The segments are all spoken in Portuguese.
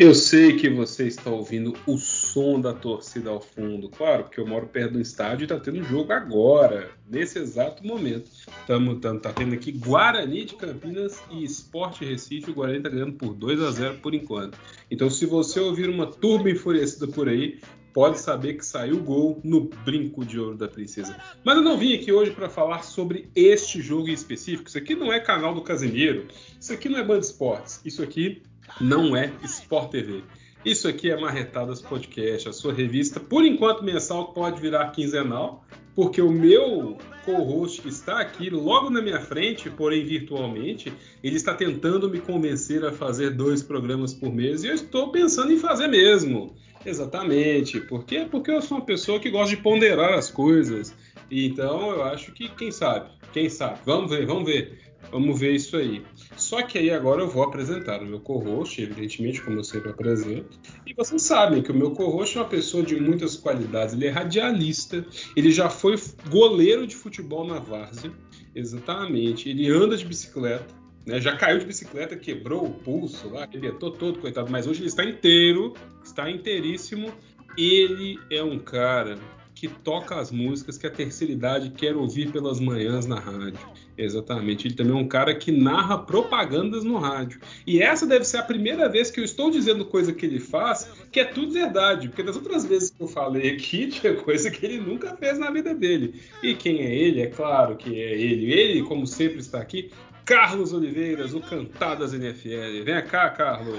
Eu sei que você está ouvindo o som da torcida ao fundo, claro, porque eu moro perto do estádio e está tendo jogo agora, nesse exato momento. Estamos tá tendo aqui Guarani de Campinas e Esporte Recife. O Guarani está ganhando por 2 a 0 por enquanto. Então, se você ouvir uma turma enfurecida por aí, pode saber que saiu o gol no brinco de ouro da princesa. Mas eu não vim aqui hoje para falar sobre este jogo em específico. Isso aqui não é canal do Casemiro, isso aqui não é Band Esportes, isso aqui não é Sport TV. Isso aqui é Marretadas Podcast, a sua revista, por enquanto mensal, pode virar quinzenal, porque o meu co-host que está aqui logo na minha frente, porém virtualmente, ele está tentando me convencer a fazer dois programas por mês e eu estou pensando em fazer mesmo. Exatamente. Por quê? Porque eu sou uma pessoa que gosta de ponderar as coisas. Então eu acho que, quem sabe, quem sabe, vamos ver, vamos ver. Vamos ver isso aí. Só que aí agora eu vou apresentar o meu co-host, evidentemente, como eu sempre apresento. E vocês sabem que o meu co-host é uma pessoa de muitas qualidades. Ele é radialista, ele já foi goleiro de futebol na várzea, exatamente. Ele anda de bicicleta, né? Já caiu de bicicleta, quebrou o pulso lá, arrebentou todo, coitado. Mas hoje ele está inteiro, está inteiríssimo. Ele é um cara que toca as músicas que a terceira idade quer ouvir pelas manhãs na rádio. Exatamente. Ele também é um cara que narra propagandas no rádio. E essa deve ser a primeira vez que eu estou dizendo coisa que ele faz, que é tudo verdade. Porque das outras vezes que eu falei aqui, tinha coisa que ele nunca fez na vida dele. E quem é ele? É claro que é ele. Ele, como sempre, está aqui. Carlos Oliveiras, o Cantadas NFL. Vem cá, Carlos.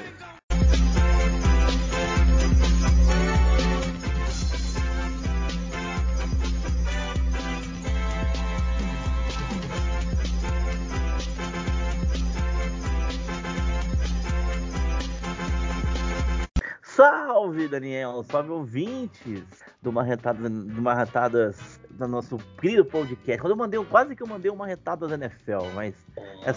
Salve, Daniel! Salve, ouvintes do Marretada, do Marretadas do nosso querido podcast. Quando eu mandei, quase que eu mandei uma retada da NFL, mas é,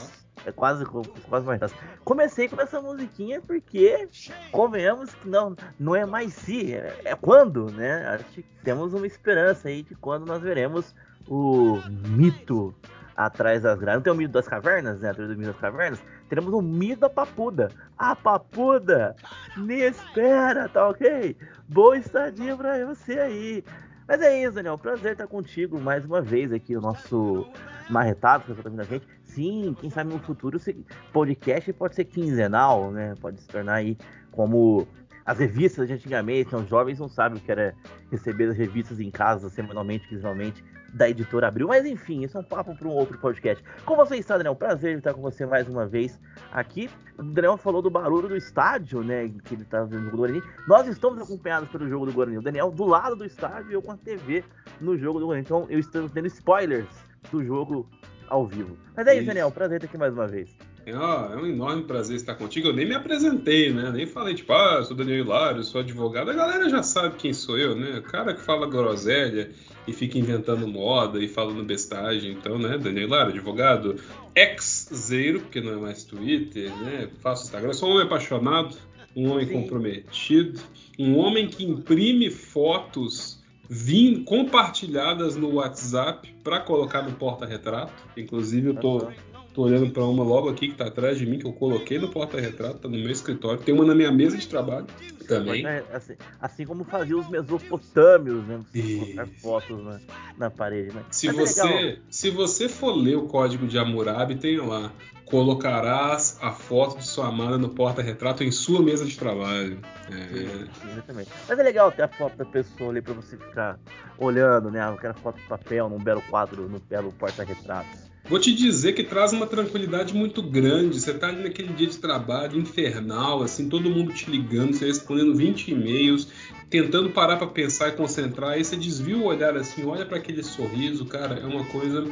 é quase, quase mais fácil. Comecei com essa musiquinha porque, convenhamos que não, não é mais se, é, é quando, né? Acho que temos uma esperança aí de quando nós veremos o mito atrás das grades. Não tem o mito das cavernas, né? Atrás do mito das cavernas. Teremos o da papuda. A papuda me espera, tá ok? Boa estadia pra você aí. Mas é isso, Daniel. Prazer estar contigo mais uma vez aqui no nosso Marretado, que você tá vendo a gente. Sim, quem sabe no futuro esse podcast pode ser quinzenal, né? Pode se tornar aí como as revistas de antigamente. Então, os jovens não sabem o que era receber as revistas em casa semanalmente, quinzenalmente da editora Abril. Mas enfim, isso é um papo para um outro podcast. Como você está, Daniel? Prazer estar com você mais uma vez aqui. O Daniel falou do barulho do estádio, né? Que ele está vendo no Guarani. Nós estamos acompanhados pelo jogo do Guarani. O Daniel do lado do estádio e eu com a TV no jogo do Guarani. Então eu estou tendo spoilers do jogo ao vivo. Mas é isso, isso. Daniel. Prazer estar aqui mais uma vez. É, é um enorme prazer estar contigo. Eu nem me apresentei, né? Nem falei, tipo, ah, sou Daniel Hilário, sou advogado. A galera já sabe quem sou eu, né? O cara que fala groselha e fica inventando moda e falando bestagem. Então, né? Daniel Hilário, advogado, ex-zero, porque não é mais Twitter, né? Faço Instagram. Eu sou um homem apaixonado, um homem Sim. comprometido, um homem que imprime fotos vim compartilhadas no WhatsApp para colocar no porta-retrato. Inclusive, eu tô. Tô olhando para uma logo aqui que tá atrás de mim, que eu coloquei no porta-retrato, tá no meu escritório. Tem uma na minha mesa de trabalho também. É, assim, assim, como fazia os mesopotâmios, né? Colocar fotos na, na parede, né? Se você, se você for ler o código de Hammurabi, tem lá. Colocarás a foto de sua amada no porta-retrato em sua mesa de trabalho. É. Exatamente. Mas é legal ter a foto da pessoa ali pra você ficar olhando, né? Aquela foto de papel num belo quadro, no belo porta-retrato. Vou te dizer que traz uma tranquilidade muito grande. Você tá ali naquele dia de trabalho infernal, assim, todo mundo te ligando, você respondendo 20 e-mails, tentando parar para pensar e concentrar, aí você desvia o olhar assim, olha para aquele sorriso, cara, é uma coisa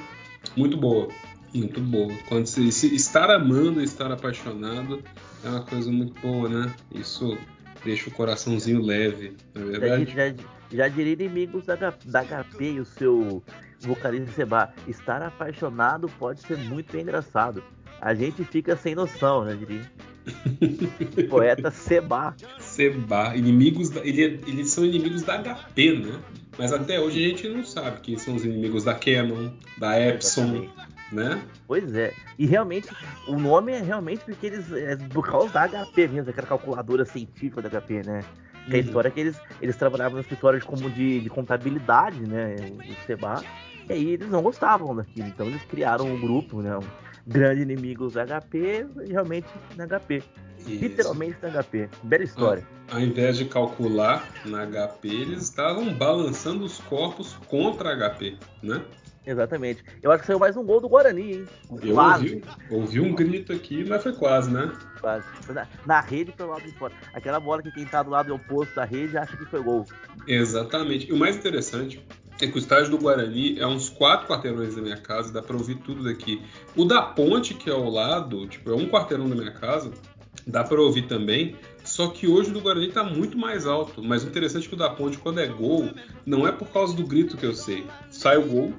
muito boa. Muito boa. Quando você, se estar amando e estar apaixonado é uma coisa muito boa, né? Isso deixa o coraçãozinho leve, não é verdade? Já, já diria inimigos da, da HP e o seu vocalista Seba, estar apaixonado pode ser muito engraçado. A gente fica sem noção, né, diria. Poeta Seba. Seba, inimigos da, ele, é, eles são inimigos da HP, né? Mas até hoje a gente não sabe quem são os inimigos da Canon, da Epson, né? Pois é. E realmente, o nome é realmente porque eles. É por causa da HP mesmo, aquela calculadora científica da HP, né? Que a Uhum. história é que eles, eles trabalhavam no escritório de, como de, de contabilidade, né? O Seba. E aí eles não gostavam daquilo. Então eles criaram um grupo, né? Um grande inimigos HP, realmente na HP. Isso. Literalmente na HP. Bela história. Ao invés de calcular na HP, eles estavam balançando os corpos contra a HP, né? Exatamente. Eu acho que saiu mais um gol do Guarani, hein? Eu Quase. ouvi, ouvi um grito aqui, mas foi quase, né? Quase. Na, na rede pelo lado de fora. Aquela bola que quem tá do lado oposto da rede acha que foi gol. Exatamente. E o mais interessante é que o estádio do Guarani é uns quatro quarteirões da minha casa, dá pra ouvir tudo daqui. O da ponte, que é ao lado, tipo, é um quarteirão da minha casa, dá pra ouvir também. Só que hoje o do Guarani tá muito mais alto. Mas o interessante é que o da ponte, quando é gol, não é por causa do grito que eu sei. Sai o gol,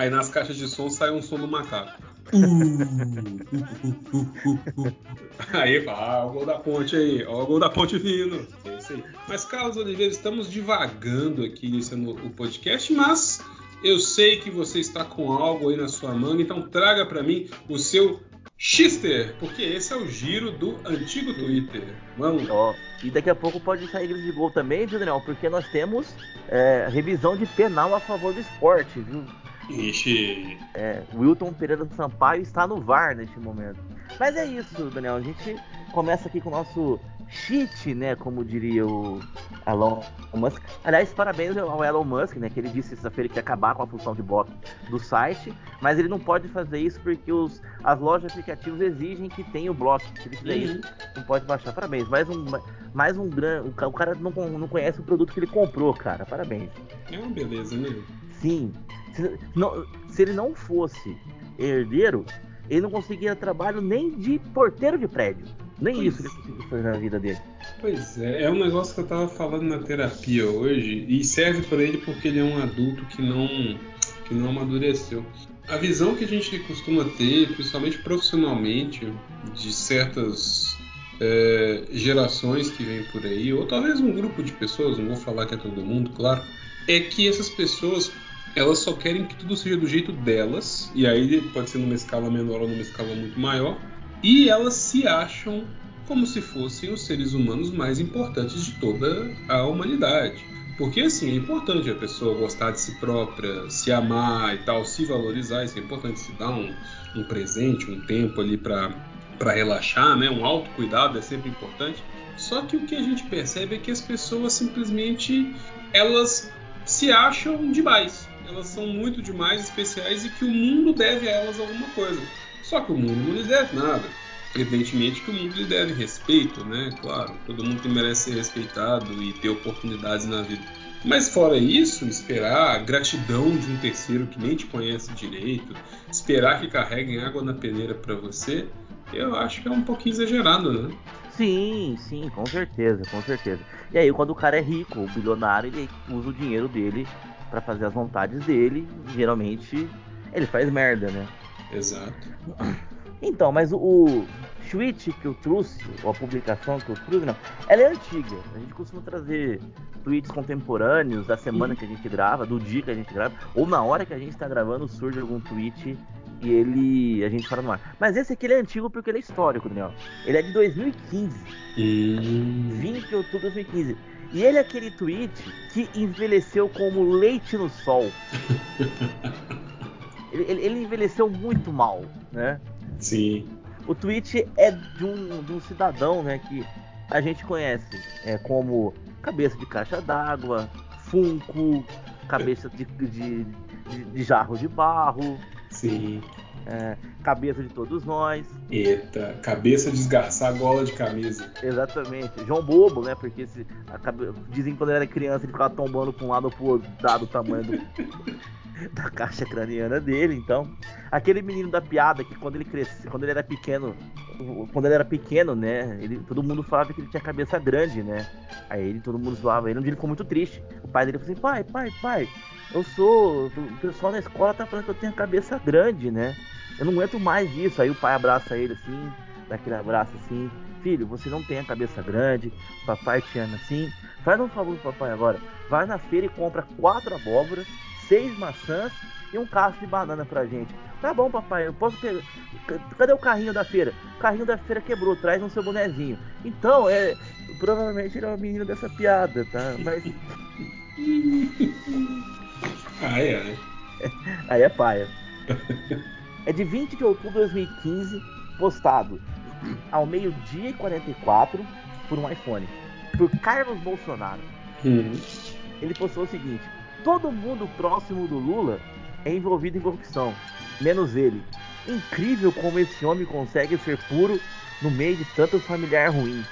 aí nas caixas de som sai um som do macaco. Aí, ah, o gol da ponte aí, ó, o gol da ponte vindo. É isso aí. Mas, Carlos Oliveira, estamos divagando aqui iniciando o podcast, mas eu sei que você está com algo aí na sua manga, então traga para mim o seu Xister, porque esse é o giro do antigo Twitter. Vamos. Ó, e daqui a pouco pode sair grito de gol também, viu, Daniel? Porque nós temos é, revisão de penal a favor do esporte, viu? Ixi. É, Wilton Pereira Sampaio está no VAR neste momento. Mas é isso, Daniel. A gente começa aqui com o nosso cheat, né? Como diria o Elon Musk. Aliás, parabéns ao Elon Musk, né? Que ele disse sexta-feira que ia acabar com a função de bloco do site. Mas ele não pode fazer isso porque os, as lojas de aplicativos exigem que tenha o bloco. Se ele fizer isso, não pode baixar. Parabéns. Mais um, mais um grande. O cara não, não conhece o produto que ele comprou, cara. Parabéns. É uma beleza, né? Sim. Se, não, se ele não fosse herdeiro, ele não conseguia trabalho nem de porteiro de prédio. Nem Pois. isso ele conseguiu fazer na vida dele. Pois é, é um negócio que eu tava falando na terapia hoje e serve para ele porque ele é um adulto que não que não amadureceu. A visão que a gente costuma ter, principalmente profissionalmente, de certas é, gerações que vêm por aí, ou talvez um grupo de pessoas, não vou falar que é todo mundo, claro, é que essas pessoas elas só querem que tudo seja do jeito delas, e aí pode ser numa escala menor ou numa escala muito maior, e elas se acham como se fossem os seres humanos mais importantes de toda a humanidade. Porque assim, é importante a pessoa gostar de si própria, se amar e tal, se valorizar, isso é importante, se dar um, um presente, um tempo ali para relaxar, né? Um autocuidado é sempre importante. Só que o que a gente percebe é que as pessoas simplesmente elas se acham demais. Elas são muito demais, especiais e que o mundo deve a elas alguma coisa. Só que o mundo não lhe deve nada. Evidentemente que o mundo lhe deve respeito, né? Claro, todo mundo merece ser respeitado e ter oportunidades na vida. Mas fora isso, esperar a gratidão de um terceiro que nem te conhece direito, esperar que carreguem água na peneira para você, eu acho que é um pouquinho exagerado, né? Sim, sim, com certeza, com certeza. E aí, quando o cara é rico, o bilionário, ele usa o dinheiro dele para fazer as vontades dele. Geralmente, ele faz merda, né? Exato. Então, mas o, o tweet que eu trouxe, ou a publicação que eu trouxe, não, ela é antiga. A gente costuma trazer tweets contemporâneos da semana que a gente grava, do dia que a gente grava, ou na hora que a gente tá gravando surge algum tweet e ele a gente fala no ar. Mas esse aqui ele é antigo porque ele é histórico, Daniel. Ele é de 2015, Hum, 20 de outubro de 2015. E ele é aquele tweet que envelheceu como leite no sol. ele, ele- envelheceu muito mal, né? sim. O tweet é de um, de um cidadão, né, que a gente conhece é, como cabeça de caixa d'água, funko, cabeça de, de, de, de jarro de barro, Sim. É, cabeça de todos nós, Eita, cabeça desgarçar a gola de camisa. exatamente. João Bobo, né, porque se, a dizem que quando ele era criança ele ficava tombando pra um lado ou pro outro, dado o tamanho do- da caixa craniana dele, então. Aquele menino da piada que quando ele crescia, quando ele era pequeno, quando ele era pequeno, né? Ele, todo mundo falava que ele tinha cabeça grande, né? Aí ele, todo mundo zoava ele, um dia ele ficou muito triste. O pai dele falou assim, pai, pai, pai, eu sou. O pessoal na escola tá falando que eu tenho a cabeça grande, né? Eu não aguento mais isso. Aí o pai abraça ele assim, dá aquele abraço assim, filho, você não tem a cabeça grande, papai te ama assim. Faz um favor pro papai agora. Vai na feira e compra quatro abóboras, seis maçãs e um cacho de banana pra gente. Tá bom, papai, eu posso pegar. Cadê o carrinho da feira? O carrinho da feira quebrou, traz no seu bonezinho. Então, é. Provavelmente ele é o menino dessa piada, tá? Mas. ah, é. Aí é paia. É de 20 de outubro de 2015, postado ao meio-dia e 44 por um iPhone. Por Carlos Bolsonaro. Uhum. Ele postou o seguinte: todo mundo próximo do Lula é envolvido em corrupção, menos ele. Incrível como esse homem consegue ser puro no meio de tanto familiar ruim.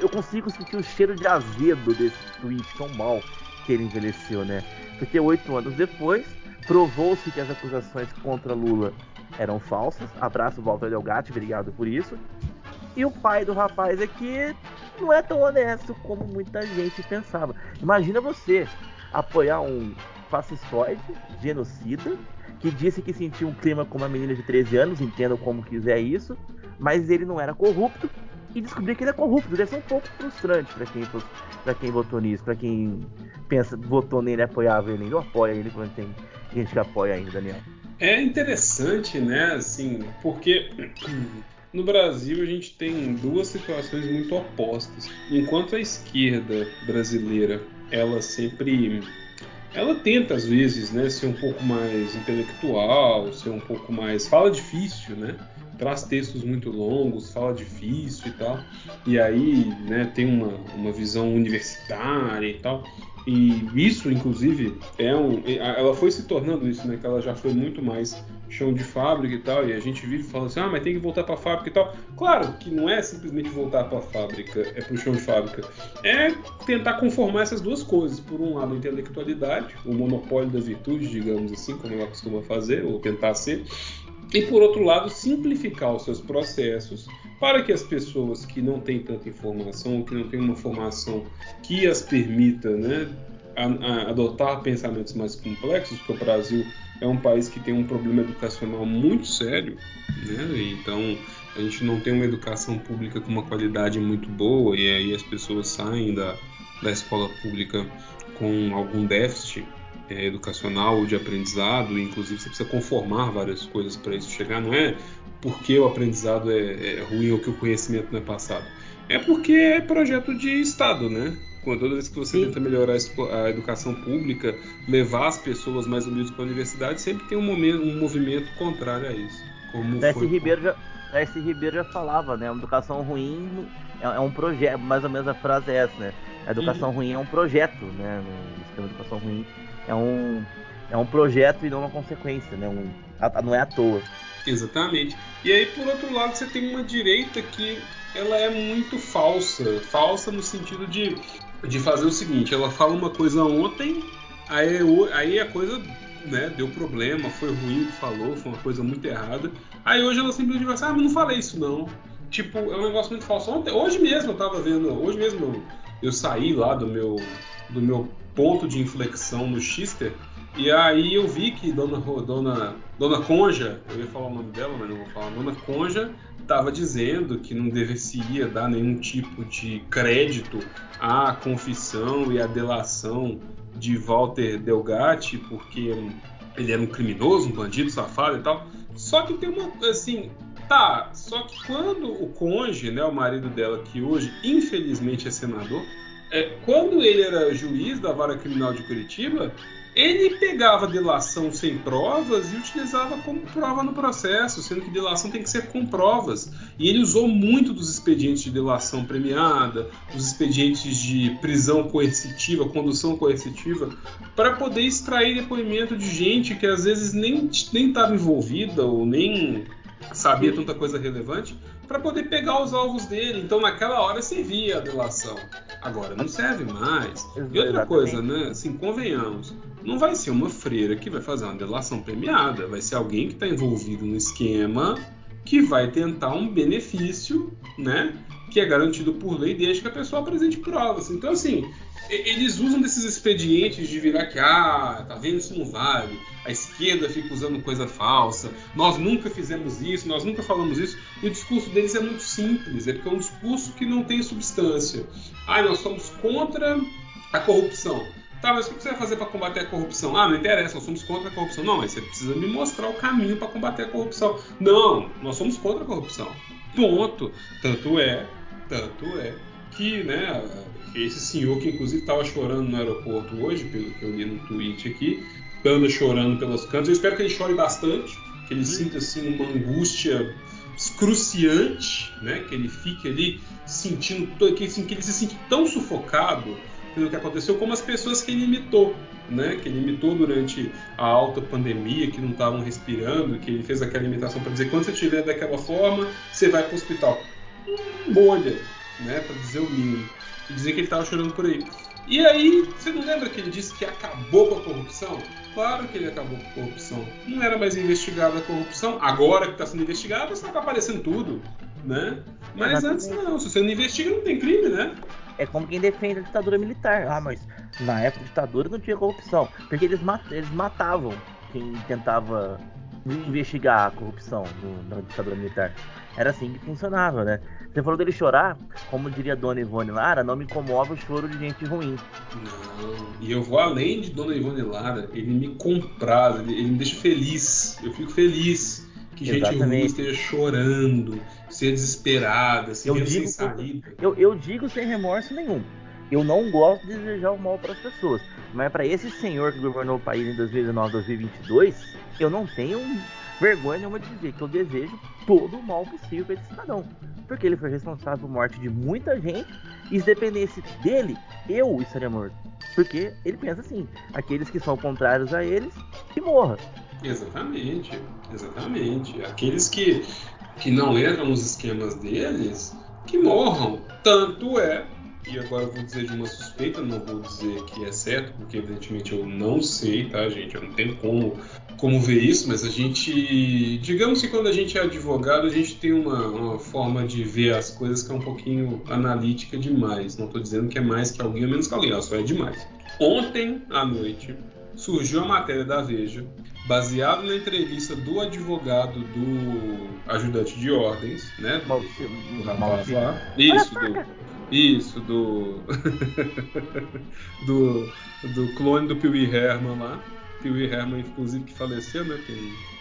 Eu consigo sentir o cheiro de azedo desse tweet tão mal que ele envelheceu, né? Porque oito anos depois, provou-se que as acusações contra Lula eram falsas. Abraço, Walter Delgatti, obrigado por isso. E o pai do rapaz aqui não é tão honesto como muita gente pensava. Imagina você apoiar um fascistoide, genocida, que disse que sentiu um clima com uma menina de 13 anos, entendam como quiser isso, mas ele não era corrupto, e descobrir que ele é corrupto. Deve ser um pouco frustrante para quem, quem votou nisso, para quem pensa, votou nele, apoiava ele, não apoia ele, quando tem gente que apoia ainda, Daniel. É interessante, né, assim, porque no Brasil a gente tem duas situações muito opostas. Enquanto a esquerda brasileira, ela sempre ela tenta às vezes, né, ser um pouco mais intelectual, ser um pouco mais fala difícil, né? Traz textos muito longos, fala difícil e tal. E aí, né, tem uma, uma visão universitária e tal. E isso, inclusive, é um. Ela foi se tornando isso, né? Que ela já foi muito mais chão de fábrica e tal. E a gente vive falando assim, ah, mas tem que voltar para fábrica e tal. Claro que não é simplesmente voltar para fábrica, é para o chão de fábrica. É tentar conformar essas duas coisas. Por um lado, a intelectualidade, o monopólio da virtude, digamos assim, como ela costuma fazer, ou tentar ser. E por outro lado, simplificar os seus processos para que as pessoas que não têm tanta informação, que não têm uma formação que as permita né, a, a adotar pensamentos mais complexos, porque o Brasil é um país que tem um problema educacional muito sério, né? então a gente não tem uma educação pública com uma qualidade muito boa, e aí as pessoas saem da, da escola pública com algum déficit é, educacional ou de aprendizado, inclusive você precisa conformar várias coisas para isso chegar, não é porque o aprendizado é, é, ruim ou que o conhecimento não é passado. É porque é projeto de Estado, né? Quando toda vez que você Sim. tenta melhorar a educação pública, levar as pessoas mais humildes para a universidade, sempre tem um, momento, um movimento contrário a isso. Como foi Ribeiro já. Ribeiro já falava, né? Uma educação ruim é, é um projeto, mais ou menos a frase é essa, né? A educação uhum. ruim é um projeto, né? No sistema de educação ruim é um, é um projeto e não uma consequência, né? Um, não é à toa. Exatamente. E aí, por outro lado, você tem uma direita que ela é muito falsa. Falsa no sentido de, de fazer o seguinte: ela fala uma coisa ontem, aí, aí a coisa né, deu problema, foi ruim o que falou, foi uma coisa muito errada. Aí hoje ela simplesmente vai assim: ah, mas não falei isso não. Tipo, é um negócio muito falso. Ontem, hoje mesmo eu tava vendo, hoje mesmo eu saí lá do meu, do meu ponto de inflexão no Xister e aí eu vi que Dona, Dona, Dona Conja, eu ia falar o nome dela, mas não vou falar, Dona Conja estava dizendo que não deveria dar nenhum tipo de crédito à confissão e à delação de Walter Delgatti, porque ele era um criminoso, um bandido safado e tal. Só que tem uma, assim, tá, só que quando o Conge, né, o marido dela, que hoje infelizmente é senador, é, quando ele era juiz da vara criminal de Curitiba, ele pegava delação sem provas e utilizava como prova no processo, sendo que delação tem que ser com provas. E ele usou muito dos expedientes de delação premiada, dos expedientes de prisão coercitiva, condução coercitiva, para poder extrair depoimento de gente que às vezes nem estava envolvida ou nem sabia tanta coisa relevante, para poder pegar os alvos dele. Então naquela hora servia a delação. Agora não serve mais. E outra coisa, né? Assim, convenhamos não vai ser uma freira que vai fazer uma delação premiada, vai ser alguém que está envolvido no esquema que vai tentar um benefício, né? Que é garantido por lei desde que a pessoa apresente provas. Então, assim, eles usam desses expedientes de virar que, ah, tá vendo, isso não vale. A esquerda fica usando coisa falsa. Nós nunca fizemos isso, nós nunca falamos isso. E o discurso deles é muito simples, é porque é um discurso que não tem substância. Ah, nós somos contra a corrupção. Tá, mas o que você vai fazer para combater a corrupção? Ah, não interessa, nós somos contra a corrupção. Não, mas você precisa me mostrar o caminho para combater a corrupção. Não, nós somos contra a corrupção. Ponto. Tanto é, tanto é que, né, esse senhor que inclusive estava chorando no aeroporto hoje, pelo que eu li no tweet aqui, anda chorando pelos cantos. Eu espero que ele chore bastante, que ele sinta assim uma angústia excruciante, né? Que ele fique ali sentindo que, assim, que ele se sinta tão sufocado pelo que aconteceu, como as pessoas que ele imitou, né? Que ele imitou durante a alta pandemia, que não estavam respirando, que ele fez aquela imitação para dizer quando você estiver daquela forma, você vai para o hospital. Bolha, né? Para dizer o mínimo. E dizer que ele estava chorando por aí. E aí, você não lembra que ele disse que acabou com a corrupção? Claro que ele acabou com a corrupção. Não era mais investigada a corrupção. Agora que está sendo investigada, está aparecendo tudo, né? Mas Exatamente. antes não. Se você não investiga, não tem crime, né? É como quem defende a ditadura militar. Ah, mas na época da ditadura não tinha corrupção. Porque eles, mat eles matavam quem tentava investigar a corrupção na ditadura militar. Era assim que funcionava, né? Você falou dele chorar, como diria Dona Ivone Lara, não me comove o choro de gente ruim. Não, e eu vou além de Dona Ivone Lara, ele me compraz, ele, ele me deixa feliz. Eu fico feliz que Exatamente. gente ruim esteja chorando, ser desesperada, se eu sem saída. Eu, eu digo sem remorso nenhum. Eu não gosto de desejar o mal para as pessoas. Mas para esse senhor que governou o país em 2019, 2022, eu não tenho vergonha nenhuma de dizer que eu desejo todo o mal possível para esse cidadão. Porque ele foi responsável por morte de muita gente e se dependesse dele, eu estaria morto. Porque ele pensa assim: aqueles que são contrários a eles, que morra. Exatamente, exatamente. Aqueles que, que não entram nos esquemas deles, que morram. Tanto é e agora eu vou dizer de uma suspeita, não vou dizer que é certo, porque evidentemente eu não sei, tá, gente? Eu não tenho como, como ver isso, mas a gente. Digamos que quando a gente é advogado, a gente tem uma, uma forma de ver as coisas que é um pouquinho analítica demais. Não estou dizendo que é mais que alguém ou menos que alguém, ela só é demais. Ontem à noite surgiu a matéria da Veja, baseado na entrevista do advogado do ajudante de ordens, né? Do, do rapaz lá. Isso, do isso, do. do, do clone do Pee Herman lá. Pee Herman, inclusive, que faleceu, né? Tem,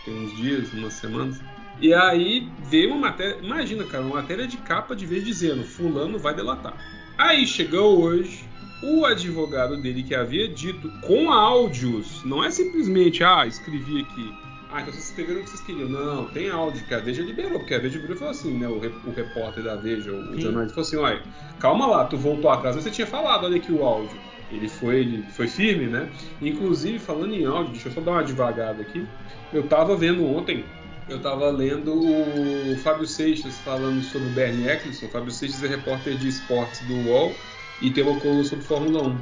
tem uns dias, umas semanas. E aí veio uma matéria. Imagina, cara, uma matéria de capa de vez dizendo: Fulano vai delatar. Aí chegou hoje o advogado dele que havia dito com áudios, não é simplesmente, ah, escrevi aqui ah, então vocês escreveram o que vocês queriam. Não, tem áudio que a Veja liberou, porque a Veja virou e falou assim, né? O, o repórter da Veja, o, o jornalista, falou assim: olha, calma lá, tu voltou atrás, mas você tinha falado, olha aqui o áudio. Ele foi, ele foi firme, né? Inclusive, falando em áudio, deixa eu só dar uma devagada aqui. Eu tava vendo ontem, eu tava lendo o Fábio Seixas falando sobre o Bernie Eccleston. Fábio Seixas é repórter de esportes do UOL e tem uma coluna sobre Fórmula 1.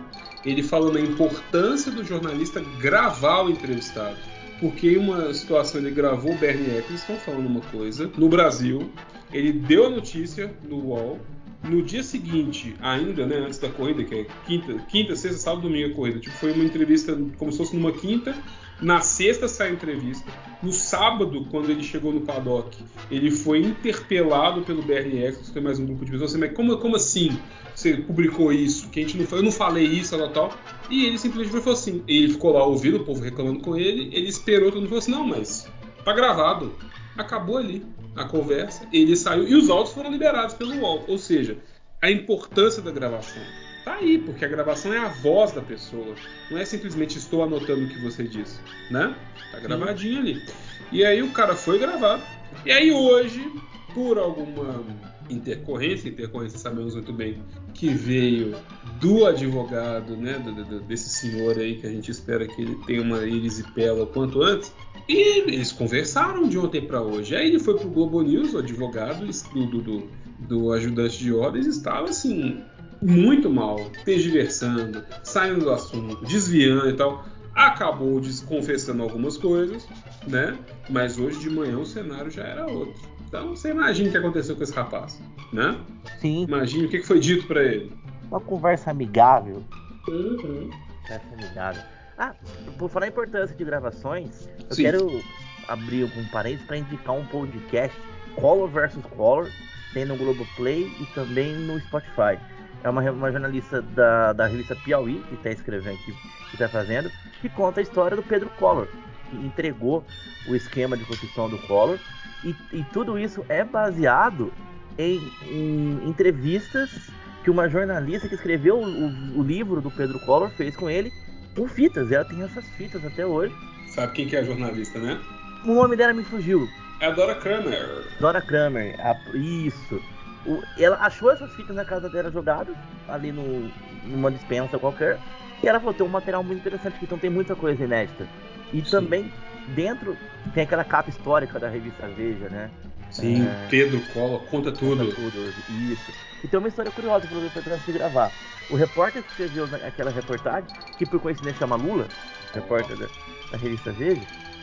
Ele falando a importância do jornalista gravar o entrevistado porque em uma situação ele gravou o Bernie Eccleston falando uma coisa no Brasil, ele deu a notícia no UOL. No dia seguinte, ainda, né, antes da corrida, que é quinta, quinta, sexta, sábado, domingo a corrida, tipo, foi uma entrevista como se fosse numa quinta, na sexta sai a entrevista. No sábado, quando ele chegou no paddock, ele foi interpelado pelo Bernie Eccleston, tem mais um grupo de pessoas, assim, mas como, como assim? você publicou isso, que a gente não eu não falei isso, tal, tal. E ele simplesmente falou assim, ele ficou lá ouvindo o povo reclamando com ele, ele esperou, todo mundo falou assim, não, mas tá gravado. Acabou ali a conversa, ele saiu e os áudios foram liberados pelo UOL. Ou seja, a importância da gravação tá aí, porque a gravação é a voz da pessoa. Não é simplesmente estou anotando o que você disse, né? Tá gravadinho ali. E aí o cara foi gravar. E aí hoje, por alguma intercorrência, intercorrência sabemos muito bem que veio do advogado, né, do, do, desse senhor aí que a gente espera que ele tenha uma íris e pela o quanto antes. E eles conversaram de ontem para hoje. Aí ele foi pro Globo News, o advogado do, do, do ajudante de ordens, estava assim muito mal, tergiversando, saindo do assunto, desviando e tal. Acabou confessando algumas coisas, né? Mas hoje de manhã o cenário já era outro. Então você imagina o que aconteceu com esse rapaz, né? Sim. Imagina o que foi dito para ele. Uma conversa amigável. Uhum. Conversa amigável. Ah, por falar em importância de gravações, eu Sim. quero abrir um parênteses para indicar um podcast Color versus Color, tem no Globoplay e também no Spotify. é uma, uma jornalista da, da revista Piauí, que está escrevendo, que está fazendo, que conta a história do Pedro Collor, que entregou o esquema de construção do Collor. E, e tudo isso é baseado em, em, entrevistas que uma jornalista que escreveu o, o, o, livro do Pedro Collor fez com ele com fitas. Ela tem essas fitas até hoje. Sabe quem que é a jornalista, né? O nome dela me fugiu. É a Dora Kramer. Dora Kramer, a, isso. O, ela achou essas fitas na casa dela jogadas, ali no, numa dispensa qualquer. E ela falou: tem um material muito interessante aqui, então tem muita coisa inédita. E Sim. também dentro tem aquela capa histórica da revista Veja, né? Sim, é... Pedro Cola, conta tudo. Conta tudo, isso. E tem uma história curiosa para você antes de gravar. O repórter que escreveu aquela reportagem, que por coincidência chama Lula, repórter da, da revista Veja,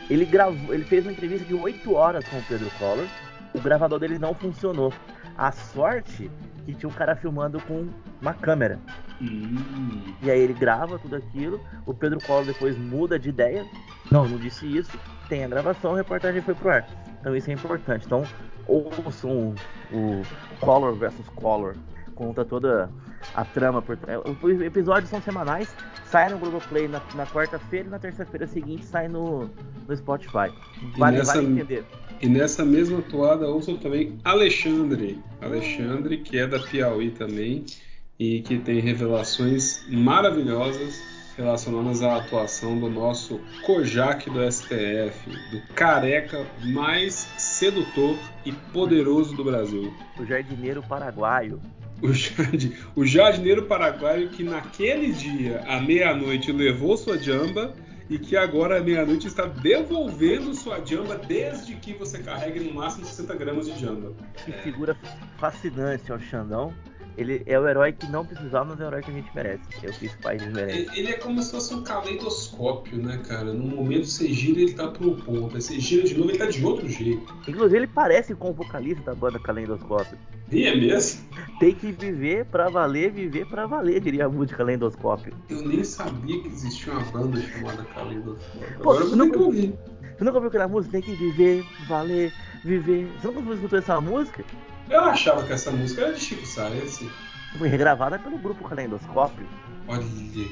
ele gravou, ele fez uma entrevista de 8 horas com o Pedro Collor. O gravador dele não funcionou. A sorte que tinha um cara filmando com uma câmera. Hum. E aí ele grava tudo aquilo. O Pedro Collor depois muda de ideia. Não, não disse isso. Tem a gravação, a reportagem foi pro ar. Então isso é importante. Então ouçam o, o Collor versus Collor. Conta toda a trama por Os episódios são semanais, sai no Globoplay na, na quarta-feira e na terça-feira seguinte sai no, no Spotify. Vale, nessa, vale entender. E nessa mesma toada ouçam também Alexandre. Alexandre, que é da Piauí também e que tem revelações maravilhosas relacionadas à atuação do nosso Kojak do STF, do careca mais sedutor e poderoso do Brasil. O jardineiro paraguaio. O, jard... o jardineiro paraguaio que naquele dia, à meia-noite, levou sua jamba e que agora à meia-noite está devolvendo sua jamba desde que você carregue no máximo 60 gramas de jamba. Que figura fascinante, ó, Xandão. Ele é o herói que não precisava, mas é o herói que a gente merece. É o que esse país merece. Ele é como se fosse um caleidoscópio, né, cara? No momento você gira, ele tá pro ponto. Aí você gira de novo, ele tá de outro jeito. Inclusive, ele parece com o vocalista da banda Caleidoscópio. E é mesmo? Tem que viver pra valer, viver pra valer, diria a música Caleidoscópio. Eu nem sabia que existia uma banda chamada Caleidoscópio. Pô, Agora eu nunca ouvi. Você nunca ouviu aquela música? Tem que viver, valer, viver. Você nunca escutou essa música? Eu achava que essa música era de Chico Sainz. Foi regravada pelo grupo Calendoscópio. Olha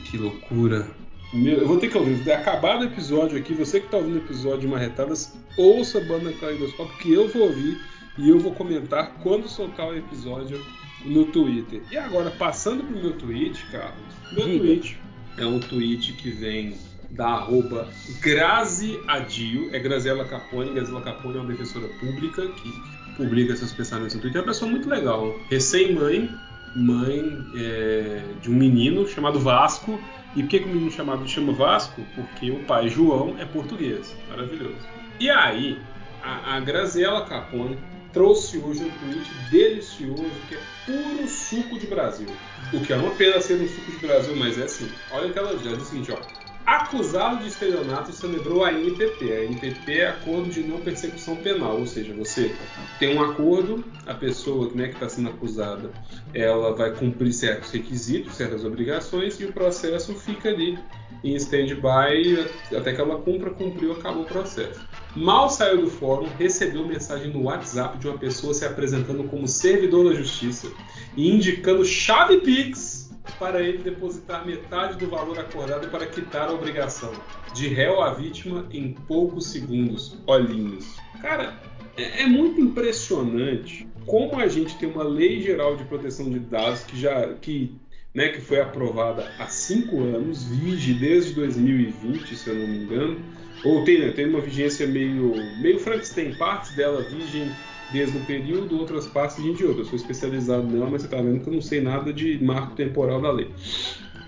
que loucura. Meu, eu vou ter que ouvir. Acabado o episódio aqui, você que está ouvindo o episódio de Marretadas, ouça a banda Calendoscópio, que eu vou ouvir e eu vou comentar quando soltar o episódio no Twitter. E agora, passando pro meu tweet, Carlos. Meu Diga. tweet é um tweet que vem da arroba Grazi Adio, é Graziela Capone. Graziela Capone é uma defensora pública que publica seus pensamentos no Twitter. É uma pessoa muito legal. Recém-mãe, mãe é, de um menino chamado Vasco. E por que, que o menino chamado chama Vasco? Porque o pai João é português. Maravilhoso. E aí, a, a Graziela Capone trouxe hoje um tweet delicioso que é puro suco de Brasil. O que é uma pena ser um suco de Brasil, mas é assim. Olha o que ela diz, o seguinte, ó acusado de estelionato celebrou a NPP. A NPP é Acordo de Não Persecução Penal, ou seja, você tem um acordo, a pessoa né, que está sendo acusada ela vai cumprir certos requisitos, certas obrigações e o processo fica ali em stand-by até que ela cumpra, cumpriu, acabou o processo. Mal saiu do fórum, recebeu mensagem no WhatsApp de uma pessoa se apresentando como servidor da justiça e indicando chave Pix para ele depositar metade do valor acordado para quitar a obrigação, de réu a vítima em poucos segundos. Olhinhos. Cara, é, é muito impressionante como a gente tem uma lei geral de proteção de dados que já que, né, que foi aprovada há cinco anos, vige desde 2020, se eu não me engano, ou tem, né, tem uma vigência meio, meio Frankenstein, partes dela vigem desde um período, outras partes de outra. Eu sou especializado nela, mas você está vendo que eu não sei nada de marco temporal da lei.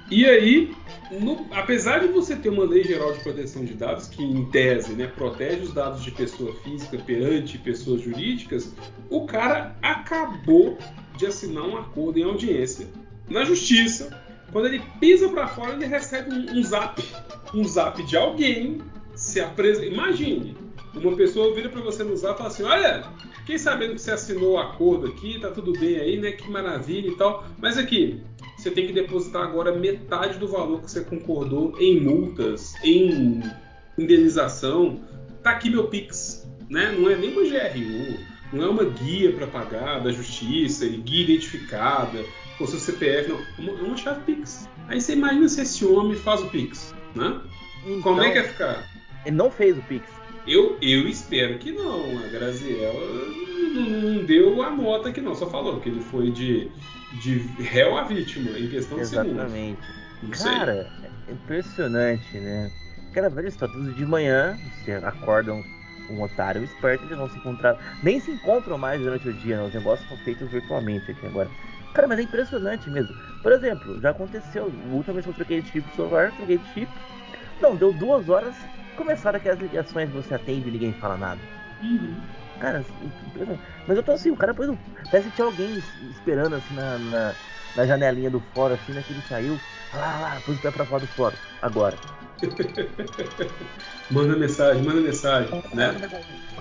E aí, no, apesar de você ter uma lei geral de proteção de dados que, em tese, né, protege os dados de pessoa física perante pessoas jurídicas, o cara acabou de assinar um acordo em audiência na justiça. Quando ele pisa para fora, ele recebe um, um zap, um zap de alguém se apresenta. Imagine, uma pessoa vira para você no zap e fala assim: Olha, fiquei sabendo que você assinou o acordo aqui, tá tudo bem aí, né? Que maravilha e tal. Mas aqui, você tem que depositar agora metade do valor que você concordou em multas, em indenização. Tá aqui meu Pix, né? Não é nem uma GRU, não é uma guia para pagar da justiça guia identificada com seu CPF, não. É uma, uma chave Pix. Aí você imagina se esse homem faz o Pix, né? Então, Como é que ia ficar? Ele não fez o Pix. Eu, eu espero que não. A Graziella não, deu a nota que não, só falou que ele foi de, de réu a vítima em questão Exatamente. de segundos. Cara, é impressionante, né? Cara, velho, está tudo de manhã, você acorda um, um otário esperto, eles vão se encontrar. Nem se encontram mais durante o dia, né? os negócios são feitos virtualmente aqui agora. Cara, mas é impressionante mesmo. Por exemplo, já aconteceu, a última vez que eu troquei de chip celular, troquei de chip. Não, deu duas horas, começaram aquelas ligações que você atende e ninguém fala nada. Uhum. Cara, mas eu tô assim, o cara depois parece que tinha alguém esperando assim na, na, na janelinha do fórum, assim, né, que ele saiu. Ah lá, pôs o pé pra fora do fórum. Agora. manda mensagem, manda mensagem, né?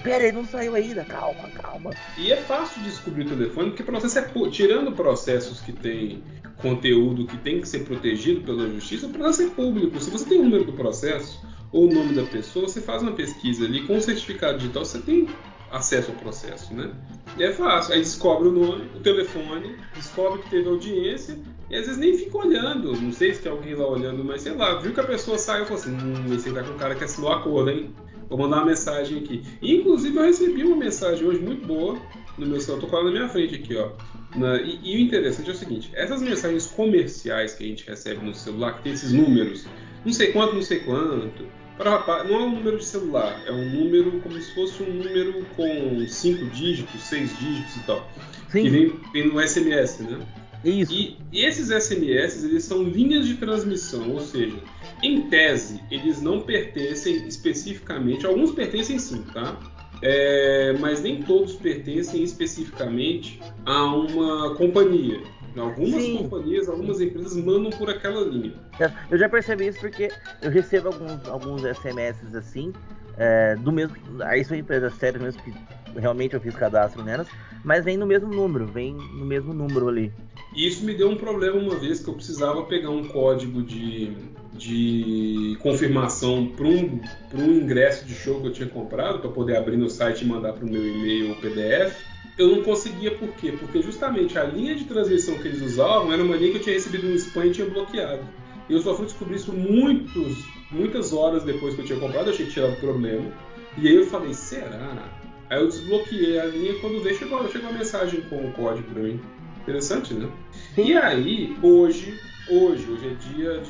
Pera aí, não saiu ainda, calma, calma. E é fácil de descobrir o telefone, porque o processo é tirando processos que tem conteúdo que tem que ser protegido pela justiça, o processo é público. Se você tem o número do processo ou o nome da pessoa, você faz uma pesquisa ali com o certificado digital, você tem acesso ao processo, né? E é fácil. Aí descobre o nome, o telefone, descobre que teve audiência e às vezes nem fica olhando. Não sei se tem alguém lá olhando, mas sei lá, viu que a pessoa saiu e falou assim: hum, esse tá com um cara que assinou a acordo, hein? Vou mandar uma mensagem aqui. E, inclusive, eu recebi uma mensagem hoje muito boa no meu celular. Tô com ela na minha frente aqui, ó. Na, e, e, o interessante é o seguinte: essas mensagens comerciais que a gente recebe no celular, que tem esses números, não sei quanto, não sei quanto para não é um número de celular, é um número como se fosse um número com cinco dígitos, seis dígitos e tal. Sim. Que vem, vem no SMS, né? Isso. E, e, esses SMS, eles são linhas de transmissão, ou seja, em tese, eles não pertencem especificamente, alguns pertencem sim, tá? É, mas nem todos pertencem especificamente a uma companhia. Algumas Sim. companhias, algumas empresas mandam por aquela linha. Eu já percebi isso porque eu recebo alguns, alguns SMS assim, é, do mesmo. Aí são empresas sérias mesmo que realmente eu fiz cadastro nelas, mas vem no mesmo número, vem no mesmo número ali. E isso me deu um problema uma vez que eu precisava pegar um código de, de confirmação para um, um ingresso de show que eu tinha comprado para poder abrir no site e mandar para o meu e-mail o PDF eu não conseguia por quê? Porque justamente a linha de transmissão que eles usavam era uma linha que eu tinha recebido um spam e tinha bloqueado. E eu só fui descobrir isso muitos, muitas horas depois que eu tinha comprado, eu achei que tinha dado problema. E aí eu falei, será? Aí eu desbloqueei a linha quando veio, chegou, chegou uma mensagem com o código para mim. Interessante, né? E aí, hoje, hoje, hoje é dia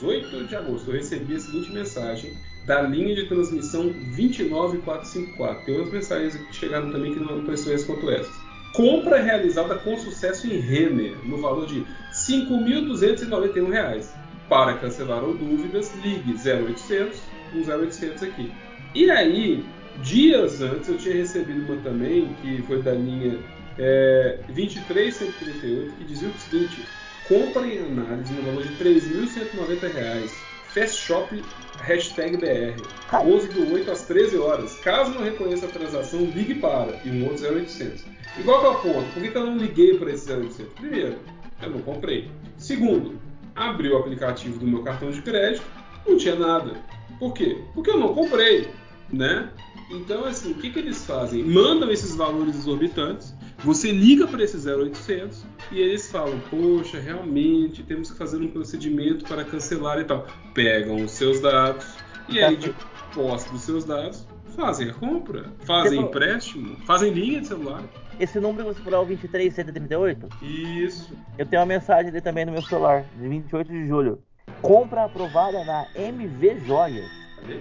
18 de agosto, eu recebi a seguinte mensagem da linha de transmissão 29454. Tem outras mensagens que chegaram também que não são impressionantes quanto essas. Compra realizada com sucesso em Renner, no valor de R$ 5.291. Para cancelar ou dúvidas, ligue 0800 0800 aqui. E aí, dias antes, eu tinha recebido uma também, que foi da linha é, 23138, que dizia o seguinte: compra em análise no valor de R$ 3.190 Fast Shop hashtag BR. 11 do 8 às 13 horas. Caso não reconheça a transação, ligue para e um outro 0800. Igual que eu ponto, por que, que eu não liguei para esse 0800? Primeiro, eu não comprei. Segundo, abri o aplicativo do meu cartão de crédito, não tinha nada. Por quê? Porque eu não comprei, né? Então, assim, o que, que eles fazem? Mandam esses valores exorbitantes, você liga para esse 0800 e eles falam: Poxa, realmente temos que fazer um procedimento para cancelar e tal. Pegam os seus dados e aí, de posse dos seus dados, fazem a compra, fazem você empréstimo, fazem linha de celular. Esse número que você falou é o 23138? Isso. Eu tenho uma mensagem ali também no meu celular, de 28 de julho. Compra aprovada na MV Joias,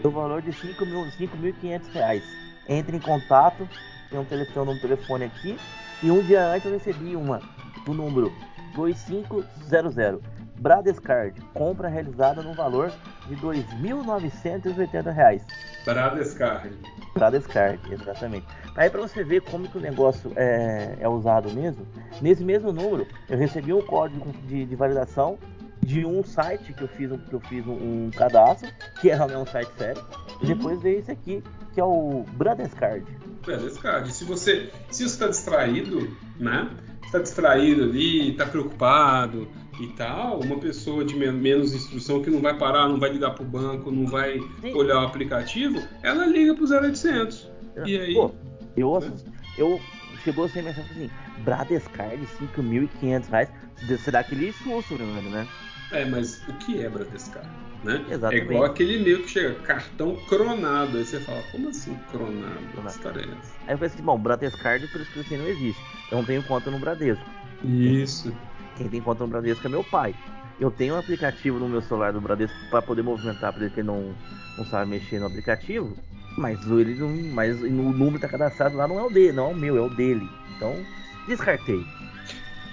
no valor de 5.500 reais. Entre em contato, tem um telefone, um telefone aqui, e um dia antes eu recebi uma do número 2500. Bradescard, compra realizada no valor de R$ 2.980. Bradescard. Bradescard, exatamente. Aí para você ver como que o negócio é, é, usado mesmo, nesse mesmo número eu recebi um código de, de validação de um site que eu fiz um, que eu fiz um, um cadastro, que é um site sério, e depois veio esse aqui, que é o Bradescard. Bradescard. Se você se você está distraído, né? Está distraído ali, está preocupado e tal, uma pessoa de menos instrução que não vai parar, não vai ligar para o banco, não vai Sim. olhar o aplicativo, ela liga para o 0800. E aí? Pô, eu, né? eu chegou sem mensagem assim, Bradescard, 5.500 reais. Você dá aquele susto, né? É, mas o que é Bradescard? Né? Exatamente. É igual aquele e-mail que chega, cartão cronado. Aí você fala, como assim cronado? Que história é essa? Aí eu pensei assim, bom, Bradescard, por isso que assim, não existe. Eu não tenho conta no Bradesco. Isso. Quem tem conta no Bradesco é meu pai. Eu tenho um aplicativo no meu celular do Bradesco para poder movimentar, para ele que não, não sabe mexer no aplicativo. Mas ele não, mas o número tá cadastrado lá não é o dele, não é o meu, é o dele. Então, descartei.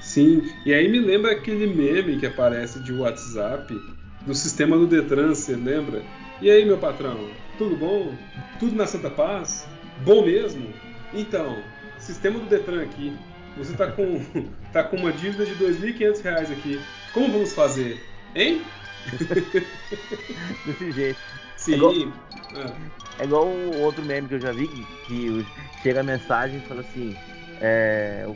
Sim, e aí me lembra aquele meme que aparece de WhatsApp do sistema do Detran, você lembra? E aí, meu patrão, tudo bom? Tudo na Santa Paz? Bom mesmo? Então, sistema do Detran aqui. Você tá com, tá com uma dívida de R$ 2.500 aqui. Como vamos fazer? Hein? Desse jeito. Sim. É igual, é igual o outro meme que eu já vi, que chega a mensagem e fala assim, é,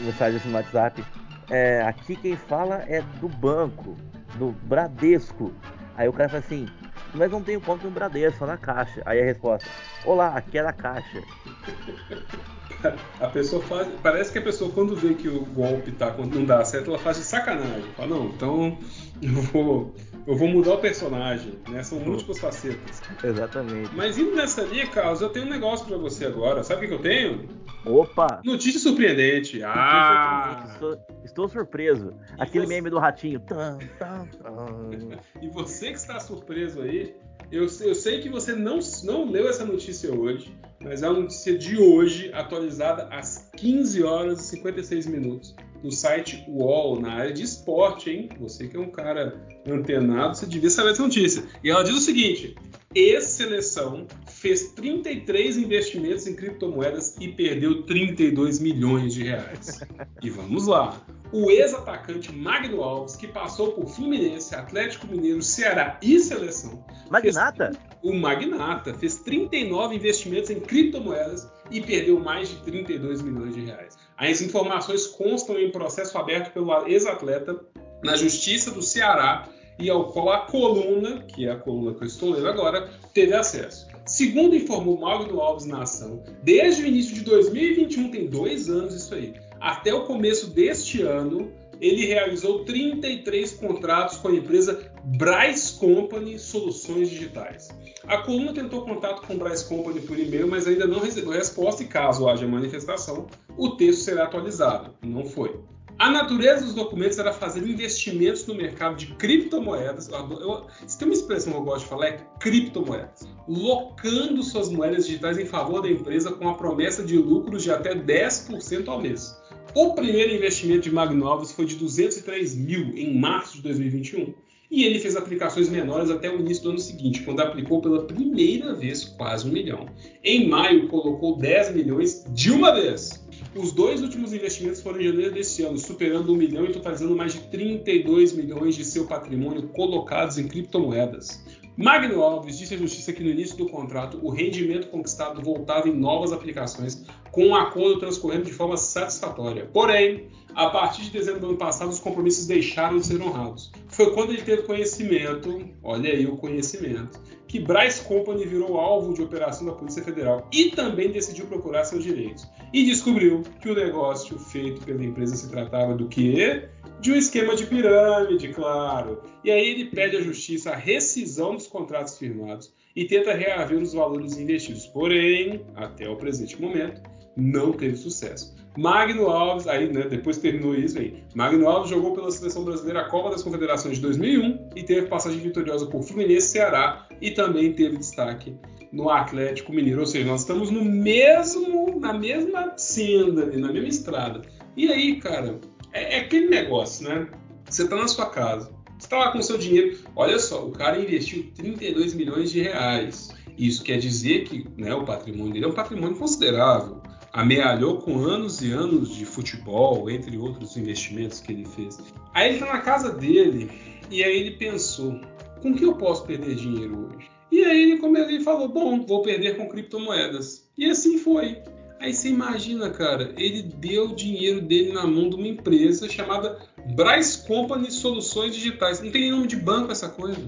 mensagem assim no WhatsApp, é, aqui quem fala é do banco, do Bradesco. Aí o cara fala assim, mas não tenho conta no Bradesco, só na Caixa. Aí a resposta, olá, aqui é da Caixa. A pessoa faz. Parece que a pessoa, quando vê que o golpe tá, quando não dá certo, ela faz de sacanagem. Fala, não, então eu vou, eu vou mudar o personagem, né? São múltiplas facetas. Exatamente. Mas indo nessa linha, Carlos, eu tenho um negócio para você agora. Sabe o que eu tenho? Opa! Notícia surpreendente. Ah! Estou, estou surpreso. E Aquele você... meme do ratinho. e você que está surpreso aí, eu, eu, sei que você não, não leu essa notícia hoje, mas é uma notícia de hoje, atualizada às 15 horas e 56 minutos, no site UOL, na área de esporte, hein? Você que é um cara antenado, você devia saber essa notícia. E ela diz o seguinte: ex-seleção fez 33 investimentos em criptomoedas e perdeu 32 milhões de reais. E vamos lá. O ex-atacante Magno Alves, que passou por Fluminense, Atlético Mineiro, Ceará e Seleção. Magnata? Fez, o Magnata fez 39 investimentos em criptomoedas e perdeu mais de 32 milhões de reais. As informações constam em processo aberto pelo ex-atleta na Justiça do Ceará e ao qual a coluna, que é a coluna que eu estou lendo agora, teve acesso. Segundo informou Magno Alves na ação, desde o início de 2021, tem dois anos isso aí, até o começo deste ano, ele realizou 33 contratos com a empresa Bryce Company Soluções Digitais. A coluna tentou contato com Bryce Company por e-mail, mas ainda não recebeu resposta e caso haja manifestação, o texto será atualizado. Não foi. A natureza dos documentos era fazer investimentos no mercado de criptomoedas. Eu, se tem uma expressão que eu gosto de falar, é criptomoedas. Locando suas moedas digitais em favor da empresa com a promessa de lucros de até 10% ao mês. O primeiro investimento de Magnovas foi de 203 mil em março de 2021. E ele fez aplicações menores até o início do ano seguinte, quando aplicou pela primeira vez quase um milhão. Em maio, colocou 10 milhões de uma vez. Os dois últimos investimentos foram em janeiro deste ano, superando um milhão e totalizando mais de 32 milhões de seu patrimônio colocados em criptomoedas. Magno Alves disse à justiça que no início do contrato o rendimento conquistado voltava em novas aplicações, com o um acordo transcorrendo de forma satisfatória. Porém, a partir de dezembro do ano passado, os compromissos deixaram de ser honrados. Foi quando ele teve conhecimento, olha aí o conhecimento, que Bryce Company virou alvo de operação da Polícia Federal e também decidiu procurar seus direitos. E descobriu que o negócio feito pela empresa se tratava do quê? De um esquema de pirâmide, claro. E aí ele pede à justiça a rescisão dos contratos firmados e tenta reaver os valores investidos. Porém, até o presente momento, não teve sucesso. Magno Alves, aí, né, depois terminou isso aí. Magno Alves jogou pela seleção brasileira a Copa das Confederações de 2001 e teve passagem vitoriosa por Fluminense, Ceará e também teve destaque no Atlético Mineiro. Ou seja, nós estamos no mesmo, na mesma senda, na mesma estrada. E aí, cara, é, é aquele negócio, né? Você está na sua casa, você está lá com o seu dinheiro. Olha só, o cara investiu 32 milhões de reais. Isso quer dizer que né, o patrimônio dele é um patrimônio considerável amealhou com anos e anos de futebol, entre outros investimentos que ele fez. Aí ele está na casa dele e aí ele pensou: com que eu posso perder dinheiro hoje? E aí ele, como ele falou: bom, vou perder com criptomoedas. E assim foi. Aí você imagina, cara, ele deu o dinheiro dele na mão de uma empresa chamada Bryce Company Soluções Digitais. Não tem nome de banco essa coisa.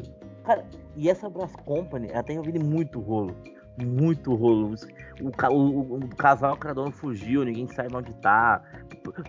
Cara, e essa Bryce Company, ela tem ouvido muito rolo. muito rolo. O, o, o casal criador fugiu, ninguém sabe onde tá.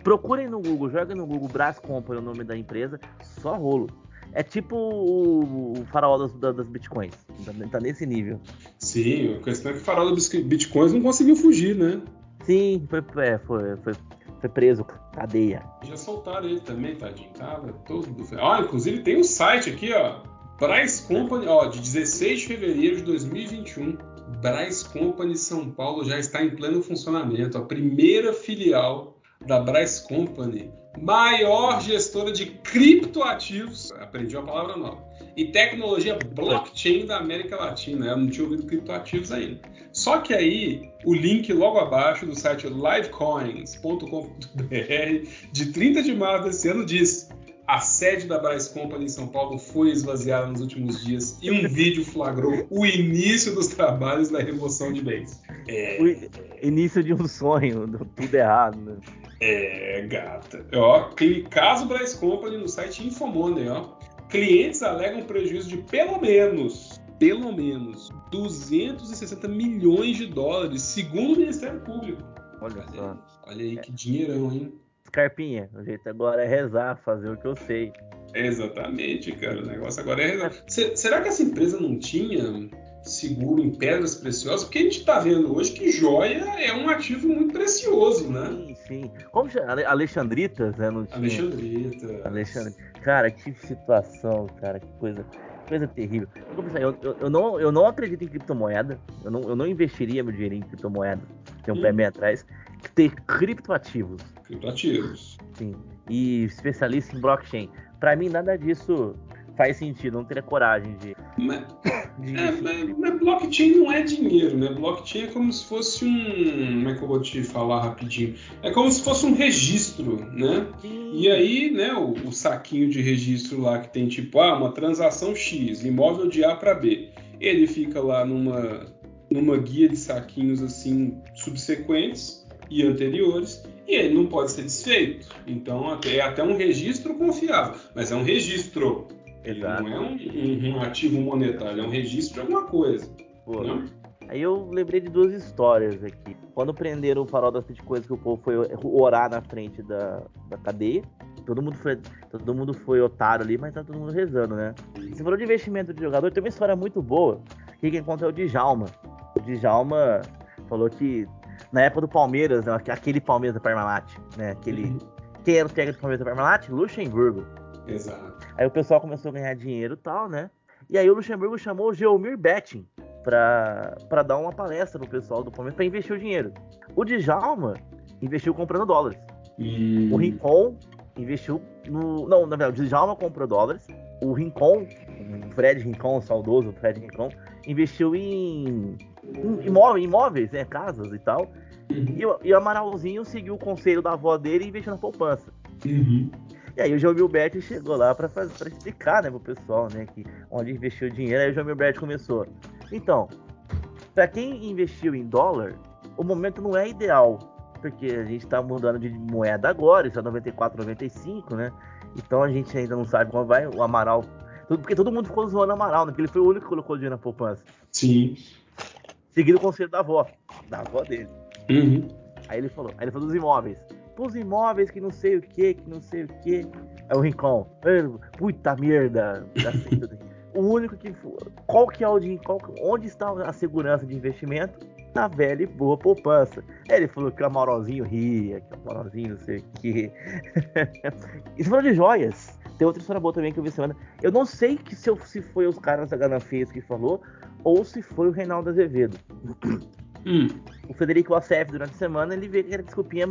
Procurem no Google, joguem no Google Brás Company, o nome da empresa, só rolo. É tipo o, o farol das, das bitcoins. Tá, tá, nesse nível. Sim, a questão é que o farol das bitcoins não conseguiu fugir, né? Sim, foi, é, foi, foi, foi preso, cadeia. Já soltaram ele também, tadinho. Tava todo. Ó, inclusive tem um site aqui, ó. Bryce Company, ó, de 16 de fevereiro de 2021. Bryce Company São Paulo já está em pleno funcionamento. A primeira filial da Bryce Company, maior gestora de criptoativos, aprendi uma palavra nova, e tecnologia blockchain da América Latina. Eu não tinha ouvido criptoativos ainda. Só que aí, o link logo abaixo do site livecoins.com.br, de 30 de março desse ano, diz a sede da Bryce Company em São Paulo foi esvaziada nos últimos dias e um vídeo flagrou o início dos trabalhos da remoção de bens. É... O início de um sonho, tudo errado, né? É, gata. Ó, caso Bryce Company no site Infomoney, ó. Clientes alegam prejuízo de pelo menos, pelo menos, 260 milhões de dólares, segundo o Ministério Público. Olha só. Olha aí que dinheirão, hein? Scarpinha, o jeito agora é rezar, fazer o que eu sei. Exatamente, cara. O negócio agora é rezar. será que essa empresa não tinha seguro em pedras preciosas? Porque a gente está vendo hoje que joia é um ativo muito precioso, né? Sim, sim. Como? Alexandritas, né? Não tinha... Alexandrita. Alexandrita. Cara, que situação, cara. Que coisa coisa terrível. Eu, eu, eu, não, eu não acredito em criptomoeda. Eu não, eu não investiria meu dinheiro em criptomoeda. Tem um hum. pé meio atrás ter criptoativos. Criptoativos. Sim. E especialista em blockchain. Para mim, nada disso faz sentido. Não teria coragem de. Mas, de é, mas, mas, blockchain não é dinheiro, né? Blockchain é como se fosse um. Como é que eu vou te falar rapidinho? É como se fosse um registro, né? Sim. E aí, né, o, o saquinho de registro lá que tem tipo, ah, uma transação X, imóvel de A para B. Ele fica lá numa, numa guia de saquinhos assim subsequentes e anteriores, e ele não pode ser desfeito. Então é até um registro confiável, mas é um registro. Ele não é um, um, um, ativo monetário, é um registro de alguma coisa. Né? Aí eu lembrei de duas histórias aqui. Quando prenderam o farol das coisas que o povo foi orar na frente da, da cadeia. Todo mundo, foi, todo mundo foi otário ali, mas tá todo mundo rezando, né? Você falou de investimento de jogador, tem uma história muito boa. Que quem conta é o Djalma. O Djalma falou que na época do Palmeiras, né, aquele Palmeiras da Parmalat, né? Aquele. Uhum. Quem era o técnico do Palmeiras da Parmalat? Luxemburgo. Exato. Aí o pessoal começou a ganhar dinheiro e tal, né? E aí o Luxemburgo chamou o Geomir Betting pra, pra dar uma palestra no pessoal do Palmeiras pra investir o dinheiro. O Djalma investiu comprando dólares. Hum. O Rincon investiu no. Não, na verdade, o Djalma comprou dólares. O Rincon, o Fred Rincon, o saudoso Fred Rincon, investiu em imóveis, imóveis né, casas e tal. Uhum. E, o, e, o Amaralzinho seguiu o conselho da avó dele e investiu na poupança. Uhum. E aí o João Milberti chegou lá para explicar, né, pro pessoal, né, que onde investiu o dinheiro. Aí o João Milberti começou. Então, para quem investiu em dólar, o momento não é ideal, porque a gente está mudando de moeda agora, isso é 94, 95, né? Então a gente ainda não sabe como vai. O Amaral porque todo mundo ficou zoando o Amaral, né? Porque ele foi o único que colocou dinheiro na poupança. Sim. Seguindo o conselho da avó. Da avó dele. Uhum. Aí ele falou, aí ele falou dos imóveis. Os imóveis que não sei o que, que não sei o que. É o Rincon. Puta merda. o único que. Qual que é o dinheiro? Onde está a segurança de investimento? Na velha e boa poupança. Ele falou que o Amaralzinho ria, que o Amaralzinho não sei o que. e você falou de joias. Tem outra história boa também que eu vi semana. Eu não sei que se, eu, se foi os caras da Ganafeias que falou ou se foi o Reinaldo Azevedo. Hum. O Federico Assef, durante a semana, ele veio aquela desculpinha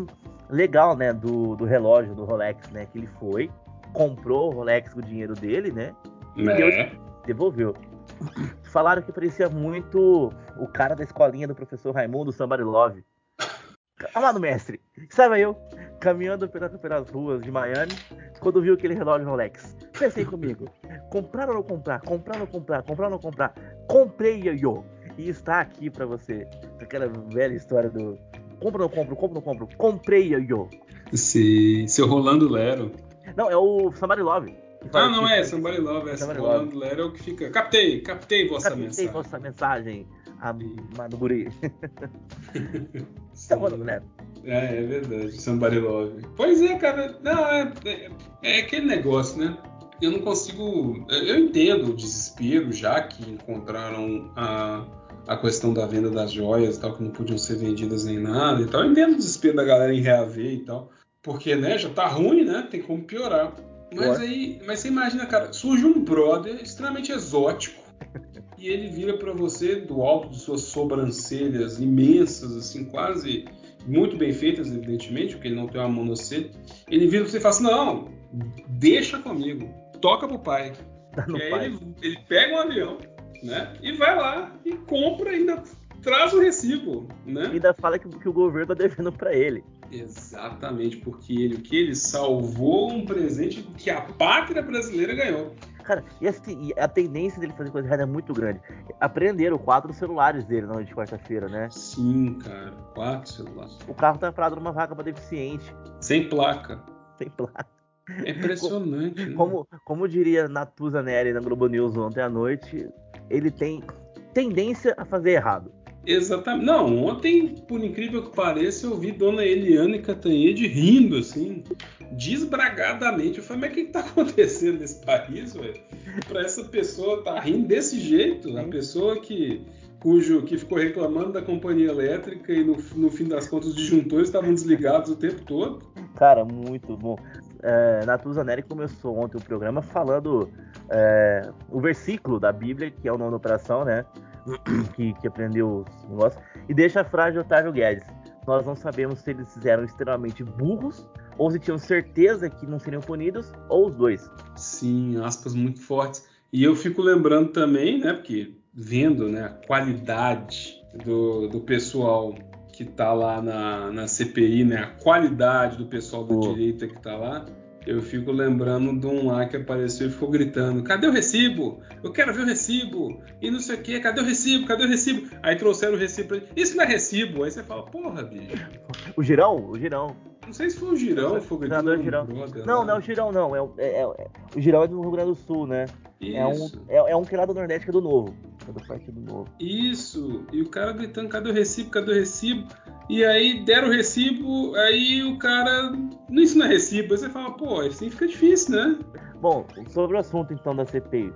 legal, né, do, do relógio, do Rolex, né, que ele foi, comprou o Rolex com o dinheiro dele, né, e né? devolveu. Falaram que parecia muito o cara da escolinha do professor Raimundo Somebody Love. Amado mestre, estava eu caminhando pelas, pelas ruas de Miami quando vi aquele relógio Rolex. Pensei comigo, comprar ou não comprar, comprar ou não comprar, comprar ou não comprar. Comprei, yo, E está aqui para você. Aquela velha história do compra ou não compro, compra ou não compro. Comprei, yo. Sim, seu Rolando Lero. Não, é o Somebody Love. Ah, não é, Somebody Love, é Somebody Rolando Lero é o que fica. Captei, captei vossa captei mensagem. vossa mensagem. a Manu Guri. falando, né? É, é verdade, Somebody Love. Pois é, cara, não, é, é, é aquele negócio, né? Eu não consigo. Eu entendo o desespero, já que encontraram a, a questão da venda das joias e tal, que não podiam ser vendidas nem nada e tal. Eu entendo o desespero da galera em reaver e tal. Porque, né, já tá ruim, né? Tem como piorar. Mas aí, mas você imagina, cara, surge um brother extremamente exótico e ele vira para você do alto de suas sobrancelhas imensas, assim, quase muito bem feitas, evidentemente, porque ele não tem uma monocete. Ele vira pra você e fala assim: não, deixa comigo, toca pro pai. Tá e aí pai. Ele, ele pega um avião, né? E vai lá e compra ainda traz o recibo, né? ainda fala que, que o governo tá devendo para ele. Exatamente, porque ele o que ele salvou um presente que a pátria brasileira ganhou. Cara, e, assim, a tendência dele fazer coisa errada é muito grande. Aprenderam quatro celulares dele na noite de quarta-feira, né? Sim, cara, quatro celulares. O carro tá parado numa vaga para deficiente. Sem placa. Sem placa. É impressionante. como, né? como, como diria Natuza Neri na Globo News ontem à noite, ele tem tendência a fazer errado. Exatamente. Não, ontem, por incrível que pareça, eu vi Dona Eliane Catanhede rindo, assim, desbragadamente. Eu falei, mas o que está acontecendo nesse país, velho? Para essa pessoa estar tá rindo desse jeito, a pessoa que cujo que ficou reclamando da companhia elétrica e no, no fim das contas os disjuntores estavam desligados o tempo todo. Cara, muito bom. É, Natuza Neri começou ontem o programa falando é, o versículo da Bíblia, que é o nome da operação, né? que, que aprendeu os negócios, e deixa a frase de Otávio Guedes. Nós não sabemos se eles eram extremamente burros ou se tinham certeza que não seriam punidos, ou os dois. Sim, aspas muito fortes. E eu fico lembrando também, né, porque vendo né, a qualidade do, do pessoal que está lá na, na CPI, né, a qualidade do pessoal da direita que está lá, eu fico lembrando de um lá que apareceu e ficou gritando: cadê o recibo? Eu quero ver o recibo! E não sei o que, cadê o recibo? Cadê o recibo? Aí trouxeram o recibo pra ele: Isso não é recibo! Aí você fala: Porra, bicho. O girão? O girão. Não sei se foi o girão, foi o. Não, não, é o girão. Não, não é o girão, não. É, é, é, o girão é do Rio Grande do Sul, né? Isso. É um, é, é um que é lá do Nordeste, que é do Novo. É do Partido Novo. Isso. E o cara gritando: cadê o recibo? Cadê o recibo? E aí deram o recibo, aí o cara. Isso não é recibo. Aí você fala, pô, assim fica difícil, né? Bom, sobre o assunto então da CPI.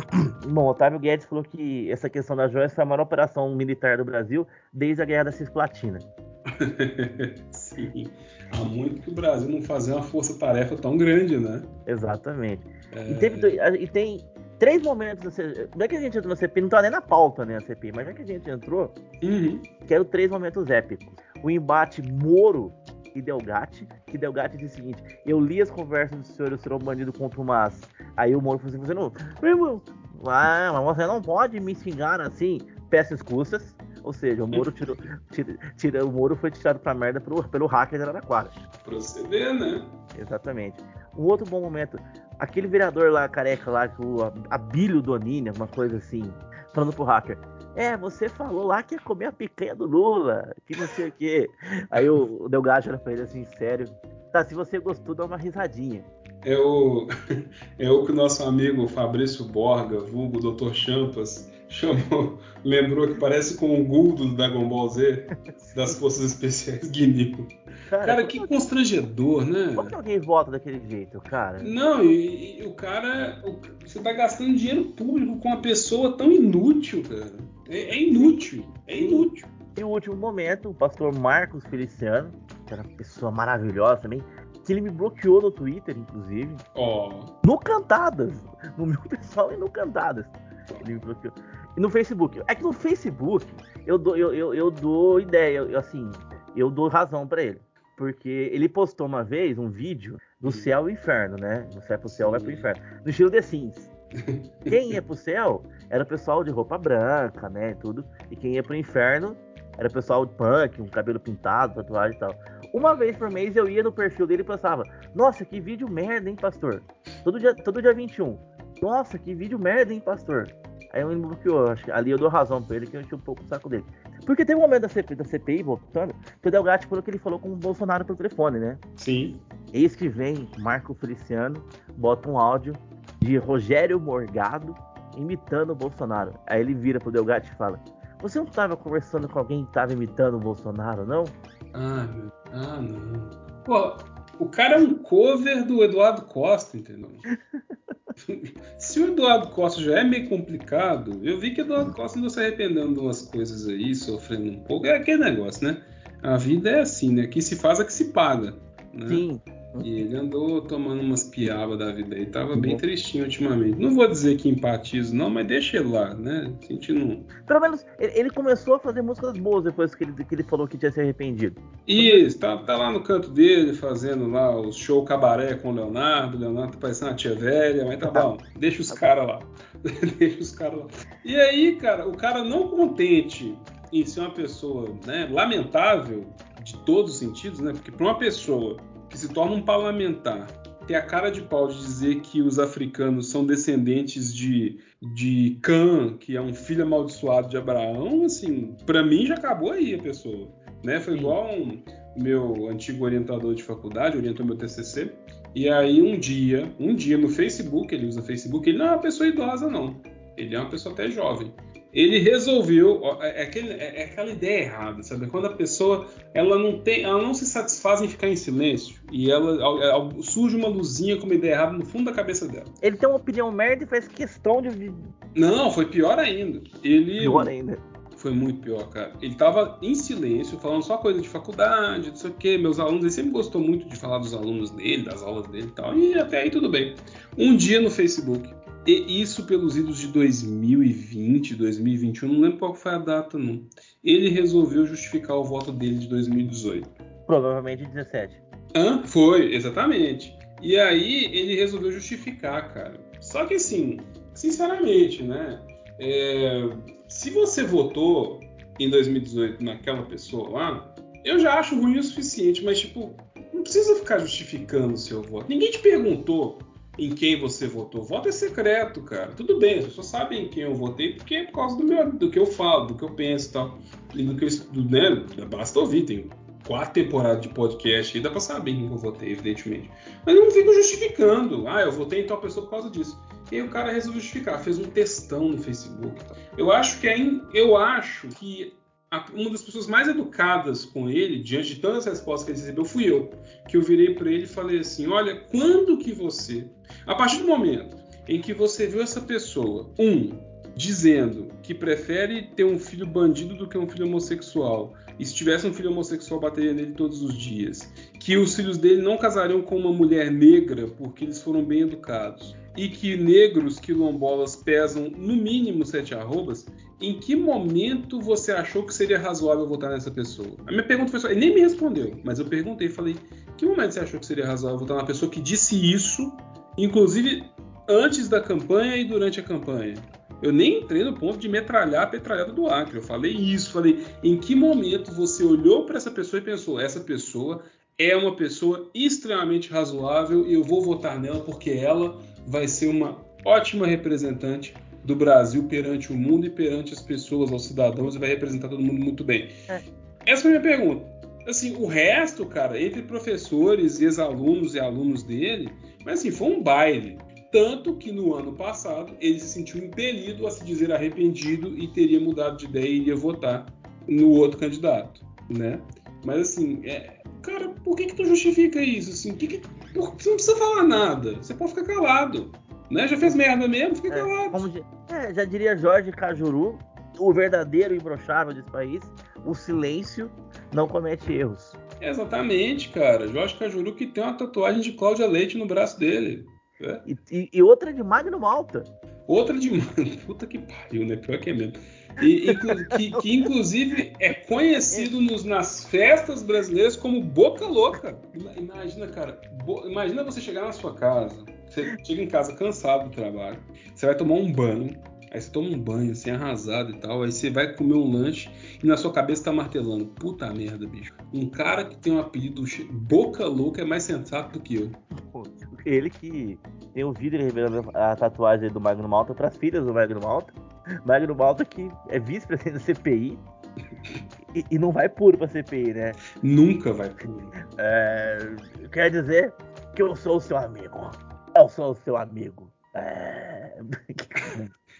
Bom, Otávio Guedes falou que essa questão das joias foi a maior operação militar do Brasil desde a Guerra da Cisplatina. Sim. Há muito que o Brasil não fazia uma força-tarefa tão grande, né? Exatamente. É... E, teve, e tem três momentos. Não é que a gente entrou na CPI, não tá nem na pauta, né, a CPI, mas é que a gente entrou, uhum. quero três momentos épicos. O embate Moro e Delgatti, que Delgatti disse o seguinte: Eu li as conversas do senhor, o senhor é um bandido contra o Mas. Aí o Moro falou assim: Você não. Meu irmão, ah, mas você não pode me xingar assim, peças custas. Ou seja, o Moro tirou, tira, tira, o Moro foi tirado pra merda pelo, pelo hacker da Araraquara. Proceder, né? Exatamente. Um outro bom momento, aquele vereador lá, careca lá, o Abílio Donini, uma coisa assim, falando pro hacker. É, você falou lá que ia comer a picanha do Lula, que não sei o quê. Aí o, o Delgado era pra ele assim, sério. Tá, se você gostou, dá uma risadinha. É o, é o que o nosso amigo Fabrício Borga, vulgo Dr. Champas, chamou, lembrou que parece com o Guldo do Dragon Ball Z, das Forças Especiais Guinil. Cara, cara que constrangedor, né? Como que alguém vota daquele jeito, cara? Não, e, e o cara. O, você tá gastando dinheiro público com uma pessoa tão inútil, cara. É, é inútil. É inútil. E o último momento, o pastor Marcos Feliciano, que era uma pessoa maravilhosa também, que ele me bloqueou no Twitter, inclusive. Oh. No Cantadas. No meu pessoal e no Cantadas. Ele me bloqueou. E no Facebook. É que no Facebook eu dou, eu, eu, eu dou ideia, eu, assim, eu dou razão para ele. Porque ele postou uma vez um vídeo do céu e inferno, né? Você vai pro céu, vai pro inferno. No estilo The Sims. Quem ia pro céu era o pessoal de roupa branca, né? E tudo. E quem ia pro inferno era o pessoal de punk, um cabelo pintado, tatuagem e tal. Uma vez por mês eu ia no perfil dele e pensava: Nossa, que vídeo merda, hein, pastor? Todo dia, todo dia 21. Nossa, que vídeo merda, hein, pastor? Aí ele me bloqueou. Acho que ali eu dou razão pra ele que eu enchi um pouco o saco dele. Porque tem um momento da CPI, da CPI voltando, que o Delgatti falou que ele falou com o Bolsonaro pelo telefone, né? Sim. Eis que vem Marco Feliciano, bota um áudio de Rogério Morgado imitando o Bolsonaro. Aí ele vira pro Delgatti e fala: Você não estava conversando com alguém que estava imitando o Bolsonaro, não? Ah, meu... ah, não. Pô, o cara é um cover do Eduardo Costa, entendeu? Se o Eduardo Costa já é meio complicado, eu vi que o Eduardo Costa andou se arrependendo de umas coisas aí, sofrendo um pouco. É aquele negócio, né? A vida é assim, né? Que se faz é que se paga. Né? Sim. E ele andou tomando umas piabas da vida aí, tava bem tristinho ultimamente. Não vou dizer que empatizo, não, mas deixa ele lá, né? Sentindo. Pelo menos ele começou a fazer músicas boas depois que ele, que ele falou que tinha se arrependido. Isso, tá, tá lá no canto dele, fazendo lá o show cabaré com o Leonardo. O Leonardo tá parecendo uma tia velha, mas tá bom, deixa os caras lá. deixa os caras lá. E aí, cara, o cara não contente em ser uma pessoa né, lamentável de todos os sentidos, né? Porque para uma pessoa que se torna um parlamentar ter a cara de pau de dizer que os africanos são descendentes de, de Cã, que é um filho amaldiçoado de Abraão, assim, para mim já acabou aí a pessoa. Né? Foi igual um meu antigo orientador de faculdade, orientou meu TCC, e aí um dia, um dia no Facebook, ele usa Facebook, ele não é uma pessoa idosa não, ele é uma pessoa até jovem ele resolveu é, é, aquele, é, é, aquela ideia errada, sabe? Quando a pessoa ela não tem, ela não se satisfaz em ficar em silêncio e ela, ela surge uma luzinha com uma ideia errada no fundo da cabeça dela. Ele tem uma opinião merda e faz questão de não, foi pior ainda. Ele pior ainda. Foi muito pior, cara. Ele tava em silêncio, falando só coisa de faculdade, não sei o quê. Meus alunos, ele sempre gostou muito de falar dos alunos dele, das aulas dele e tal. E até aí tudo bem. Um dia no Facebook, e isso pelos idos de 2020, 2021, não lembro qual foi a data, não. Ele resolveu justificar o voto dele de 2018. Provavelmente 17. Hã? Foi, exatamente. E aí ele resolveu justificar, cara. Só que assim, sinceramente, né? É, se você votou em 2018 naquela pessoa lá, eu já acho ruim o suficiente, mas tipo, não precisa ficar justificando o seu voto. Ninguém te perguntou em quem você votou. Voto é secreto, cara. Tudo bem, as pessoas sabem em quem eu votei porque é por causa do, meu, do que eu falo, do que eu penso e tal. E do que eu, né, basta ouvir, tem quatro temporadas de podcast e dá pra saber em quem eu votei, evidentemente. Mas eu não fico justificando. Ah, eu votei em tal pessoa por causa disso. E aí o cara resolveu justificar, fez um textão no Facebook. Eu acho que é, eu acho que uma das pessoas mais educadas com ele, diante de tantas respostas que ele recebeu, fui eu. Que eu virei para ele e falei assim: olha, quando que você, a partir do momento em que você viu essa pessoa, um, dizendo que prefere ter um filho bandido do que um filho homossexual, e se tivesse um filho homossexual bateria nele todos os dias, que os filhos dele não casariam com uma mulher negra porque eles foram bem educados, e que negros quilombolas pesam no mínimo sete arrobas, em que momento você achou que seria razoável votar nessa pessoa? A minha pergunta foi só, ele nem me respondeu, mas eu perguntei, falei, que momento você achou que seria razoável votar numa pessoa que disse isso, inclusive antes da campanha e durante a campanha? Eu nem entrei no ponto de metralhar a petralhada do Acre. Eu falei isso, falei em que momento você olhou para essa pessoa e pensou: essa pessoa é uma pessoa extremamente razoável e eu vou votar nela porque ela vai ser uma ótima representante do Brasil perante o mundo e perante as pessoas, aos cidadãos, e vai representar todo mundo muito bem. É. Essa foi a minha pergunta. Assim, o resto, cara, entre professores e ex-alunos e alunos dele, mas assim, foi um baile. Tanto que no ano passado ele se sentiu impelido a se dizer arrependido e teria mudado de ideia e iria votar no outro candidato, né? Mas assim, é, cara, por que que tu justifica isso? Assim, que que, por, você não precisa falar nada, você pode ficar calado. Né? Já fez merda mesmo, fica é, calado. é, já diria Jorge Cajuru, o verdadeiro imbrochável desse país, o silêncio não comete erros. Exatamente, cara. Jorge Cajuru que tem uma tatuagem de Cláudia Leite no braço dele. É. E, e, e, outra de Magno Malta. Outra de Puta que pariu, né? Pior que é mesmo. E, que, que, inclusive é conhecido nos, nas festas brasileiras como Boca Louca. Imagina, cara. Bo... Imagina você chegar na sua casa, você chega em casa cansado do trabalho, você vai tomar um banho, aí você toma um banho assim, arrasado e tal, aí você vai comer um lanche e na sua cabeça tá martelando. Puta merda, bicho. Um cara que tem um apelido Boca Louca é mais sensato do que eu. Ele que tem um vídeo revelando a tatuagem do Magno Malta para as filhas do Magno Malta. Magno Malta que é vice-presidente da CPI. E, e, não vai puro pra CPI, né? Nunca vai puro. É, quer dizer que eu sou o seu amigo. Eu sou o seu amigo. É...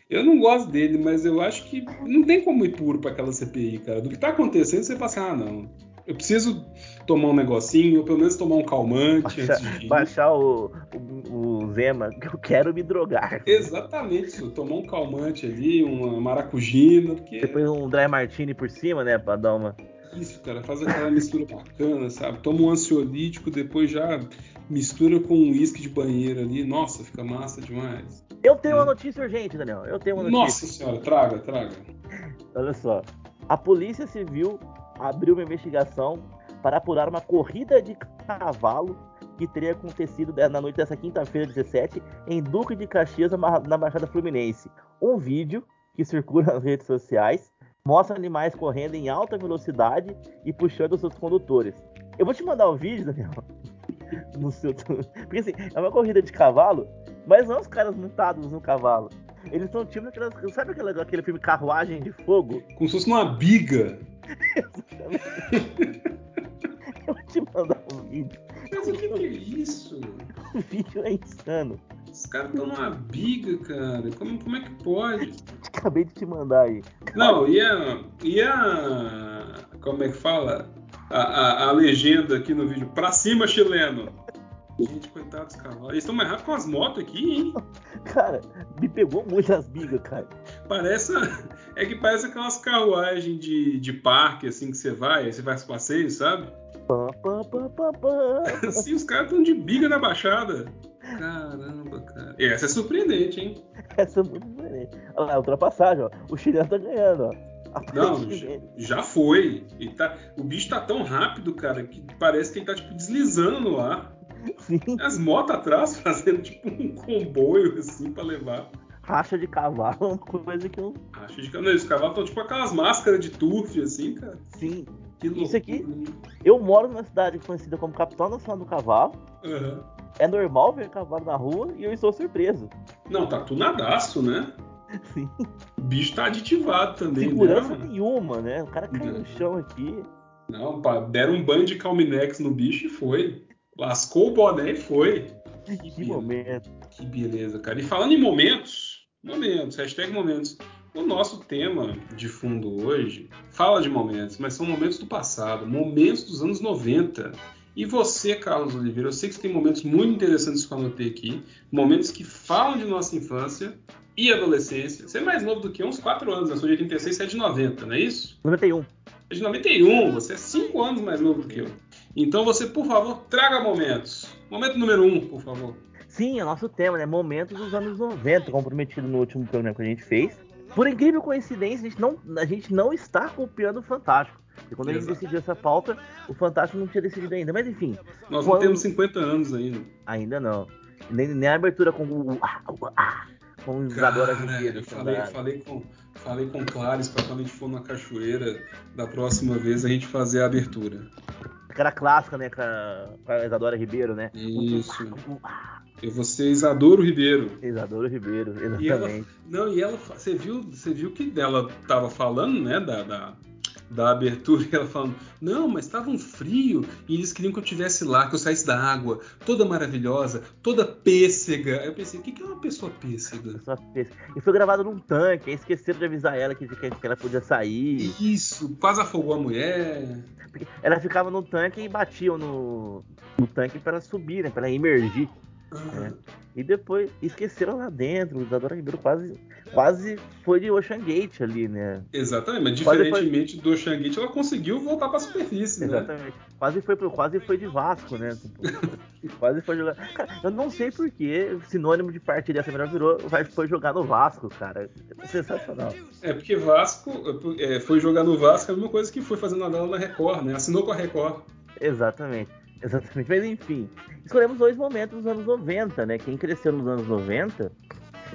Eu não gosto dele, mas eu acho que não tem como ir puro para aquela CPI, cara. Do que tá acontecendo, você fala assim, ah, não. Eu preciso tomar um negocinho, ou pelo menos tomar um calmante baixar, antes de. Baixar o, o, o, Zema, que eu quero me drogar. Exatamente, isso. tomar um calmante ali, uma maracujina. Porque... Depois um dry martini por cima, né, pra dar uma... Isso, cara, faz aquela mistura bacana, sabe? Toma um ansiolítico, depois já mistura com um uísque de banheiro ali. Nossa, fica massa demais. Eu tenho é. uma notícia urgente, Daniel. Eu tenho uma notícia. Nossa senhora, traga, traga. Olha só. A Polícia Civil abriu uma investigação para apurar uma corrida de cavalo que teria acontecido na noite dessa quinta-feira, 17, em Duque de Caxias, na Baixada Fluminense. Um vídeo que circula nas redes sociais mostra animais correndo em alta velocidade e puxando seus condutores. Eu vou te mandar o vídeo, Daniel. No seu... Porque assim, é uma corrida de cavalo, mas não os caras montados no cavalo. Eles são tipo aquelas. Sabe aquele, aquele filme Carruagem de Fogo? Como se fosse uma biga. Eu vou te mandar um vídeo. Mas o que, que é isso? O vídeo é insano. Os caras estão numa biga, cara. Como, como é que pode? Acabei de te mandar aí. Não, e a. E a. Como é que fala? A, a, a legenda aqui no vídeo. Pra cima, chileno. Gente, coitados cavalos. Eles estão mais rápidos com as motos aqui, hein? Cara, me pegou muito as bigas, cara. Parece. É que parece aquelas carruagens de, de parque, assim, que você vai, você vai passeio, sabe? Pá, pá, pá, pá, pá. Sim, os caras estão de biga na baixada. Caramba, cara. Essa é surpreendente, hein? Essa é muito surpreendente. Olha lá, ultrapassagem, ó. O chileno tá ganhando, ó. Não, já foi. Tá, o bicho tá tão rápido, cara, que parece que ele tá, tipo, deslizando no ar. Sim. As motos atrás fazendo tipo um comboio assim para levar. Racha de cavalo, coisa que eu. Racha de cavalo. Os cavalos estão tipo aquelas máscaras de turf, assim, cara. Sim. Que Isso aqui. Eu moro numa cidade conhecida como Capital Nacional do Cavalo. Uhum. É normal ver cavalo na rua e eu estou surpreso. Não, tá tunadaço, né? Sim. O bicho tá aditivado também, Segurança né? nenhuma, né? O cara caiu no chão aqui. Não, pá, deram um banho de Calminex no bicho e foi. Lascou o boné e foi. Que, que momento. Que beleza, cara. E falando em momentos, momentos, hashtag momentos. O nosso tema de fundo hoje fala de momentos, mas são momentos do passado, momentos dos anos 90. E você, Carlos Oliveira, eu sei que você tem momentos muito interessantes que eu anotei aqui, momentos que falam de nossa infância e adolescência. Você é mais novo do que eu, uns 4 anos, eu sou de 86, você é de 90, não é isso? 91. É de 91, você é 5 anos mais novo do que eu. Então você, por favor, traga momentos. Momento número um, por favor. Sim, é nosso tema, né? Momentos dos anos 90, comprometido no último programa que a gente fez. Por incrível coincidência, a gente não, a gente não está copiando o Fantástico. Porque quando Exato. a gente decidiu essa pauta, o Fantástico não tinha decidido ainda. Mas enfim. Nós quando... não temos 50 anos ainda. Ainda não. Nem, nem a abertura com o. Com os Isadora Ribeiro. Eu falei, falei, com, falei com Clares para quando a gente for na cachoeira, da próxima vez a gente fazer a abertura aquela clássica, né, com a, com a Isadora Ribeiro, né? Isso. E você, Isadoro Ribeiro. Isadoro Ribeiro, exatamente. E ela, não, e ela, você viu, você viu que dela tava falando, né, da, da da abertura, ela falando, não, mas estava um frio e eles queriam que eu estivesse lá, que eu saísse da água, toda maravilhosa, toda pêssega. Aí eu pensei, o que é uma pessoa pêssega? Pessoa pêssega. E foi gravado num tanque, aí esqueceram de avisar ela que, que ela podia sair. Isso, quase afogou a mulher. Ela ficava no tanque e batiam no, no tanque para subir, né, para ela emergir. Né? E depois esqueceram lá dentro. O Isadora Ribeiro quase, quase foi de Ocean Gate ali, né? Exatamente, mas diferentemente foi... do Ocean Gate, ela conseguiu voltar para a superfície, né? Exatamente. né? Quase foi, quase foi de Vasco, né? quase foi jogar. Cara, eu não sei porquê, sinônimo de parte dessa melhor virou, vai, foi jogar no Vasco, cara. É sensacional. É, porque Vasco é, foi jogar no Vasco é a mesma coisa que foi fazendo a na Record, né? Assinou com a Record. Exatamente. Exatamente. Mas enfim, escolhemos dois momentos dos anos 90, né? Quem cresceu nos anos 90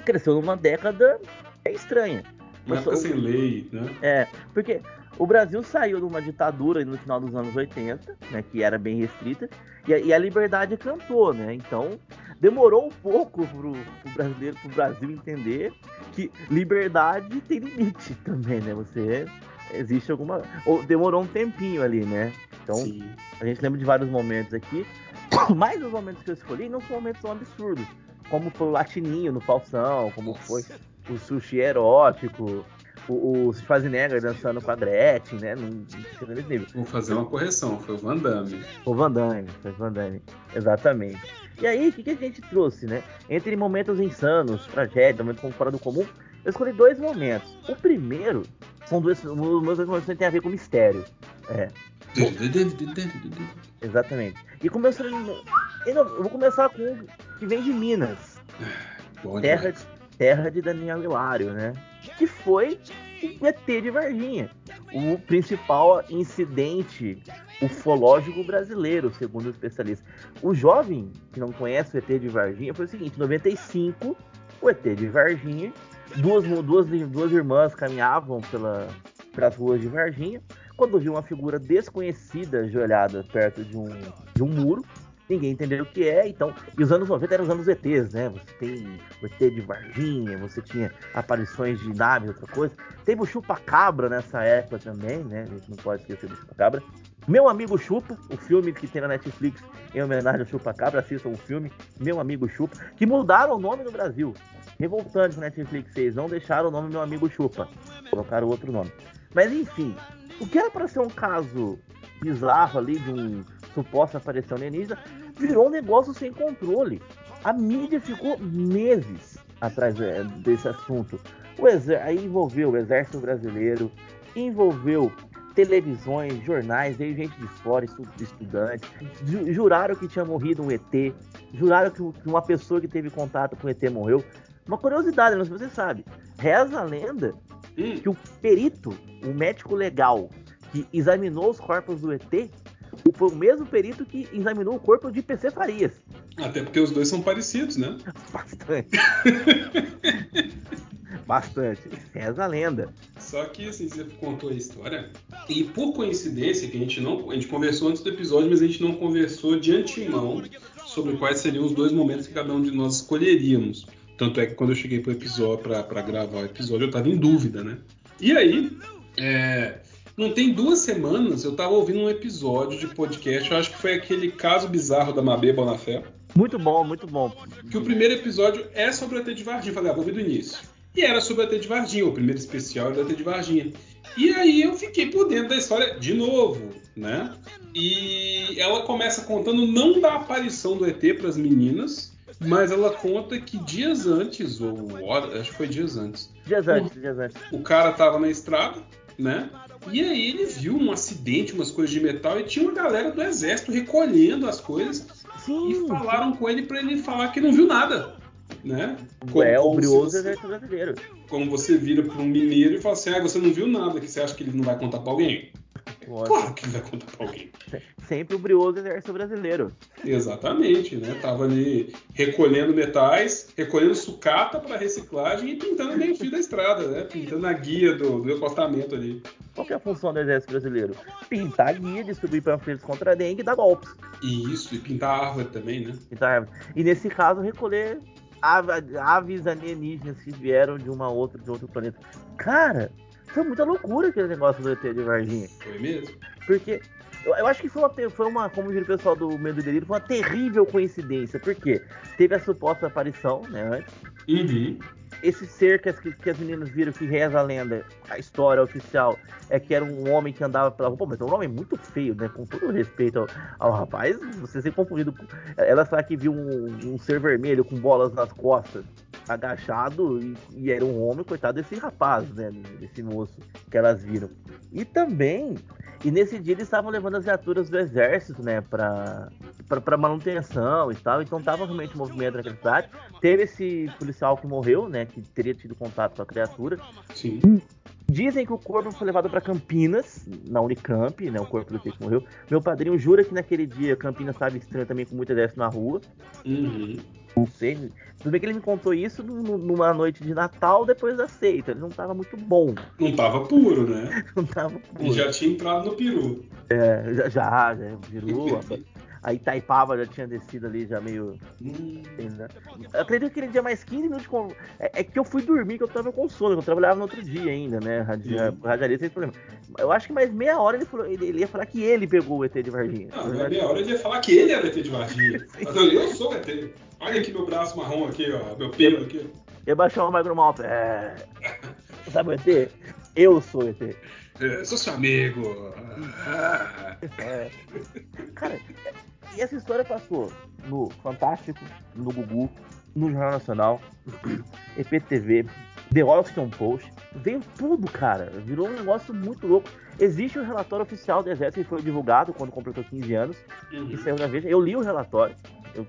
cresceu numa década estranha. Mas época sem lei, né? É, porque o Brasil saiu de uma ditadura no final dos anos 80, né, que era bem restrita, e a, e a liberdade cantou, né? Então, demorou um pouco pro, pro brasileiro, pro Brasil entender que liberdade tem limite também, né? Você existe alguma. Ou demorou um tempinho ali, né? Então, Sim. a gente lembra de vários momentos aqui. Mas os momentos que eu escolhi não são momentos tão absurdos. como foi o Latininho no Falsão, como foi o sushi erótico, o, o Schwarzenegger dançando com a Gretchen, né? Não, nesse nível. Vou fazer uma correção, foi o Van Damme. O Van Damme, foi o Van Damme, exatamente. E aí, o que, que, a gente trouxe, né? Entre momentos insanos, tragédia, momentos fora do comum, eu escolhi dois momentos. O primeiro são dois, os meus dois momentos tem a ver com mistério. É. Exatamente. E começando. Eu vou começar com um que vem de Minas. terra, de, terra de Daniel Hilário, né? Que foi o ET de Varginha. O principal incidente ufológico brasileiro, segundo os especialistas. O jovem que não conhece o ET de Varginha foi o seguinte: em 95, o ET de Varginha, duas, duas, duas irmãs caminhavam pela, pelas ruas de Varginha quando viu uma figura desconhecida ajoelhada perto de um, de um muro. Ninguém entendeu o que é, então. E os anos 90 eram os anos ETs, né? Você tem o ET de Varginha, você tinha aparições de naves, outra coisa. Teve o Chupa-Cabra nessa época também, né? A gente não pode esquecer do Chupa-Cabra. Meu Amigo Chupa, o filme que tem na Netflix em homenagem ao Chupa-Cabra, assistam o filme Meu Amigo Chupa, que mudaram o nome no Brasil. Revoltante que Netflix fez, não deixaram o nome Meu Amigo Chupa, colocaram outro nome. Mas enfim, o que era para ser um caso bizarro ali de um suposto aparição alienígena virou um negócio sem controle. A mídia ficou meses atrás é, desse assunto. O aí envolveu o Exército Brasileiro, envolveu televisões, jornais, veio gente de fora, estudantes, juraram que tinha morrido um ET, juraram que uma pessoa que teve contato com o ET morreu. Uma curiosidade, não sei se você sabe, reza a lenda hum. que o perito, o médico legal que examinou os corpos do ET, foi o mesmo perito que examinou o corpo de PC Farias. Até porque os dois são parecidos, né? Bastante. Bastante. Reza a lenda. Só que assim, você contou a história. E por coincidência, que a gente não. A gente conversou antes do episódio, mas a gente não conversou de antemão sobre quais seriam os dois momentos que cada um de nós escolheríamos. Tanto é que quando eu cheguei pro episódio para gravar o episódio, eu tava em dúvida, né? E aí, é, não tem duas semanas eu tava ouvindo um episódio de podcast, eu acho que foi aquele caso bizarro da Mabê Bonafé. Muito bom, muito bom. Que o primeiro episódio é sobre a T de Varginha. Falei, ah, vou ouvir do início. E era sobre a T de Varginha, o primeiro especial da T de Varginha. E aí eu fiquei por dentro da história de novo, né? E ela começa contando não da aparição do ET para as meninas, mas ela conta que dias antes, ou acho que foi dias antes. Dias antes, o, dias antes. O cara tava na estrada, né? E aí ele viu um acidente, umas coisas de metal, e tinha uma galera do exército recolhendo as coisas. Sim, e falaram sim. com ele para ele falar que não viu nada. Né? Como, é o brioso exército brasileiro. Como você vira para um mineiro e fala assim: ah, você não viu nada, que você acha que ele não vai contar para alguém? Claro que ele vai contar pra alguém. Sempre o brioso exército brasileiro. Exatamente, né? Tava ali recolhendo metais, recolhendo sucata para reciclagem e pintando meio fio da estrada, né? Pintando a guia do, do acostamento ali. Qual é a função do exército brasileiro? Pintar a guia, distribuir panfletos contra a dengue e dar golpes. Isso, e pintar árvore também, né? Pintar árvore. E nesse caso, recolher aves alienígenas que vieram de uma outra, de outro planeta. Cara, foi muita loucura aquele negócio do ET de Varginha. Foi mesmo? Porque eu, eu, acho que foi uma, foi uma, como diz o pessoal do Medo e Delírio, foi uma terrível coincidência. Porque teve a suposta aparição, né, antes. Uhum. Esse ser que as, que as meninas viram que reza a lenda, a história oficial, é que era um homem que andava pela rua. Pô, mas é um homem muito feio, né? Com todo respeito ao, ao rapaz, você ser confundido. Ela sabe que viu um, um ser vermelho com bolas nas costas agachado e, e, era um homem, coitado desse rapaz, né? Desse moço que elas viram. E também, e nesse dia eles estavam levando as viaturas do exército, né, pra, pra, pra manutenção e tal. Então tava realmente movimento naquela cidade. Teve esse policial que morreu, né, que teria tido contato com a criatura. Sim. Dizem que o corpo foi levado para Campinas, na Unicamp, né? O corpo do que morreu. Meu padrinho jura que naquele dia Campinas estava estranho também com muito exército na rua. Uhum. Não sei. Tudo bem que ele me contou isso numa noite de Natal depois da seita. Ele não tava muito bom. Não tava puro, né? não tava puro. E já tinha entrado no peru. É, já, já, já peru. a Itaipava já tinha descido ali, já meio. Hum. Né? Eu acredito que ele tinha mais 15 minutos de con... é, é, que eu fui dormir, que eu tava com sono, eu trabalhava no outro dia ainda, né? Radi... Radialista sem problema. Eu acho que mais meia hora ele, falou, ele, ele, ia falar que ele pegou o ET de Varginha. Não, mais meia hora ele ia falar que ele era o ET de Varginha. eu sou o ET. Olha aqui meu braço marrom aqui, ó. Meu pelo aqui. Ia baixar o micro mouse. É. Sabe o ET? Eu sou o ET. É, sou seu amigo. É. Cara, e essa história passou no Fantástico, no Gugu, no Jornal Nacional, EPTV, The Washington Post. Veio tudo, cara. Virou um negócio muito louco. Existe um relatório oficial do Exército que foi divulgado quando completou 15 anos. Uhum. E saiu na Veja. Eu li o relatório. Eu,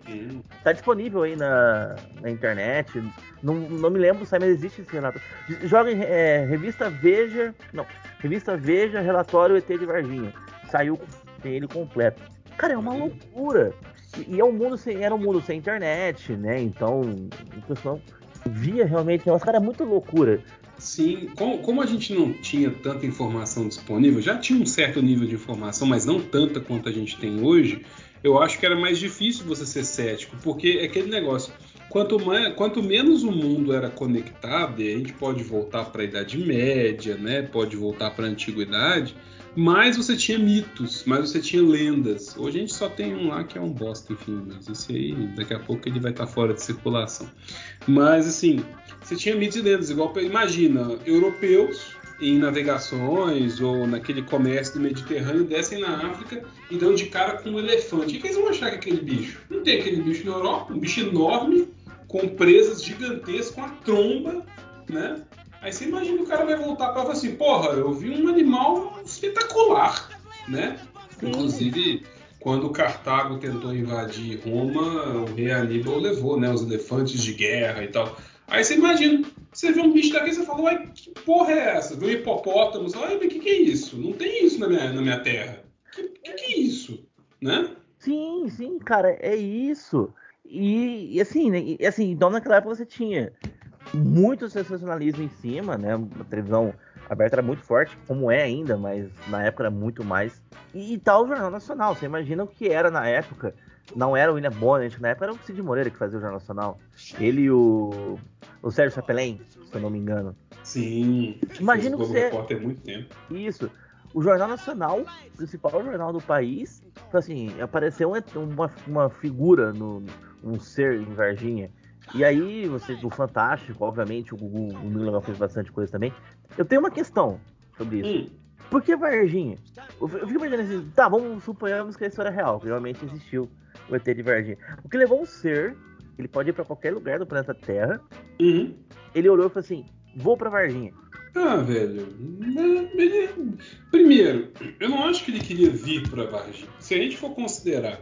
tá disponível aí na, na internet. Não, não me lembro se mas existe esse relatório. Joga em é, revista Veja. Não, revista Veja, relatório ET de Varginha. Saiu, tem ele completo. Cara, é uma loucura. E, e é um mundo sem, era um mundo sem internet, né? Então, o pessoal via realmente. Nossa, cara, é muito loucura. Sim, como, como, a gente não tinha tanta informação disponível, já tinha um certo nível de informação, mas não tanta quanto a gente tem hoje, eu acho que era mais difícil você ser cético, porque é aquele negócio. Quanto, mais, quanto menos o mundo era conectado, e a gente pode voltar para a Idade Média, né? Pode voltar para a Antiguidade, mais você tinha mitos, mais você tinha lendas. Hoje a gente só tem um lá que é um bosta, enfim, mas esse aí daqui a pouco ele vai estar tá fora de circulação. Mas assim, você tinha mitos e lendas, igual imagina, europeus em navegações ou naquele comércio do Mediterrâneo descem na África e dão de cara com um elefante. O que eles vão achar que é aquele bicho? Não tem aquele bicho na Europa, um bicho enorme, com presas gigantescas, com a tromba, né? Aí você imagina o cara vai voltar para falar assim, porra, eu vi um animal espetacular, né? Inclusive, quando Cartago tentou invadir Roma, o rei Aníbal levou, né, os elefantes de guerra e tal. Aí você imagina, você vê um bicho daqui e você fala, uai, que porra é essa? Vê um hipopótamo, você fala, o que, que é isso? Não tem isso na minha, na minha terra. Que, que, que é isso? Né? Sim, sim, cara, é isso. E, e assim, né, e, assim, então naquela época você tinha muito sensacionalismo em cima, né? A televisão aberta era muito forte, como é ainda, mas na época era muito mais. E, e tal o Jornal Nacional. Você imagina o que era na época não era o William Bonner, na época era o Cid Moreira que fazia o Jornal Nacional. Ele e o, o Sérgio Chapelin, se eu não me engano. Sim. Imagina que você. Repórter muito tempo. Isso. O Jornal Nacional, o principal jornal do país, assim, apareceu uma, uma figura, no, um ser em Varginha. E aí, você, do Fantástico, obviamente, o Google, o Milo fez bastante coisa também. Eu tenho uma questão sobre isso. Hum. Por que Varginha? Eu fico imaginando assim, tá, vamos suponhamos que a história é real, que realmente existiu o ET de Varginha. O que levou um ser, ele pode ir para qualquer lugar do planeta Terra. Uhum. Ele olhou e falou assim: vou para Varginha. Ah, velho. Primeiro, eu não acho que ele queria vir para Varginha. Se a gente for considerar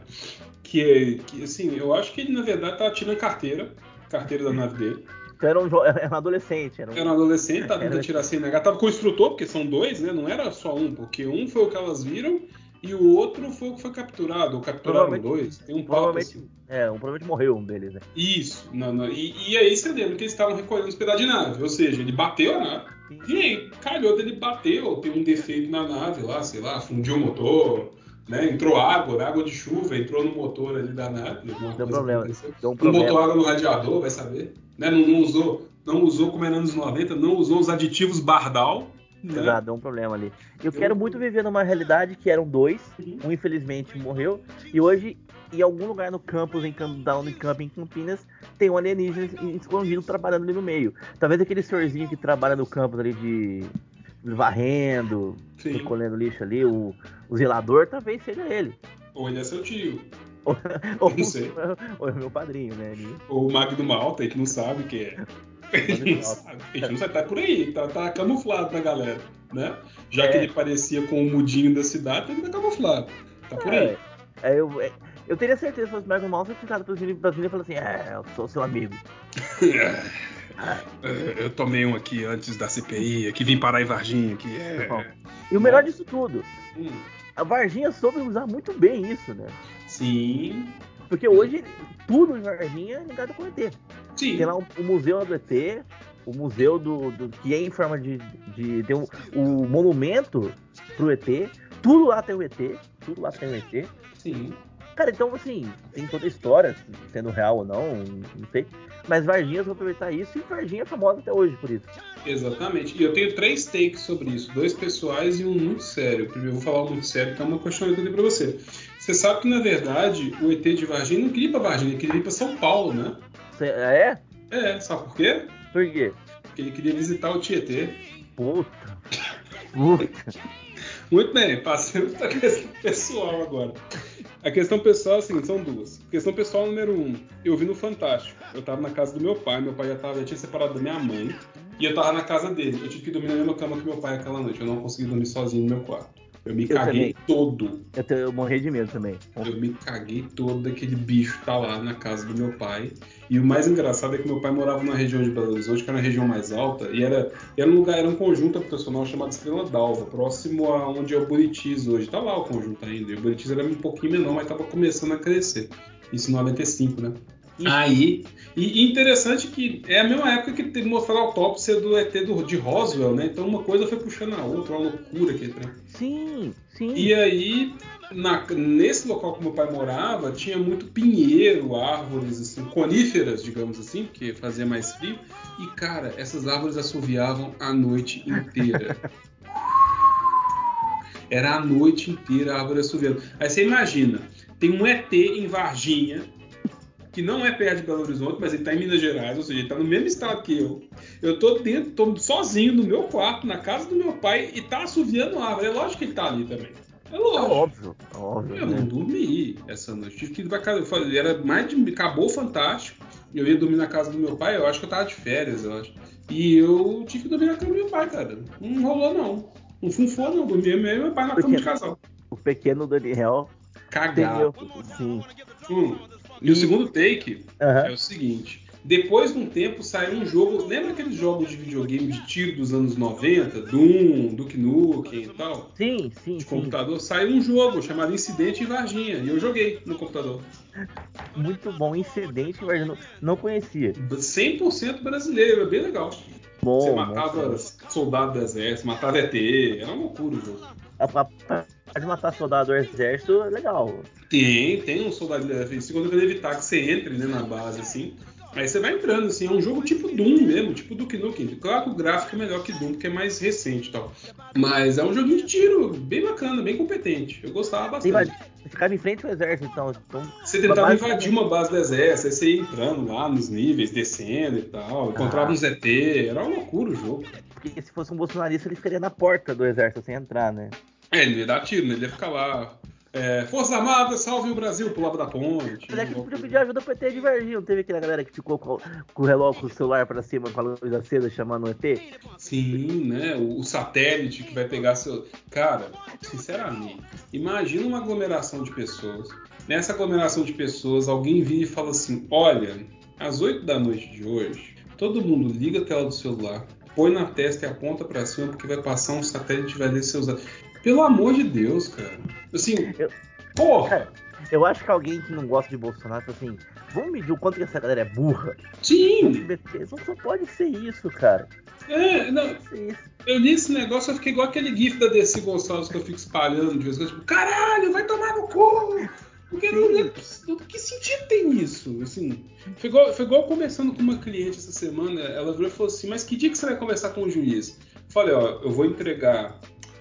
que, que, assim, eu acho que ele na verdade tava tirando carteira, carteira da nave dele. Era um, era um adolescente. Era um, era um adolescente, tava tentando tirar negar. Tava com o instrutor, porque são dois, né? Não era só um, porque um foi o que elas viram e o outro foi o que foi capturado, ou capturaram dois. Tem um provavelmente, assim. É, um provavelmente morreu um deles, né? Isso. Não, não, e, e, aí você lembra que eles estavam recolhendo os pedaços de nave. Ou seja, ele bateu a nave. Sim. E aí, calhou dele bater, ou tem um defeito na nave lá, sei lá, fundiu o motor, né? Entrou água, água de chuva, entrou no motor ali da nave. Deu problema. Deu um problema. Não botou água no radiador, vai saber. Né? Não, não, usou, não usou, como era nos 90, não usou os aditivos Bardal né? Exato, deu um problema ali. Eu, quero muito viver numa realidade que eram dois, um infelizmente morreu, e hoje, em algum lugar no campus, em da Unicamp, em Campinas, tem um alienígena escondido trabalhando ali no meio. Talvez aquele senhorzinho que trabalha no campus ali de varrendo, Sim. recolhendo lixo ali, o, o zelador, talvez seja ele. Ou ele é seu tio. ou, não sei. Ou é meu padrinho, né? Ele... Ou o Magno Malta, que não sabe que é. Não sabe. Ele não sabe, tá por aí, tá, tá camuflado na galera, né? Já é. que ele parecia com o mudinho da cidade, ele tá camuflado. Tá por aí. É, é eu, é, eu teria certeza que fosse o Michael Mouse, eu ficado pro Brasil e falou assim: É, eu sou seu amigo. É, eu tomei um aqui antes da CPI, aqui vim parar em Varginha. Aqui, é... E o melhor disso tudo, hum. a Varginha soube usar muito bem isso, né? Sim. Porque hoje tudo em Varginha é ligado com o ET. Sim. Tem lá o, o museu do ET, o museu do, do, que é em forma de, de tem um, o monumento pro ET, tudo lá tem o ET, tudo lá tem o ET. Sim. Cara, então assim, tem toda a história, sendo real ou não, não sei. Mas Varginha vai aproveitar isso e Varginha é famosa até hoje por isso. Exatamente. E eu tenho três takes sobre isso, dois pessoais e um muito sério. Primeiro eu vou falar um muito sério, que é uma questão que eu tenho pra você. Você sabe que, na verdade, o ET de Varginha não queria ir pra Varginha, ele queria ir pra São Paulo, né? Cê, é? É, sabe por quê? Por quê? Porque ele queria visitar o Tietê. Puta. Puta. Muito bem, passando para a questão pessoal agora. A questão pessoal é a seguinte, são duas. A questão pessoal número um, eu vi no Fantástico. Eu tava na casa do meu pai, meu pai já, tava, já tinha separado da minha mãe, e eu tava na casa dele. Eu tive que dormir na mesma cama que meu pai aquela noite. Eu não consegui dormir sozinho no meu quarto. Eu me Eu caguei também. todo. Eu, te- eu morri de medo também. Eu me caguei todo daquele bicho tá lá na casa do meu pai. E o mais engraçado é que meu pai morava numa região de Belo Horizonte, que era uma região mais alta, e era, era um lugar, era um conjunto habitacional chamado Estrela d'Alva, próximo a onde é o Buritis hoje. Tá lá o conjunto ainda. E o Buritis era um pouquinho menor, mas tava começando a crescer. Isso em 95, né? Aí, e, e interessante que é a mesma época que te- mostraram a autópsia do ET do, de Roswell, né? Então uma coisa foi puxando a outra, uma loucura aqui, né? Sim, sim. E aí, na- nesse local que meu pai morava, tinha muito pinheiro, árvores assim, coníferas, digamos assim, porque fazia mais frio. E cara, essas árvores assoviavam a noite inteira. Era a noite inteira a árvore assoviando. Aí você imagina, tem um ET em Varginha, que não é perto de Belo Horizonte, mas ele tá em Minas Gerais, ou seja, ele tá no mesmo estado que eu. Eu tô dentro, tô sozinho no meu quarto, na casa do meu pai, e tá assoviando árvore. É lógico que ele tá ali também. É É lógico. óbvio, é óbvio. Eu né? não dormi essa noite. Tive que ir pra casa. Eu falei, era mais de. Acabou o Fantástico. Eu ia dormir na casa do meu pai. Eu acho que eu tava de férias, eu acho. E eu tive que dormir na cama do meu pai, cara. Não rolou, não. Não funfou, não. Dormi eu e meu pai na Por cama de casal. O pequeno Daniel Cagado. Sim. Hum. E o segundo take Aham. é o seguinte. Depois de um tempo saiu um jogo. Lembra aqueles jogos de videogame de tiro dos anos 90? Doom, Duke Nukem e tal? Sim, sim, De sim. computador, saiu um jogo chamado Incidente em Varginha. E eu joguei no computador. Muito bom. Incidente, mas eu não, não conhecia. 100% brasileiro, é bem legal. Bom, Você bom. matava soldado do exército, matava ET, era uma loucura o jogo. De matar soldado do exército é legal. Tem, tem um soldado do exército, quando eu evitar que você entre né, na base, assim. Aí você vai entrando, assim, é um jogo tipo Doom mesmo, tipo Duke Nukem. Claro que o gráfico é melhor que Doom, porque é mais recente e tal. Mas é um joguinho de tiro, bem bacana, bem competente. Eu gostava bastante. você ficava em frente ao exército, então. então Você tentava Mas- invadir uma base do exército, aí você ia entrando lá nos níveis, descendo e tal, encontrava Ah. uns ET, era uma loucura o jogo. porque se fosse um bolsonarista, ele ficaria na porta do exército sem entrar, né? É, ele ia dar tiro, né? Ele ia ficar lá. É, Forças Armadas, salve o Brasil, pulava da ponte. Mas é que podia pedir ajuda pro ET de Varginha. Não teve aquela galera que ficou com, com o relógio, com o celular pra cima, com a luz acesa, chamando o ET? Sim, né? O, o satélite que vai pegar seu. Cara, sinceramente, imagina uma aglomeração de pessoas. Nessa aglomeração de pessoas, alguém vira e fala assim: olha, às 8 da noite de hoje, todo mundo liga a tela do celular, põe na testa e aponta pra cima, porque vai passar um satélite e vai ler seus dados. Pelo amor de Deus, cara. Assim, Eu- porra! Cara, eu acho que alguém que não gosta de Bolsonaro fala assim: vamos medir o quanto que essa galera é burra. Sim! Não só pode ser isso, cara. É, não. Eu li esse negócio, eu fiquei igual aquele gif da Desi Gonçalves que eu fico espalhando de vez em quando, tipo, caralho, vai tomar no cu! Porque não, não- que sentido tem isso? Assim, foi igual, foi igual conversando com uma cliente essa semana, ela virou e falou assim, mas que dia que você vai conversar com o juiz? Eu falei, ó, eu vou entregar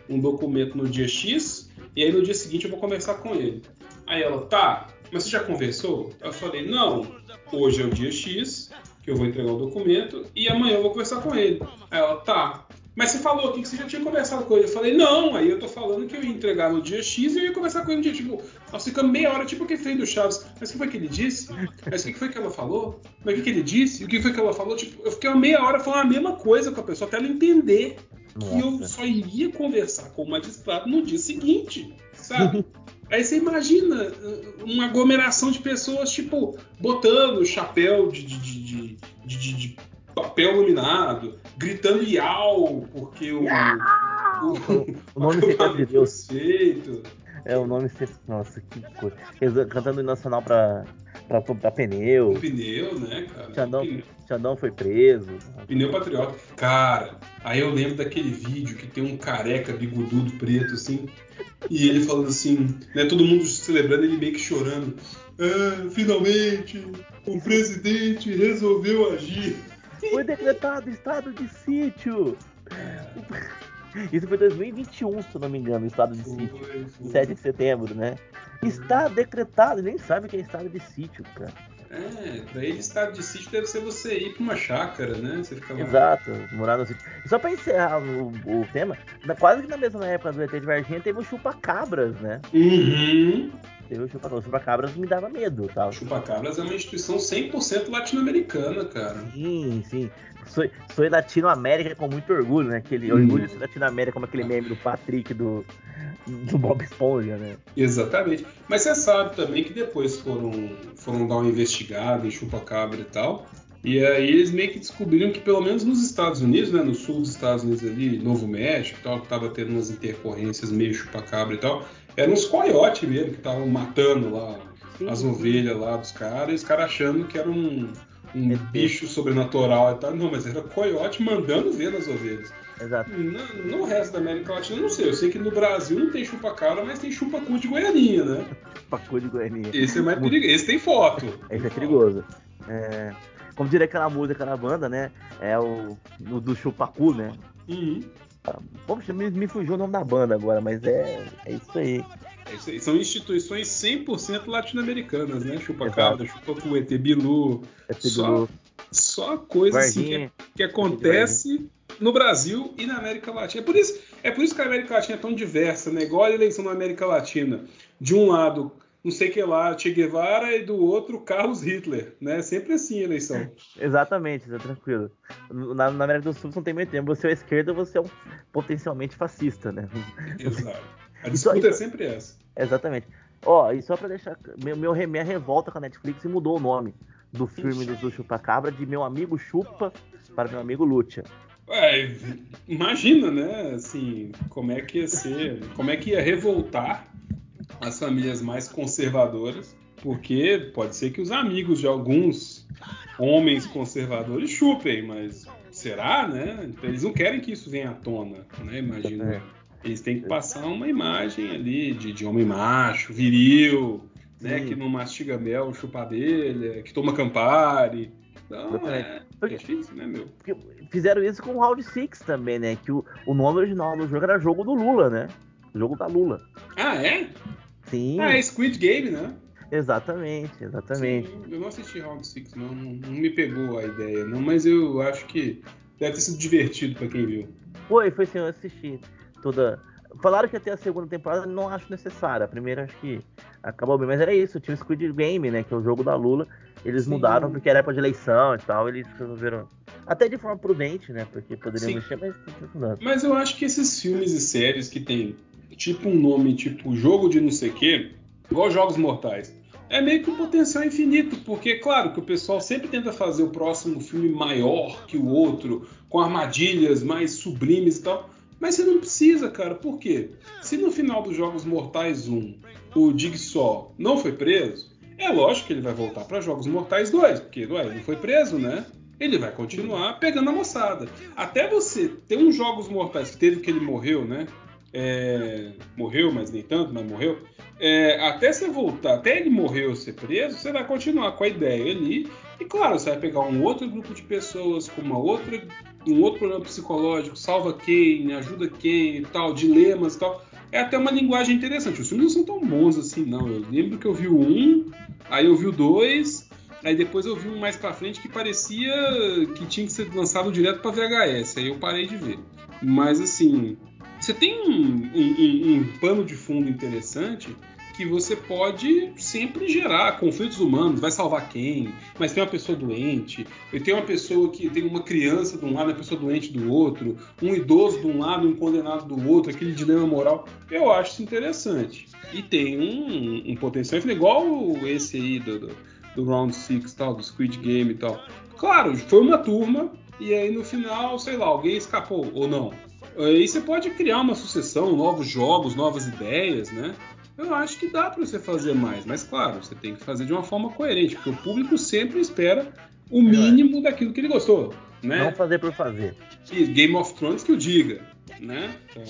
um documento no dia X, e aí no dia seguinte eu vou conversar com ele. Aí ela, tá, mas você já conversou? Eu falei, não, hoje é o dia X, que eu vou entregar o documento, e amanhã eu vou conversar com ele. Aí ela, tá. Mas você falou aqui que você já tinha conversado com ele. Eu falei, não, aí eu tô falando que eu ia entregar no dia X e eu ia conversar com ele no dia, tipo, nós ficamos meia hora, tipo aquele trem do Chaves. Mas o que foi que ele disse? Mas o que foi que ela falou? Mas o que, que ele disse? O que foi que ela falou? Tipo, eu fiquei uma meia hora falando a mesma coisa com a pessoa, até ela entender que eu só iria conversar com o magistrado no dia seguinte, sabe? Aí você imagina uh, uma aglomeração de pessoas, tipo, botando chapéu de, de, de, de, de- de- de papel iluminado, gritando iau, porque o, o, O nome secreto de Deus. feito. É o nome secreto. Nossa, que coisa. Cantando o nacional pra, pra, pra pneu. O pneu, né, cara? Xandão, Pneu, Xandão foi preso. pneu patriota. Cara, Aí eu lembro daquele vídeo que tem um careca bigodudo preto, assim, e ele falando assim, né, todo mundo celebrando, ele meio que chorando. Ah, finalmente, o presidente resolveu agir. Foi decretado estado de sítio. Isso foi 2021, se eu não me engano, estado de sítio. foi. 7 de setembro, né? Está decretado, nem sabe que é estado de sítio, cara. É, pra ele estado de sítio deve ser você ir pra uma chácara, né? Você fica lá. Exato, morar no sítio. E só pra encerrar o, o tema, na- quase que na mesma época do ET de Varginha teve o chupa-cabras, né? Uhum. Teve o chupa-cabras. O chupa-cabras me dava medo, tal. Chupacabras é uma instituição 100% latino-americana, cara. Sim, sim. Sou, sou Latinoamérica com muito orgulho, né? Aquele Hum. orgulho de ser Latinoamérica, como aquele meme do Patrick do, do Bob Esponja, né? Exatamente. Mas você sabe também que depois foram, foram dar uma investigada em chupacabra e tal. E aí eles meio que descobriram que pelo menos nos Estados Unidos, né, no sul dos Estados Unidos ali, Novo México e tal, que tava tendo umas intercorrências meio chupacabra e tal, eram uns coiotes mesmo que estavam matando lá Sim, as ovelhas lá dos caras, e os caras achando que era um, um ET. bicho sobrenatural e tal. Não, mas era coiote mandando ver nas ovelhas. Exato. No, no resto da América Latina, eu não sei. Eu sei que no Brasil não tem chupa-cabra, mas tem chupa-cu de Goianinha, né? Pacu de Goiânia. Esse é mais perigoso. Esse tem foto. Esse é perigoso. É, como diria aquela música da banda, né? É o, o do Chupacu, né? Uhum. Poxa, me, me fugiu o nome da banda agora, mas é, é isso aí. É. São instituições 100% latino-americanas, né? Chupa-cabra, chupa-cu, ET Bilu. É Só, tudo só coisa assim que, Varginha. que acontece no Brasil e na América Latina. É por, isso, é por isso que a América Latina é tão diversa, né? Igual a eleição na América Latina. De um lado, não sei que lá, Che Guevara, e do outro, Carlos Hitler, né? Sempre assim a eleição. Exatamente, tá tranquilo. Na, na América do Sul você não tem meio tempo. Você é a esquerda, você é um potencialmente fascista, né? Exato. A Isso- disputa é sempre essa. Exatamente. Ó, e só pra deixar. Meu, meu, minha revolta com a Netflix mudou o nome do filme do, do Chupacabra de Meu Amigo Chupa para Meu Amigo Lucha. Ué, imagina, né? Assim, como é que ia ser, como é que ia revoltar as famílias mais conservadoras, porque pode ser que os amigos de alguns homens conservadores chupem, mas será, né? Então, eles não querem que isso venha à tona, né? Imagina. É. Eles têm que passar uma imagem ali de, de homem macho, viril, né? Sim. Que não mastiga mel, chupa abelha, que toma Campari. Então, é, é difícil, né, meu? Fizeram isso com o Round 6 também, né? Que o, o nome original do jogo era jogo do Lula, né? Jogo da Lula. Ah, é? Sim, Ah, é Squid Game, né? exatamente, exatamente. Sim, eu não assisti Round 6, não, não, não me pegou a ideia, não, mas eu acho que deve ter sido divertido pra quem viu. Foi, foi sim, eu assisti toda. Falaram que até a segunda temporada não acho necessária. A primeira acho que acabou bem, mas era isso. Tinha o Squid Game, né? Que é o jogo da Lula. Eles Sim. mudaram porque era época de eleição e tal. Eles resolveram. Até de forma prudente, né? Porque poderiam Sim. mexer, mas não. Mas eu acho que esses filmes e séries que tem tipo um nome tipo jogo de não sei o quê, igual Jogos Mortais, é meio que um potencial infinito, porque claro que o pessoal sempre tenta fazer o próximo filme maior que o outro, com armadilhas mais sublimes e tal. Mas você não precisa, cara. Por quê? Se no final dos Jogos Mortais 1 o Jigsaw não foi preso, é lógico que ele vai voltar para Jogos Mortais 2, porque ué, ele foi preso, né? Ele vai continuar pegando a moçada. Até você ter uns Jogos Mortais que teve que ele morreu, né? É, morreu, mas nem tanto, mas morreu. É, até você voltar, até ele morrer ou ser preso, você vai continuar com a ideia ali. E claro, você vai pegar um outro grupo de pessoas com uma outra, um outro problema psicológico, salva quem, ajuda quem e tal, dilemas e tal. É até uma linguagem interessante. Os filmes não são tão bons assim, não. Eu lembro que eu vi o um, aí eu vi o dois, aí depois eu vi um mais pra frente que parecia que tinha que ser lançado direto pra VHS. Aí eu parei de ver. Mas assim, você tem um, um- um- um pano de fundo interessante que você pode sempre gerar conflitos humanos. Vai salvar quem? Mas tem uma pessoa doente, e tem uma pessoa que tem uma criança de um lado, uma pessoa doente do outro, um idoso de um lado um condenado do outro, aquele dilema moral. Eu acho isso interessante. E tem um, um potencial, igual esse aí do, do, do Round 6 tal, do Squid Game e tal. Claro, foi uma turma, e aí no final, sei lá, alguém escapou ou não. Aí você pode criar uma sucessão, novos jogos, novas ideias, né? Eu acho que dá para você fazer mais, mas claro, você tem que fazer de uma forma coerente, porque o público sempre espera o mínimo daquilo que ele gostou. né? Não fazer por fazer. E Game of Thrones que o diga, né? Então,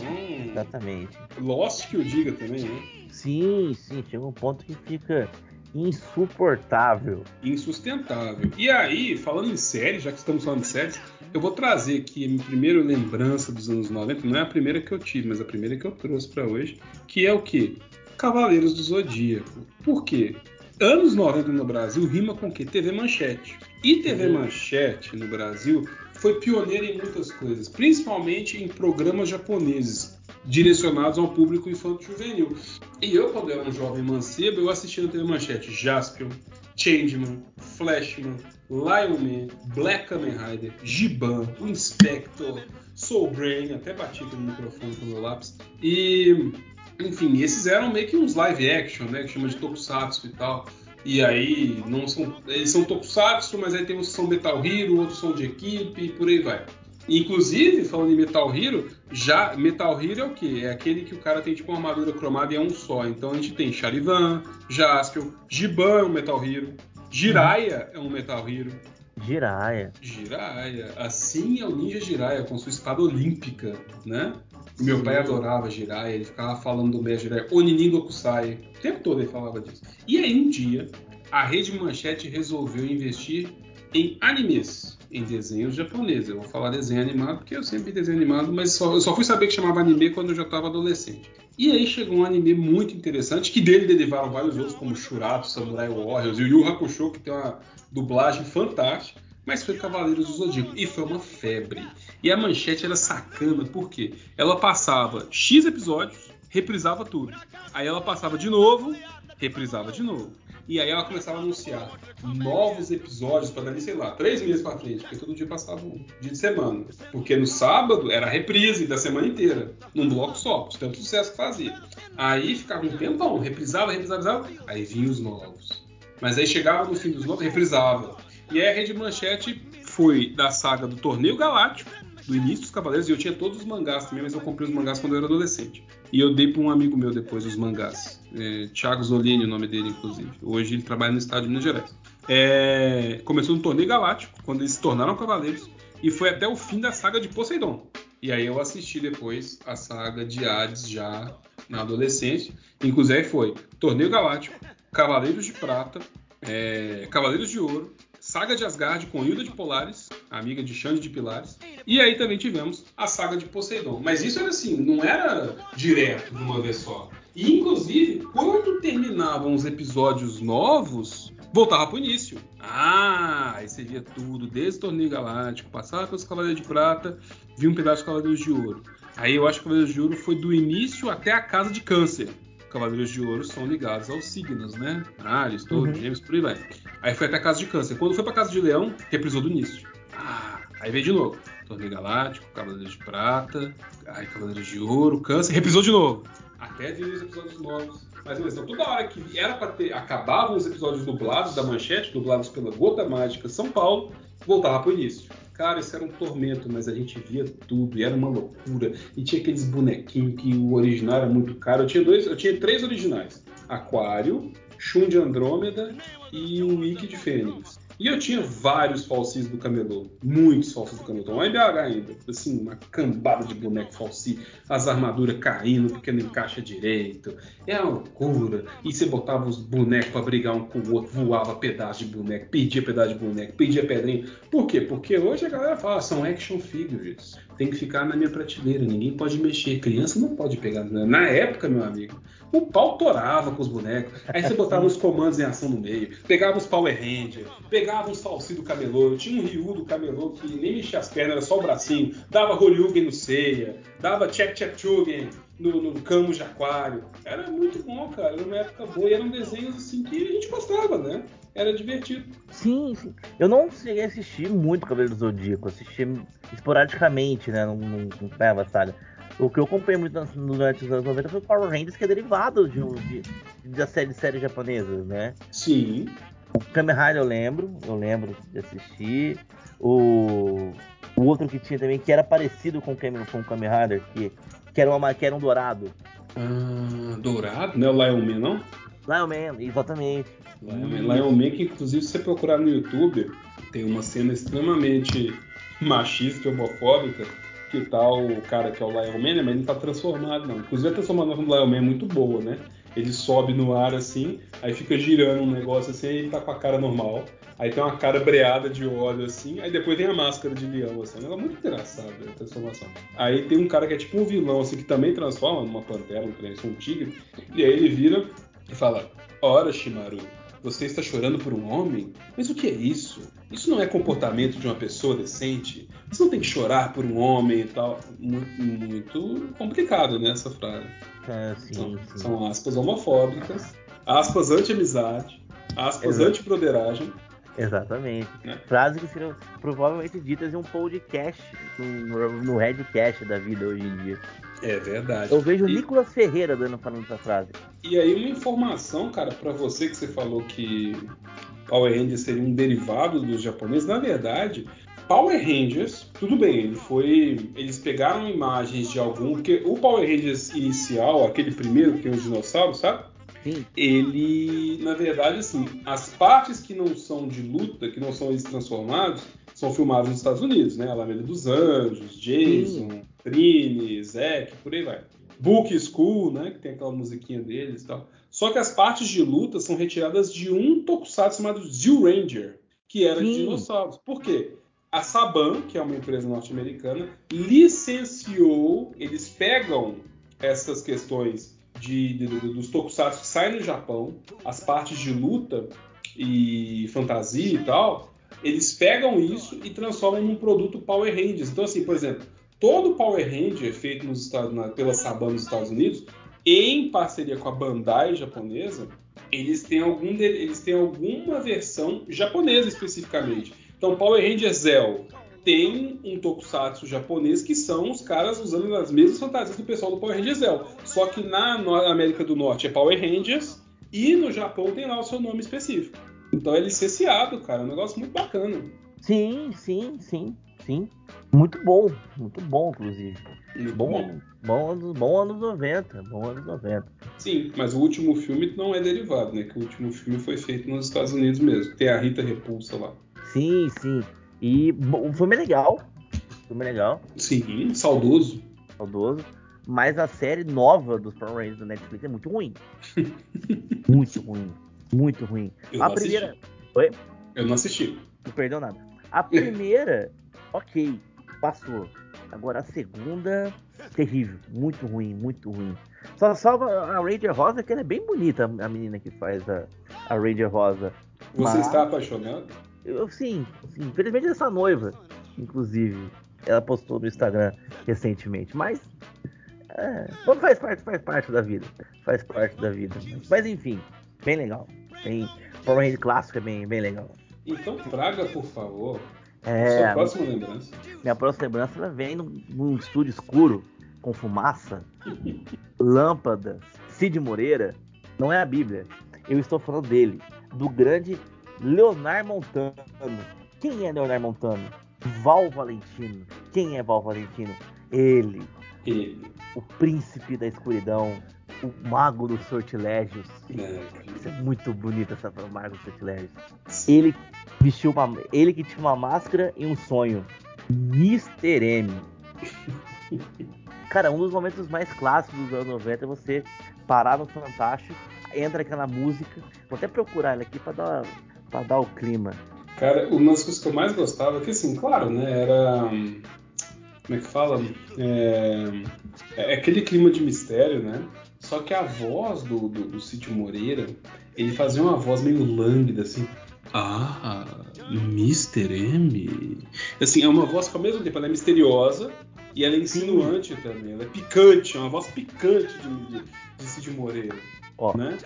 Exatamente. Lost que o diga também, né? Sim, sim, chega um ponto que fica insuportável. Insustentável. E aí, falando em séries, já que estamos falando de séries, eu vou trazer aqui a minha primeira lembrança dos anos 90, não é a primeira que eu tive, mas a primeira que eu trouxe para hoje, que é o que? Cavaleiros do Zodíaco. Por quê? Anos 90 no Brasil rima com o quê? TV Manchete. E TV Uhum. Manchete no Brasil foi pioneira em muitas coisas, principalmente em programas japoneses direcionados ao público infanto-juvenil. E eu, quando era um jovem mancebo, eu assistia na TV Manchete Jaspion, Changeman, Flashman, Lion Man, Black Kamen Rider, Giban, o Inspector, Soul Brain, até bati aqui no microfone com o meu lápis. E, enfim, esses eram meio que uns live action, né? Que chama de tokusatsu e tal. E aí, não são, eles são tokusatsu, mas aí tem uns que são Metal Hero, outros são de equipe e por aí vai. Inclusive, falando em Metal Hero, já Metal Hero é o quê? É aquele que o cara tem tipo uma armadura cromada e é um só. Então a gente tem Charivan, Jaspion, Giban é um Metal Hero, Jiraiya é um Metal Hero. Jiraiya. Jiraiya, assim é o Ninja Jiraiya com sua espada olímpica, né? Meu pai adorava Jiraiya, ele ficava falando do mestre Jiraiya, Oninin Dokusai, o tempo todo ele falava disso. E aí um dia, a Rede Manchete resolveu investir em animes, em desenhos japoneses. Eu vou falar desenho animado porque eu sempre vi desenho animado, mas só, eu só fui saber que chamava anime quando eu já estava adolescente. E aí chegou um anime muito interessante, que dele derivaram vários outros, como Shurato, Samurai Warriors e o Yu Hakusho, que tem uma dublagem fantástica, mas foi Cavaleiros do Zodíaco. E foi uma febre. E a manchete era sacana, por quê? Ela passava X episódios, reprisava tudo. Aí ela passava de novo, reprisava de novo. E aí ela começava a anunciar novos episódios para dali, sei lá, três meses para frente, porque todo dia passava um dia de semana. Porque no sábado era a reprise da semana inteira, num bloco só, de tanto sucesso que fazia. Aí ficava um tempão, reprisava, reprisava, reprisava, aí vinha os novos. Mas aí chegava no fim dos novos, reprisava. E aí a Rede Manchete foi da saga do Torneio Galáctico, do início dos Cavaleiros, e eu tinha todos os mangás também, mas eu comprei os mangás quando eu era adolescente. E eu dei para um amigo meu depois os mangás. É, Thiago Zolini, o nome dele, inclusive. Hoje ele trabalha no estádio de Minas Gerais. É, começou no Torneio Galáctico, quando eles se tornaram Cavaleiros, e foi até o fim da saga de Poseidon. E aí eu assisti depois a saga de Hades já na adolescência. Inclusive foi Torneio Galáctico, Cavaleiros de Prata, é, Cavaleiros de Ouro, Saga de Asgard com Hilda de Polares, amiga de Xande de Pilares. E aí também tivemos a saga de Poseidon. Mas isso era assim, não era direto de uma vez só. E inclusive, quando terminavam os episódios novos, voltava pro início. Ah, aí você via tudo, desde o Torneio Galáctico, passava pelos Cavaleiros de Prata, via um pedaço dos Cavaleiros de Ouro. Aí eu acho que o Cavaleiros de Ouro foi do início até a Casa de Câncer. Cavaleiros de Ouro são ligados aos signos, né? Ares, Touro, Uhum. Gêmeos, por aí vai. Aí foi até a Casa de Câncer. Quando foi pra Casa de Leão, reprisou do início. Ah, aí veio de novo. Torneio Galáctico, Cavaleiros de Prata, aí Cavaleiros de Ouro, Câncer, reprisou de novo. Até vir os episódios novos. Mas então, toda hora que era pra ter. Acabavam os episódios dublados da manchete, dublados pela Gota Mágica São Paulo, voltava pro início. Cara, isso era um tormento, mas a gente via tudo e era uma loucura. E tinha aqueles bonequinhos que o original era muito caro. Eu tinha dois, eu tinha três originais: Aquário, Shun de Andrômeda e o Wiki de Fênix. E eu tinha vários falsis do camelô, muitos falsis do camelô, lá em ainda, assim, uma cambada de boneco falsi, as armaduras caindo porque não encaixa direito, é uma loucura. E você botava os bonecos pra brigar um com o outro, voava pedaço de boneco, perdia pedaço de boneco, perdia pedrinha. Por quê? Porque hoje a galera fala, são action figures, tem que ficar na minha prateleira, ninguém pode mexer, criança não pode pegar. Na época, meu amigo, o pau torava com os bonecos, aí você botava os comandos em ação no meio, pegava os Power Rangers, pegava os falsi do camelô, tinha um Ryu do camelô que nem mexia as pernas, era só o bracinho, dava Horyugen no Seiya, dava Chep Chep Chugen no, no Camus de Aquário. Era muito bom, cara, era uma época boa e eram desenhos assim que a gente gostava, né? Era divertido. Sim, sim. Eu não cheguei a assistir muito Cavaleiro do Zodíaco, assisti esporadicamente, né? Não, não, não pegava saga. O que eu acompanhei muito durante os anos 90 foi o Power Rangers, que é derivado de, um- de, da série de séries japonesas, né? Sim, O Kamen Rider eu lembro, eu lembro de assistir. O, o outro que tinha também, que era parecido com o Kamen, com o Kamen Rider, que, que, era uma, que era um dourado. Ah, dourado, não é o Lion Man, não? Lion Man, exatamente. Lion Man, Lion Man, que inclusive se você procurar no YouTube, tem uma cena extremamente machista e homofóbica que tá o cara que é o Lion Man, né, mas ele não tá transformado, não. Inclusive a transformação do Lion Man é muito boa, né? Ele sobe no ar assim, aí fica girando um negócio assim, e ele tá com a cara normal. Aí tem uma cara breada de óleo assim, aí depois tem a máscara de leão assim. Ela é muito engraçada a transformação. Aí tem um cara que é tipo um vilão assim que também transforma numa pantera, um, um tigre, e aí ele vira e fala: "Ora, Shimaru, você está chorando por um homem? Mas o que é isso? Isso não é comportamento de uma pessoa decente? Você não tem que chorar por um homem e tal. Muito, muito complicado, né, essa frase. É, sim, são, sim. são aspas homofóbicas, aspas anti-amizade, aspas anti-broderagem. Exatamente. Né? Frases que seriam provavelmente ditas em um podcast, no, no Redcast da vida hoje em dia. É verdade. Eu vejo o e... Nicolas Ferreira dando falando essa frase. E aí uma informação, cara, para você que você falou que Power Rangers seria um derivado dos japoneses, na verdade, Power Rangers, tudo bem, ele foi, eles pegaram imagens de algum, porque o Power Rangers inicial, aquele primeiro que tem os dinossauros, sabe? Sim. Ele, na verdade, assim, as partes que não são de luta, que não são eles transformados, são filmados nos Estados Unidos, né? Alameda dos Anjos, Jason, Sim. Trini, Zack, por aí vai. Book School, né? Que tem aquela musiquinha deles e tal. Só que as partes de luta são retiradas de um tokusatsu chamado Zill Ranger, que era Sim. de dinossauros. Por quê? A Saban, que é uma empresa norte-americana, licenciou, eles pegam essas questões de, de, de, dos tokusatsu que saem no Japão, as partes de luta e fantasia e tal, eles pegam isso e transformam num produto Power Rangers. Então, assim, por exemplo, todo Power Ranger feito nos Estados, na, pela Saban nos Estados Unidos, em parceria com a Bandai japonesa, eles têm, algum eles têm alguma versão japonesa especificamente. Então, Power Ranger Zell tem um tokusatsu japonês que são os caras usando as mesmas fantasias do pessoal do Power Ranger Zell. Só que na América do Norte é Power Rangers e no Japão tem lá o seu nome específico. Então é licenciado, cara. É um negócio muito bacana. Sim, sim, sim, sim. Muito bom, muito bom, inclusive. Muito bom. Bom, bom, anos, bom anos 90, bom anos 90. Sim, mas o último filme não é derivado, né? Que o último filme foi feito nos Estados Unidos mesmo. Tem a Rita Repulsa lá. Sim, sim. E o filme é legal. O filme é legal. Sim, saudoso. Saudoso. Mas a série nova dos Power Rangers da Netflix é muito ruim. muito ruim. Muito ruim. Eu a primeira. Assisti. Oi? Eu não assisti. Não perdeu nada. A primeira, ok, passou. Agora a segunda, terrível. Muito ruim, muito ruim. Só salva a Ranger Rosa, que ela é bem bonita, a menina que faz a, a Ranger Rosa. Você Mas... está apaixonado? Eu sim, sim. Infelizmente essa noiva, inclusive, ela postou no Instagram recentemente. Mas é, faz parte, faz parte da vida. Faz parte da vida. Mas enfim, bem legal. Tem Power Ranger clássico é bem, bem legal. Então traga, por favor, é, sua próxima lembrança. Minha próxima lembrança ela vem num, num estúdio escuro, com fumaça, lâmpadas, Cid Moreira. Não é a Bíblia. Eu estou falando dele, do grande Leonardo Montano. Quem é Leonardo Montano? Val Valentino. Quem é Val Valentino? Ele. Ele. O príncipe da escuridão. O mago dos sortilégios. É, Isso é muito bonito essa o mago dos sortilégios. Ele vestiu uma. Ele que tinha uma máscara e um sonho. Mr. M. Cara, um dos momentos mais clássicos dos anos 90 é você parar no Fantástico, entra aquela música. Vou até procurar ela aqui pra dar para dar o clima. Cara, uma das coisas que eu mais gostava, que assim, claro, né, era. Como é que fala? É, é aquele clima de mistério, né? Só que a voz do, do, do Cid Moreira, ele fazia uma voz meio lânguida, assim. Ah, Mr. M. Assim, é uma voz que ao mesmo tempo ela é misteriosa e ela é insinuante Sim. também. Ela é picante, é uma voz picante de, de Cid Moreira. Ó. Né?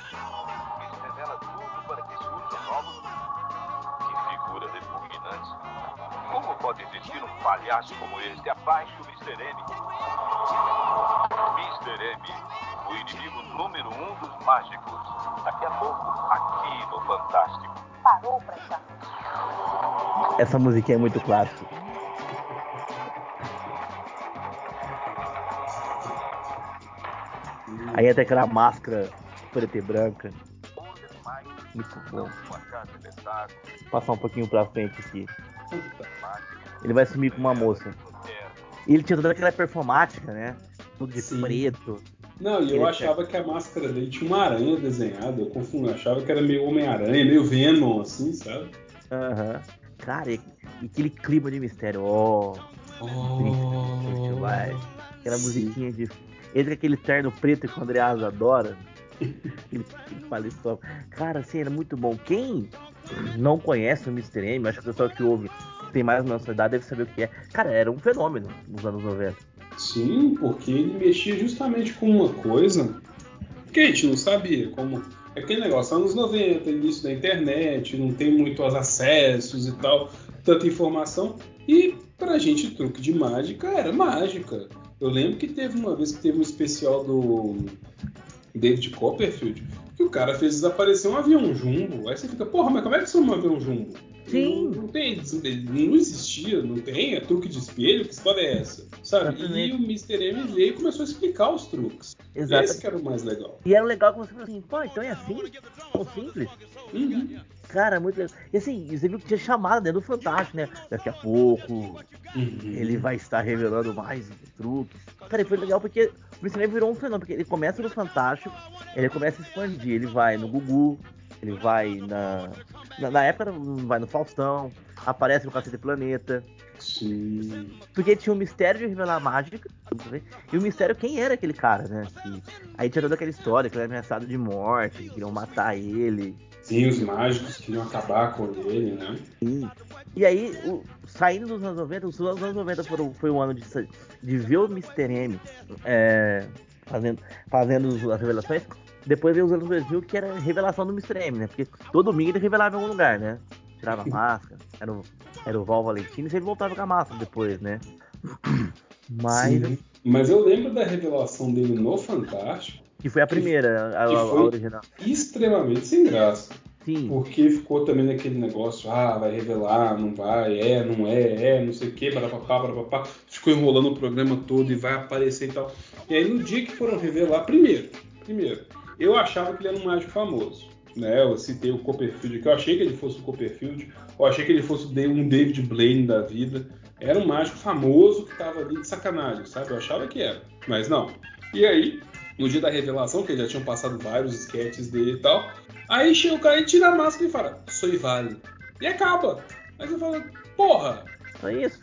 pode existir um palhaço como este abaixo do Mr. M? Mr. M, o inimigo número um dos mágicos. Daqui a pouco, aqui no Fantástico. Parou pra já. Essa musiquinha é muito clássica. Aí até aquela máscara preta e branca. Muito bom. Passar um pouquinho pra frente aqui. ele vai sumir com uma moça. E ele tinha toda aquela performática, né? Tudo de Sim. preto. Não, e eu Ele achava que a máscara dele tinha uma aranha desenhada. Eu confundo, eu achava que era meio Homem-Aranha, meio Venom, assim, sabe? Aham. Cara, e, e aquele clima de mistério, ó. Oh, vai. Aquela sim. musiquinha de. Entre aquele terno preto que o Andreas adora. aquele, aquele paletó. Cara, assim, era muito bom. Quem não conhece o Mr. M, acho que o pessoal que ouve tem mais nossa idade deve saber o que é. Cara, era um fenômeno nos anos 90. Sim, porque ele mexia justamente com uma coisa que a gente não sabia. Como é aquele negócio, anos 90, início da internet, não tem muitos acessos e tal, tanta informação. E pra gente, truque de mágica era mágica. Eu lembro que teve uma vez que teve um especial do David Copperfield que o cara fez desaparecer um avião jumbo. Aí você fica, porra, mas como é que é um avião jumbo? Sim. Não, não tem, não existia, não tem, é truque de espelho, que história é essa? Sabe? E o Mr. M veio e começou a explicar os truques. Exato. Esse que era o mais legal. E era legal que você falou assim, pô, então é assim? Tão simples? Uhum. Cara, muito legal. E assim, você viu que tinha chamada dentro do Fantástico, né? Daqui a pouco Uhum. ele vai estar revelando mais truques. Cara, e foi legal porque o Mr. Virou um fenômeno, porque ele começa no Fantástico, ele começa a expandir, ele vai no Gugu, ele vai na. Na, na época vai no Faustão, aparece no Cacete Planeta. Sim. Porque tinha o mistério de revelar a mágica, e o mistério quem era aquele cara, né? Que- aí tinha toda aquela história que ele era ameaçado de morte, que queriam matar ele. Sim, os mágicos queriam acabar com ele, né? E aí, o- saindo dos anos 90, os anos 90 foram, foi o ano de, de ver o Mr. M é, fazendo, fazendo as revelações. Depois veio os anos 2000, que era a revelação do Mr. M, né? Porque todo domingo ele revelava em algum lugar, né? Tirava a máscara, era o, era o Val Valentino, e ele voltava com a máscara depois, né? Mas, Sim. Mas eu lembro da revelação dele no Fantástico, que foi a primeira, a, que a- a foi- original. extremamente sem graça. Sim, Porque ficou também naquele negócio, ah, vai revelar, não vai, é, não é, é, não sei o que, barapapá, barapapá. Ficou enrolando o programa todo e vai aparecer e tal. E aí no dia que foram revelar, primeiro, primeiro, eu achava que ele era um mágico famoso. Né? Eu citei o Copperfield, que eu achei que ele fosse o Copperfield, eu achei que ele fosse um David Blaine da vida. Era um mágico famoso que tava ali de sacanagem, sabe? Eu achava que era, mas não. E aí, no dia da revelação, que já tinham passado vários sketches dele e tal, Aí chega o cara e tira a máscara e fala, sou Ivale. E acaba. Aí você fala, porra, só isso.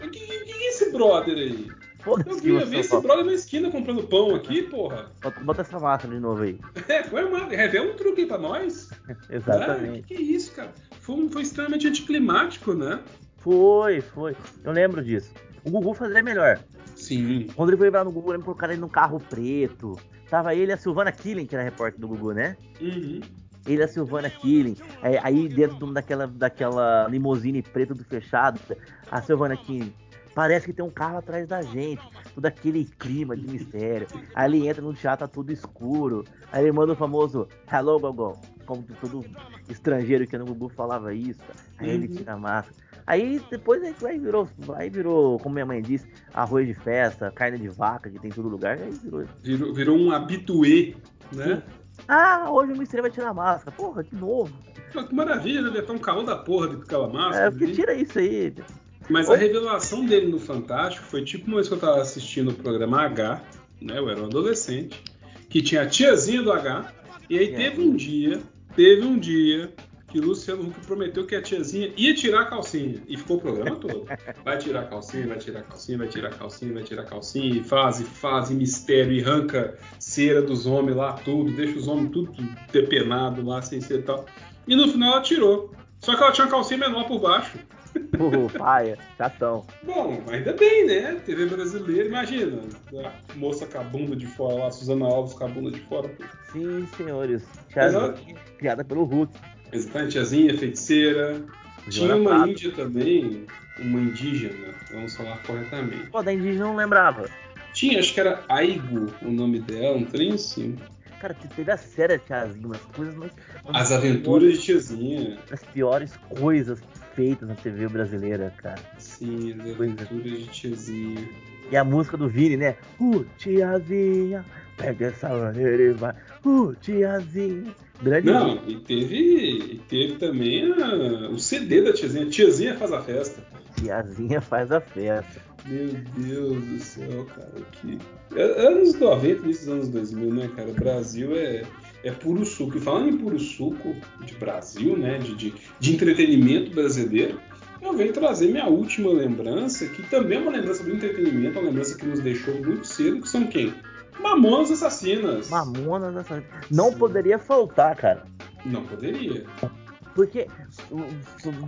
quem que, que é esse brother aí? Eu vi, eu vi esse fala. brother na esquina comprando pão aqui, porra. Bota, bota essa máscara de novo aí. É, foi uma, revela um truque aí pra nós. Ah, Exatamente. que, que isso, cara? Foi, foi extremamente anticlimático, né? Foi, foi. Eu lembro disso. O Gugu fazia melhor. Sim. Quando ele foi lá no Gugu, eu lembro que colocaram ele num carro preto. Tava ele e a Silvana Killing, que era repórter do Gugu, né? Uhum. Ele e a Silvana Killing. Aí, aí dentro daquela, daquela limusine preta do fechado, a Silvana Killing. Parece que tem um carro atrás da gente. Todo aquele clima de mistério. Aí ele entra no teatro, tá tudo escuro. Aí ele manda o famoso Hello, Gogol. Como todo estrangeiro que no Gugu falava isso. Aí ele Uhum. tira a máscara. Aí depois aí aí virou, aí virou, como minha mãe disse, arroz de festa, carne de vaca, que tem em todo lugar. Aí virou. Virou, virou um habituê, né? Ah, hoje o mistério vai tirar a máscara. Porra, de novo. Que maravilha, deve estar um calor da porra de aquela máscara. É, porque ali. tira isso aí. Mas a revelação dele no Fantástico foi tipo uma vez que eu tava assistindo o programa H, né? Eu era um adolescente, que tinha a tiazinha do H, e aí É. teve um dia, teve um dia que o Luciano Huck prometeu que a tiazinha ia tirar a calcinha. E ficou o programa todo. Vai tirar a calcinha, vai tirar a calcinha, vai tirar a calcinha, vai tirar a calcinha, e faz, e faz, e mistério, e arranca cera dos homens lá, tudo, deixa os homens tudo depenado lá, sem e tal. E no final ela tirou. Só que ela tinha uma calcinha menor por baixo. Pô, paia, chatão. Bom, ainda bem, né? TV brasileira, imagina. A moça com a bunda de fora lá, Suzana Alves com a bunda de fora. Sim, senhores. Tiazinha, criada pelo Hulk. Exatamente, tiazinha, feiticeira. Tinha uma índia também, uma indígena, vamos falar corretamente. Pô, da indígena eu não lembrava. Tinha, acho que era Aigo o nome dela, um trem assim. Cara, teve a série Tiazinha, umas coisas mais. As aventuras de tiazinha. As piores coisas feitas na TV brasileira, cara. Sim, as aventuras de tiazinha. E a música do Vini, né? Uh, tiazinha, pega essa maneira e vai. Uh, tiazinha. Grande Não, e teve, e teve também a- o CD da tiazinha. Tiazinha faz a festa. tiazinha faz a festa. Meu Deus do céu, cara. Que... É, anos 90, nesses anos 2000, né, cara? Brasil é, é puro suco. E falando em puro suco de Brasil, né? De, de, de entretenimento brasileiro, eu venho trazer minha última lembrança, que também é uma lembrança do entretenimento, uma lembrança que nos deixou muito cedo, que são quem? Mamonas Assassinas. Mamonas Assassinas. Não Sim. poderia faltar, cara. Não poderia. Porque,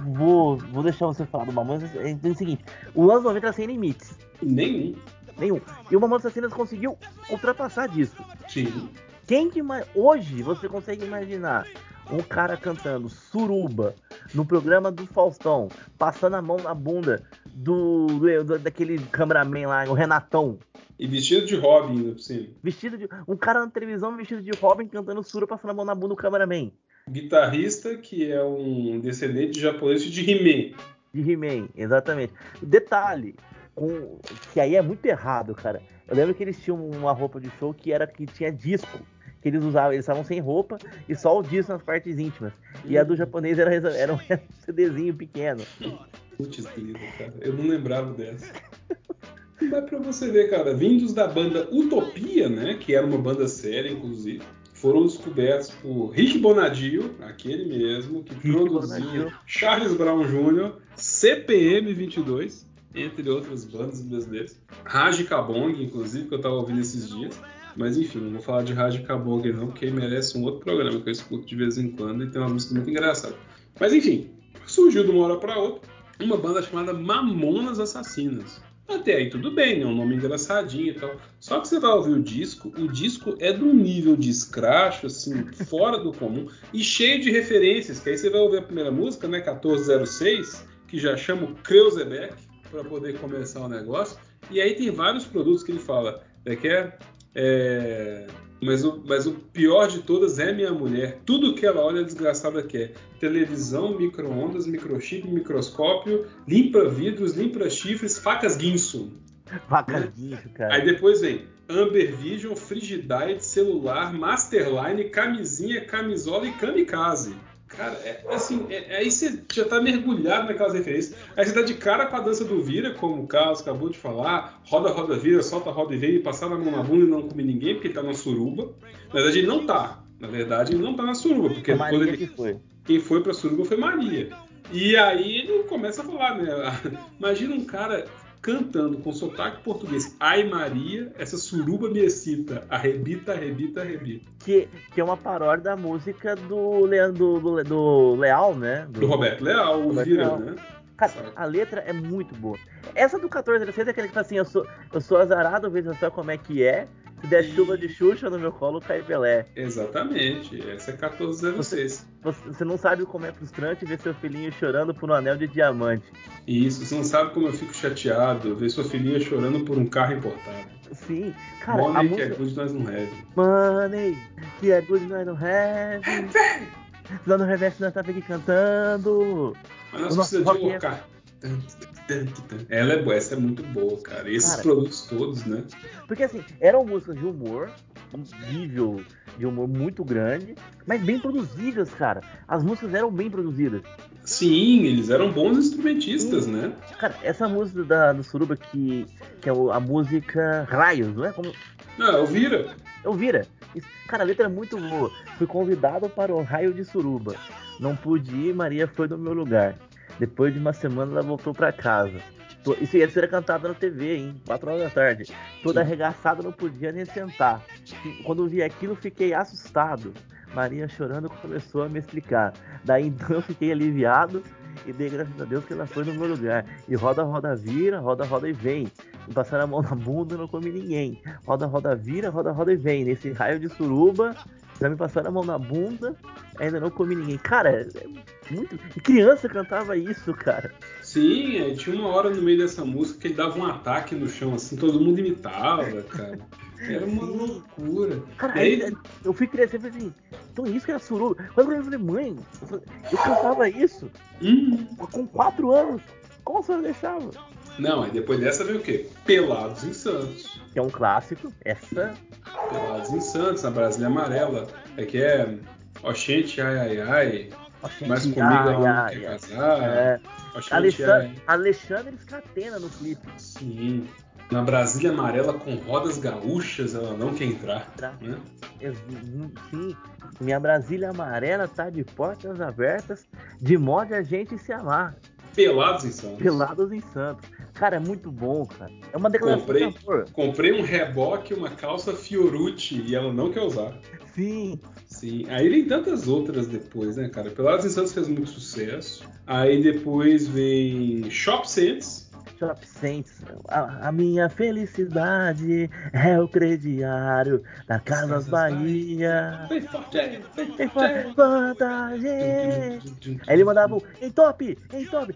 vou, vou deixar você falar do Mamonas, é o seguinte, o anos 90 era sem limites. Nenhum. Nenhum. E o Mamonas Assassinas conseguiu ultrapassar disso. Sim. Quem que hoje você consegue imaginar um cara cantando suruba no programa do Faustão, passando a mão na bunda do, do daquele cameraman lá, o Renatão. E vestido de Robin, ainda por cima. Vestido de. Um cara na televisão vestido de Robin cantando sura passando a mão na bunda do cameraman. Guitarrista que é um descendente de japonês de He-Man. De He-Man, exatamente. Detalhe, com, que aí é muito errado, cara. Eu lembro que eles tinham uma roupa de show que era que tinha disco que eles usavam, eles estavam sem roupa e só o disco nas partes íntimas. E a do japonês era, era um CDzinho pequeno. Putz, cara. Eu não lembrava dessa. Dá pra você ver, cara, vindos da banda Utopia, né? Que era uma banda séria, inclusive, foram descobertos por Rick Bonadio, aquele mesmo, que Rick produziu Bonadio. Charles Brown Jr., CPM 22, entre outras bandas brasileiras. Raj Kabong, inclusive, que eu tava ouvindo esses dias. Mas enfim, não vou falar de Rádio Cabong não, porque merece um outro programa que eu escuto de vez em quando e tem uma música muito engraçada. Mas enfim, surgiu de uma hora para outra uma banda chamada Mamonas Assassinas. Até aí tudo bem, né? Um nome engraçadinho e tal. Só que você vai ouvir o disco, o disco é de um nível de escracho, assim, fora do comum e cheio de referências. Que aí você vai ouvir a primeira música, né? 1406, que já chama o para poder começar o negócio. E aí tem vários produtos que ele fala. É que é é, mas, o, mas o pior de todas é minha mulher. Tudo que ela olha, a desgraçada quer. Televisão, micro-ondas, microchip, microscópio, limpa vidros, limpa chifres, facas guinso. Facas guinso, cara. Aí depois vem Amber Vision, Frigidaire, celular, Masterline, camisinha, camisola e kamikaze. Cara, é, assim, é, aí você já tá mergulhado naquelas referências. Aí você tá de cara com a dança do vira, como o Carlos acabou de falar. Roda, roda, vira, solta, roda e vem, passar na mão na bunda e não comer ninguém, porque ele tá na suruba. Na verdade, ele não tá. Na verdade, ele não tá na suruba, porque a Maria ele... que foi. quem foi pra suruba foi Maria. E aí ele começa a falar, né? Imagina um cara cantando com sotaque português. Ai Maria, essa suruba me excita. Arrebita, arrebita, arrebita. Que, que é uma paródia da música do, Leandro, do, do Leal, né? Do, do Roberto Leal, o Vira, né? Cara, a letra é muito boa. Essa do 14 é aquele que fala assim, eu sou, eu sou azarado, veja só como é que é. Se der chuva de Xuxa no meu colo, cai Pelé. Exatamente, essa é 1406. Você, você não sabe como é frustrante ver seu filhinho chorando por um anel de diamante. Isso, você não sabe como eu fico chateado ver sua filhinha chorando por um carro importado. Sim, cara. Money a que música... é good, nós não have. Money que é good, nós não have. Lá no reverso nós tava aqui cantando. Mas nós precisamos de É... Ela é boa, essa é muito boa, cara. E esses cara, produtos todos, né? Porque assim, eram músicas de humor, um nível de humor muito grande, mas bem produzidas, cara. As músicas eram bem produzidas. Sim, eles eram bons instrumentistas, Sim. né? Cara, essa música da, do Suruba que, que é a música Raios, não é? Como... Não, é o Vira. É o Vira. Cara, a letra é muito boa. Fui convidado para o raio de Suruba. Não pude ir, Maria foi no meu lugar. Depois de uma semana ela voltou para casa. Isso ia ser cantado na TV, hein? 4 horas da tarde. Toda arregaçada, não podia nem sentar. Quando vi aquilo, fiquei assustado. Maria chorando começou a me explicar. Daí então eu fiquei aliviado e dei graças a Deus que ela foi no meu lugar. E roda, roda, vira, roda, roda e vem. E passaram a mão na bunda não comi ninguém. Roda, roda, vira, roda, roda e vem. Nesse raio de suruba, já me passaram a mão na bunda, ainda não comi ninguém. Cara, é muito. Criança cantava isso, cara. Sim, é, tinha uma hora no meio dessa música que ele dava um ataque no chão, assim, todo mundo imitava, cara. Era uma Sim. loucura. Cara, aí, aí, eu fui crescendo e falei assim, então isso que era suruba. Quando eu falei, mãe, eu cantava isso uhum. com quatro anos. Como a senhora deixava? Não, aí depois dessa veio o quê? Pelados em Santos. Que é um clássico. Essa. Pelados em Santos, na Brasília Amarela. É que é. Oxente, ai, ai, ai. Oxente, mas comigo ai, ela não quer casar. É. Alexandre, Alexandre Scatena no clipe. Sim. Na Brasília Amarela com rodas gaúchas, ela não quer entrar. Né? Sim, minha Brasília Amarela tá de portas abertas, de modo a gente se amar. Pelados em Santos. Pelados em Santos. Cara, é muito bom, cara. É uma declaração comprei, de amor. Comprei um reboque, uma calça Fiorucci e ela não quer usar. Sim. Sim. Aí vem tantas outras depois, né, cara? Em Santos fez muito sucesso. Aí depois vem Shop Sense Shop Saints. A, a, minha felicidade é o crediário da Casas Bahia. Bem forte, bem forte. Aí ele mandava um em top, em top,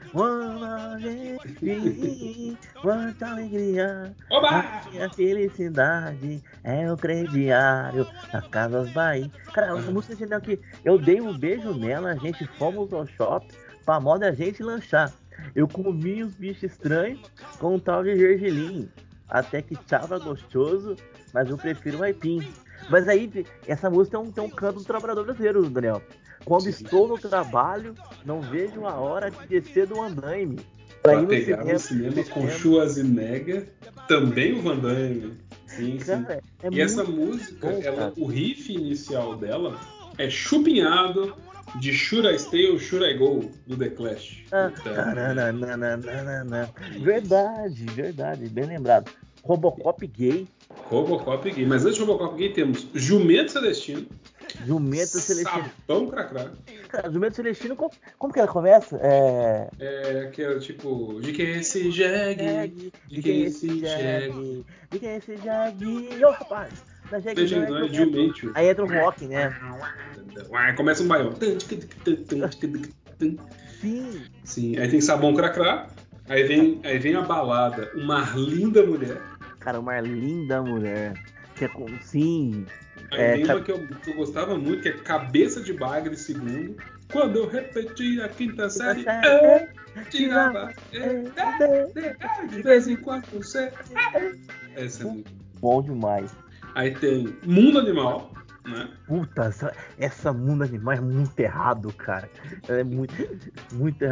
quanta alegria. A minha felicidade é o crediário da Casas Bahia. Cara, a música genial que eu dei um beijo nela, a gente fomos ao shopping pra moda a gente lanchar. Eu comi os bichos estranhos com um tal de gergelim. Até que tava gostoso, mas eu prefiro o aipim. Mas aí, essa música tem um, um canto do trabalhador brasileiro, Daniel. Quando sim. estou no trabalho, não vejo a hora de descer do andaime. Pra, pra ir no pegar cinema, cinema com Schwarzenegger, também o Van Damme. Sim, cara, sim. É e essa música, bom, ela, o riff inicial dela é chupinhado, de Should I Stay ou Should I Go do The Clash. Ah, verdade, verdade, bem lembrado. Robocop gay. Robocop gay. Mas antes de Robocop gay temos Jumento Celestino. Jumento Celestino. Sapão Cracrá. Cara, Jumento Celestino, como, como que ela começa? É. É que é tipo. De quem é esse jegue? De quem é esse jegue? De quem é esse jegue? Ô rapaz! Da é Jumento. Aí entra o rock, né? Começa um baião. Sim. Sim. Aí tem Sabão Cracrá. Aí vem, aí vem a balada, uma linda mulher. Cara, uma linda mulher. Que é com, sim. Aí é, tem uma que eu, que eu, gostava muito, que é Cabeça de Bagre segundo. Quando eu repeti a quinta série, eu tirava. De vez em quando você. Essa é muito. Bom demais. Aí tem Mundo Animal. Né? Puta, essa, essa Mundo Animal é muito errado, cara. É muito. muito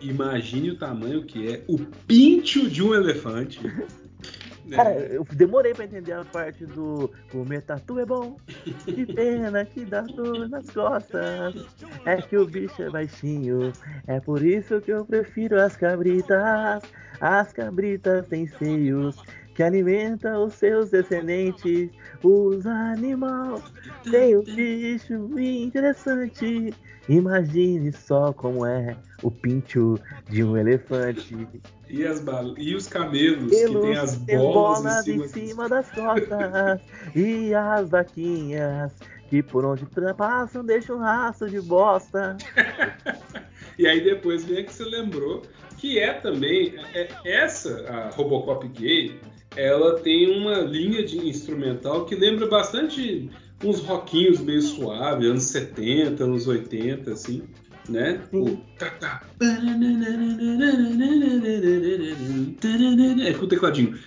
Imagine o tamanho que é o pincho de um elefante. Cara, eu demorei pra entender a parte do comer tatu é bom. Que pena que dá dor nas costas. É que o bicho é baixinho. É por isso que eu prefiro as cabritas. As cabritas têm seios que alimenta os seus descendentes. Os animais têm um bicho interessante. Imagine só como é o pincho de um elefante. E, as bal... e os camelos Pelos que tem as bolas, bolas em, cima, em cima das costas. e as vaquinhas que por onde passam deixam um rastro de bosta. e aí depois vem que você lembrou que é também é, essa a Robocop gay ela tem uma linha de instrumental que lembra bastante uns rockinhos meio suave, anos 70, anos 80, assim, né? O É com o tecladinho.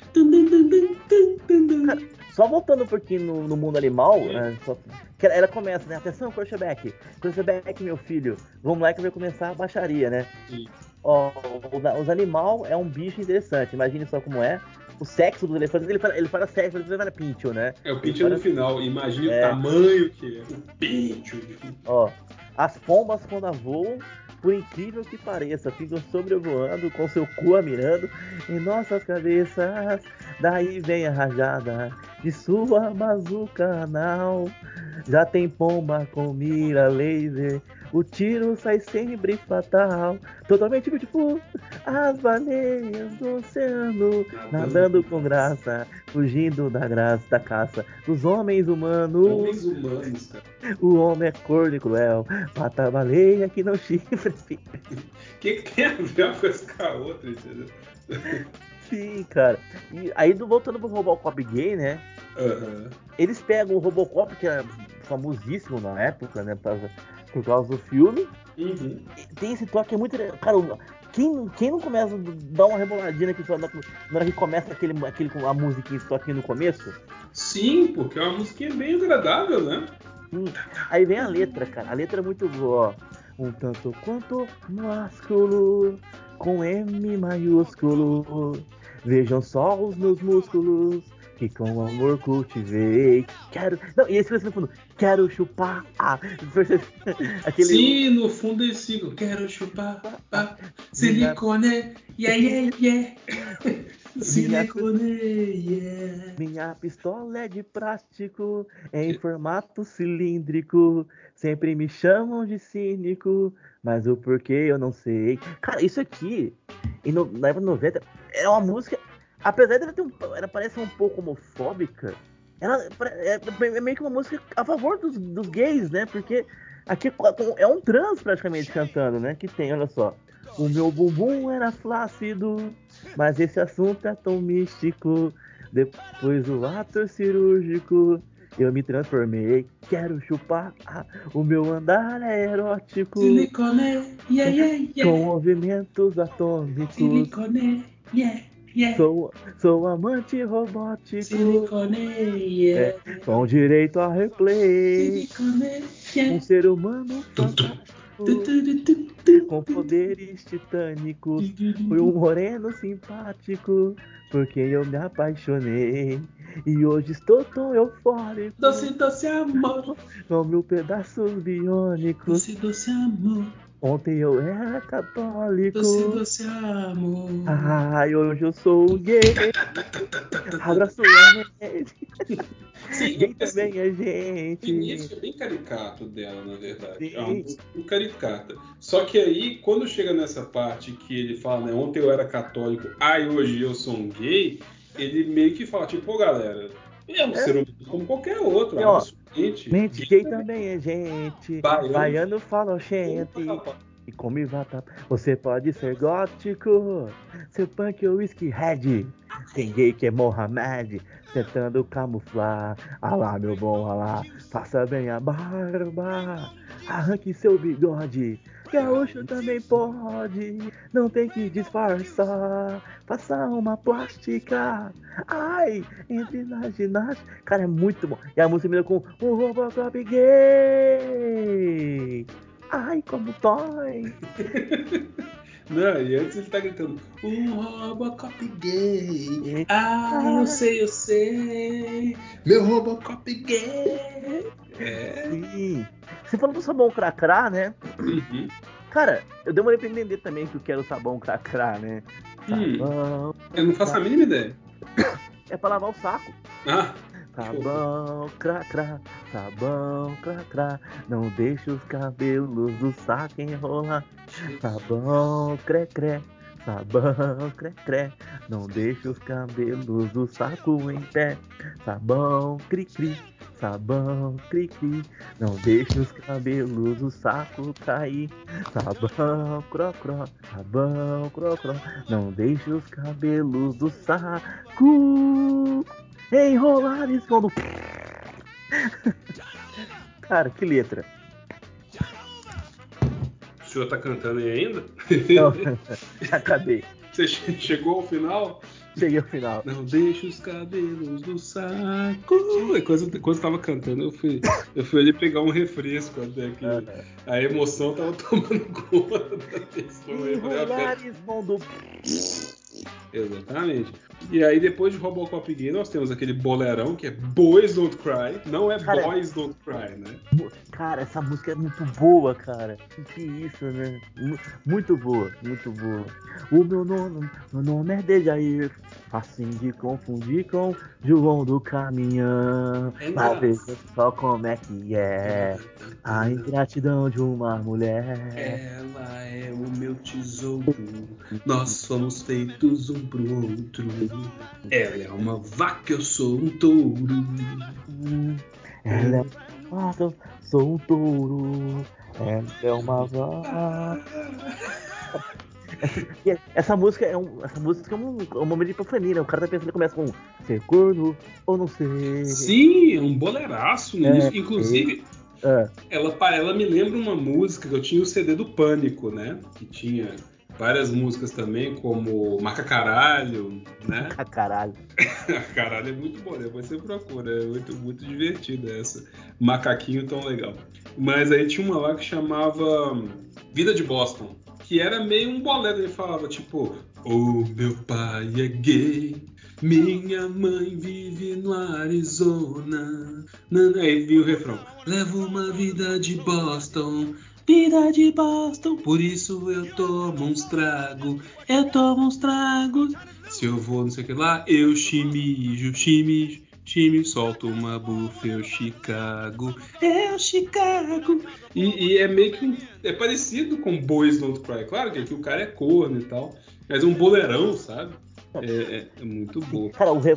Só voltando um pouquinho no, no mundo animal, né, só, ela começa, né? Atenção, Crushback. Crushback, meu filho. Vamos lá que vai começar a baixaria, né? Sim. Ó, os animal é um bicho interessante. Imagine só como é o sexo dos elefantes, ele fala, ele fala sexo, ele fala pincho, né? É, o pincho no final, imagina é... o tamanho que é. O pincho. Ó, as pombas quando voam, por incrível que pareça, ficam sobrevoando com seu cu mirando em nossas cabeças. Daí vem a rajada de sua bazuca anal. Já tem pomba com mira laser o tiro sai sempre fatal, totalmente beautiful. As baleias do oceano, nadando com graça, fugindo da graça da caça dos homens humanos. Homens humanos, cara. O homem é corno e cruel, mata a baleia que não chifre. O que, que tem a ver uma coisa com a outra, entendeu? Sim, cara. E aí, voltando pro Robocop gay, né? Uhum. Eles pegam o Robocop, que era famosíssimo na época, né? Por, por causa do filme. Uhum. Tem esse toque muito. Cara, quem, quem não começa a dar uma reboladinha aqui na hora que começa aquele, aquele, a música esse toque no começo? Sim, porque é uma musiquinha bem agradável, né? Sim. Aí vem a letra, cara. A letra é muito boa. Um tanto quanto másculo com M maiúsculo. Vejam só os meus músculos que com amor cultivei. Quero. Não, e esse vai no fundo. Quero chupar. Ah, aquele... Sim, no fundo esse sigo. Quero chupar. Ah, silicone. Yeah, yeah, yeah. Silicone, yeah. Minha pistola é de plástico, em formato cilíndrico. Sempre me chamam de cínico, mas o porquê eu não sei. Cara, isso aqui, na época 90, é uma música apesar de ela, ter um, ela parecer um pouco homofóbica, ela é, é, meio que uma música a favor dos, dos gays, né? Porque aqui é um trans praticamente cantando, né? Que tem, olha só. O meu bumbum era flácido, mas esse assunto é tão místico. Depois do ato cirúrgico, eu me transformei. Quero chupar, ah, o meu andar é erótico. Silicone, yeah, yeah, yeah. Com movimentos atômicos. Silicone, yeah. Yeah. Sou, sou amante robótico. Silicone, yeah. é, com direito a replay. Silicone, yeah. Um ser humano fantástico. com poderes titânicos. Fui um moreno simpático. Porque eu me apaixonei. E hoje estou tão eufórico. Doce, doce amor. Com mil pedaços biônicos. Doce, doce amor. Ontem eu era católico. Doce, doce amor. Ai, hoje eu sou gay. Abraço a Sim, gay também é gente. O início é bem caricato dela, na verdade. É um caricata. Só que aí, quando chega nessa parte que ele fala, né? Ontem eu era católico, ai, hoje eu sou um gay, ele meio que fala, tipo, galera, é um é. ser humano como qualquer outro. E, ó, Mente gay também é gente. Baiano, Baiano fala gente. E come batata. Você pode ser gótico, ser punk ou skinhead. Tem gay que é Mohamed, tentando camuflar. Ah lá, meu bom, ah lá. Faça bem a barba. Arranque seu bigode. Gaúcho também pode, não tem que disfarçar. Faça uma plástica. Ai, entre na ginástica. Cara, é muito bom. E a música me com um Robocop gay. Ai, como dói. Não, e antes ele tá gritando, um Robocop gay. Ah, eu sei, eu sei. Meu Robocop gay. É. Sim. Você falou do sabão cracrá, né? Uhum. Cara, eu demorei pra entender também que o que era o sabão cracrá, né? Hum, sabão. Eu não faço a mínima ideia. É pra lavar o saco. Ah. Sabão, cracrá, sabão, cracrá, não deixa os cabelos do saco enrolar. Sabão, cre-cre, sabão, cre-cre, não deixa os cabelos do saco em pé. Sabão, cri-cri, sabão, cri-cri, não deixa os cabelos do saco cair. Sabão, cro-cro, sabão, cro-cro, não deixa os cabelos do saco enrolar esse fundo. Cara, que letra. O senhor tá cantando aí ainda? Não, já acabei. Você chegou ao final? Cheguei ao final. Não deixa os cabelos do saco. Quando, quando eu tava cantando, eu fui, eu fui ali pegar um refresco até que a emoção tava tomando conta da pessoa. Enrolares fundo. Exatamente. E aí, depois de Robocop Gay, nós temos aquele bolerão que é Boys Don't Cry. Não é cara, Boys Don't Cry, né? Cara, essa música é muito boa, cara. Que isso, né? Muito boa, muito boa. O meu nome, meu nome é Dejair. Assim de confundir com João do Caminhão. É Mas veja só como é que é a ingratidão de uma mulher. Ela é o meu tesouro. Nós somos feitos um pro outro. Ela é uma vaca, eu sou um touro. Ela é uma vaca, eu sou um touro. Ela é uma vaca. essa música é um, essa música é um, é um momento de epifania, né? O cara tá pensando, começa com ser corno ou não ser. Sim, é um boleraço nisso. É, Inclusive, é. Ela, ela me lembra uma música que eu tinha o CD do Pânico, né? Que tinha várias músicas também, como Marca Caralho, né? Marca Caralho. Caralho é muito bom, depois você procura, é muito, muito divertida essa. Macaquinho tão legal. Mas aí tinha uma lá que chamava Vida de Boston, que era meio um bolero. Ele falava tipo: Oh, meu pai é gay, minha mãe vive no Arizona. Aí vi o refrão: Levo uma vida de Boston. Vida de Boston, por isso eu tomo uns trago, eu tomo uns tragos. Se eu vou não sei o que lá, eu chimijo, chimijo, chimijo, solto uma bufa, eu Chicago, eu Chicago. E, e, é meio que um, é parecido com Boys Don't Cry, claro que aqui o cara é corno e tal, mas é um boleirão, sabe? É, é, é muito bom. Cara, o, re,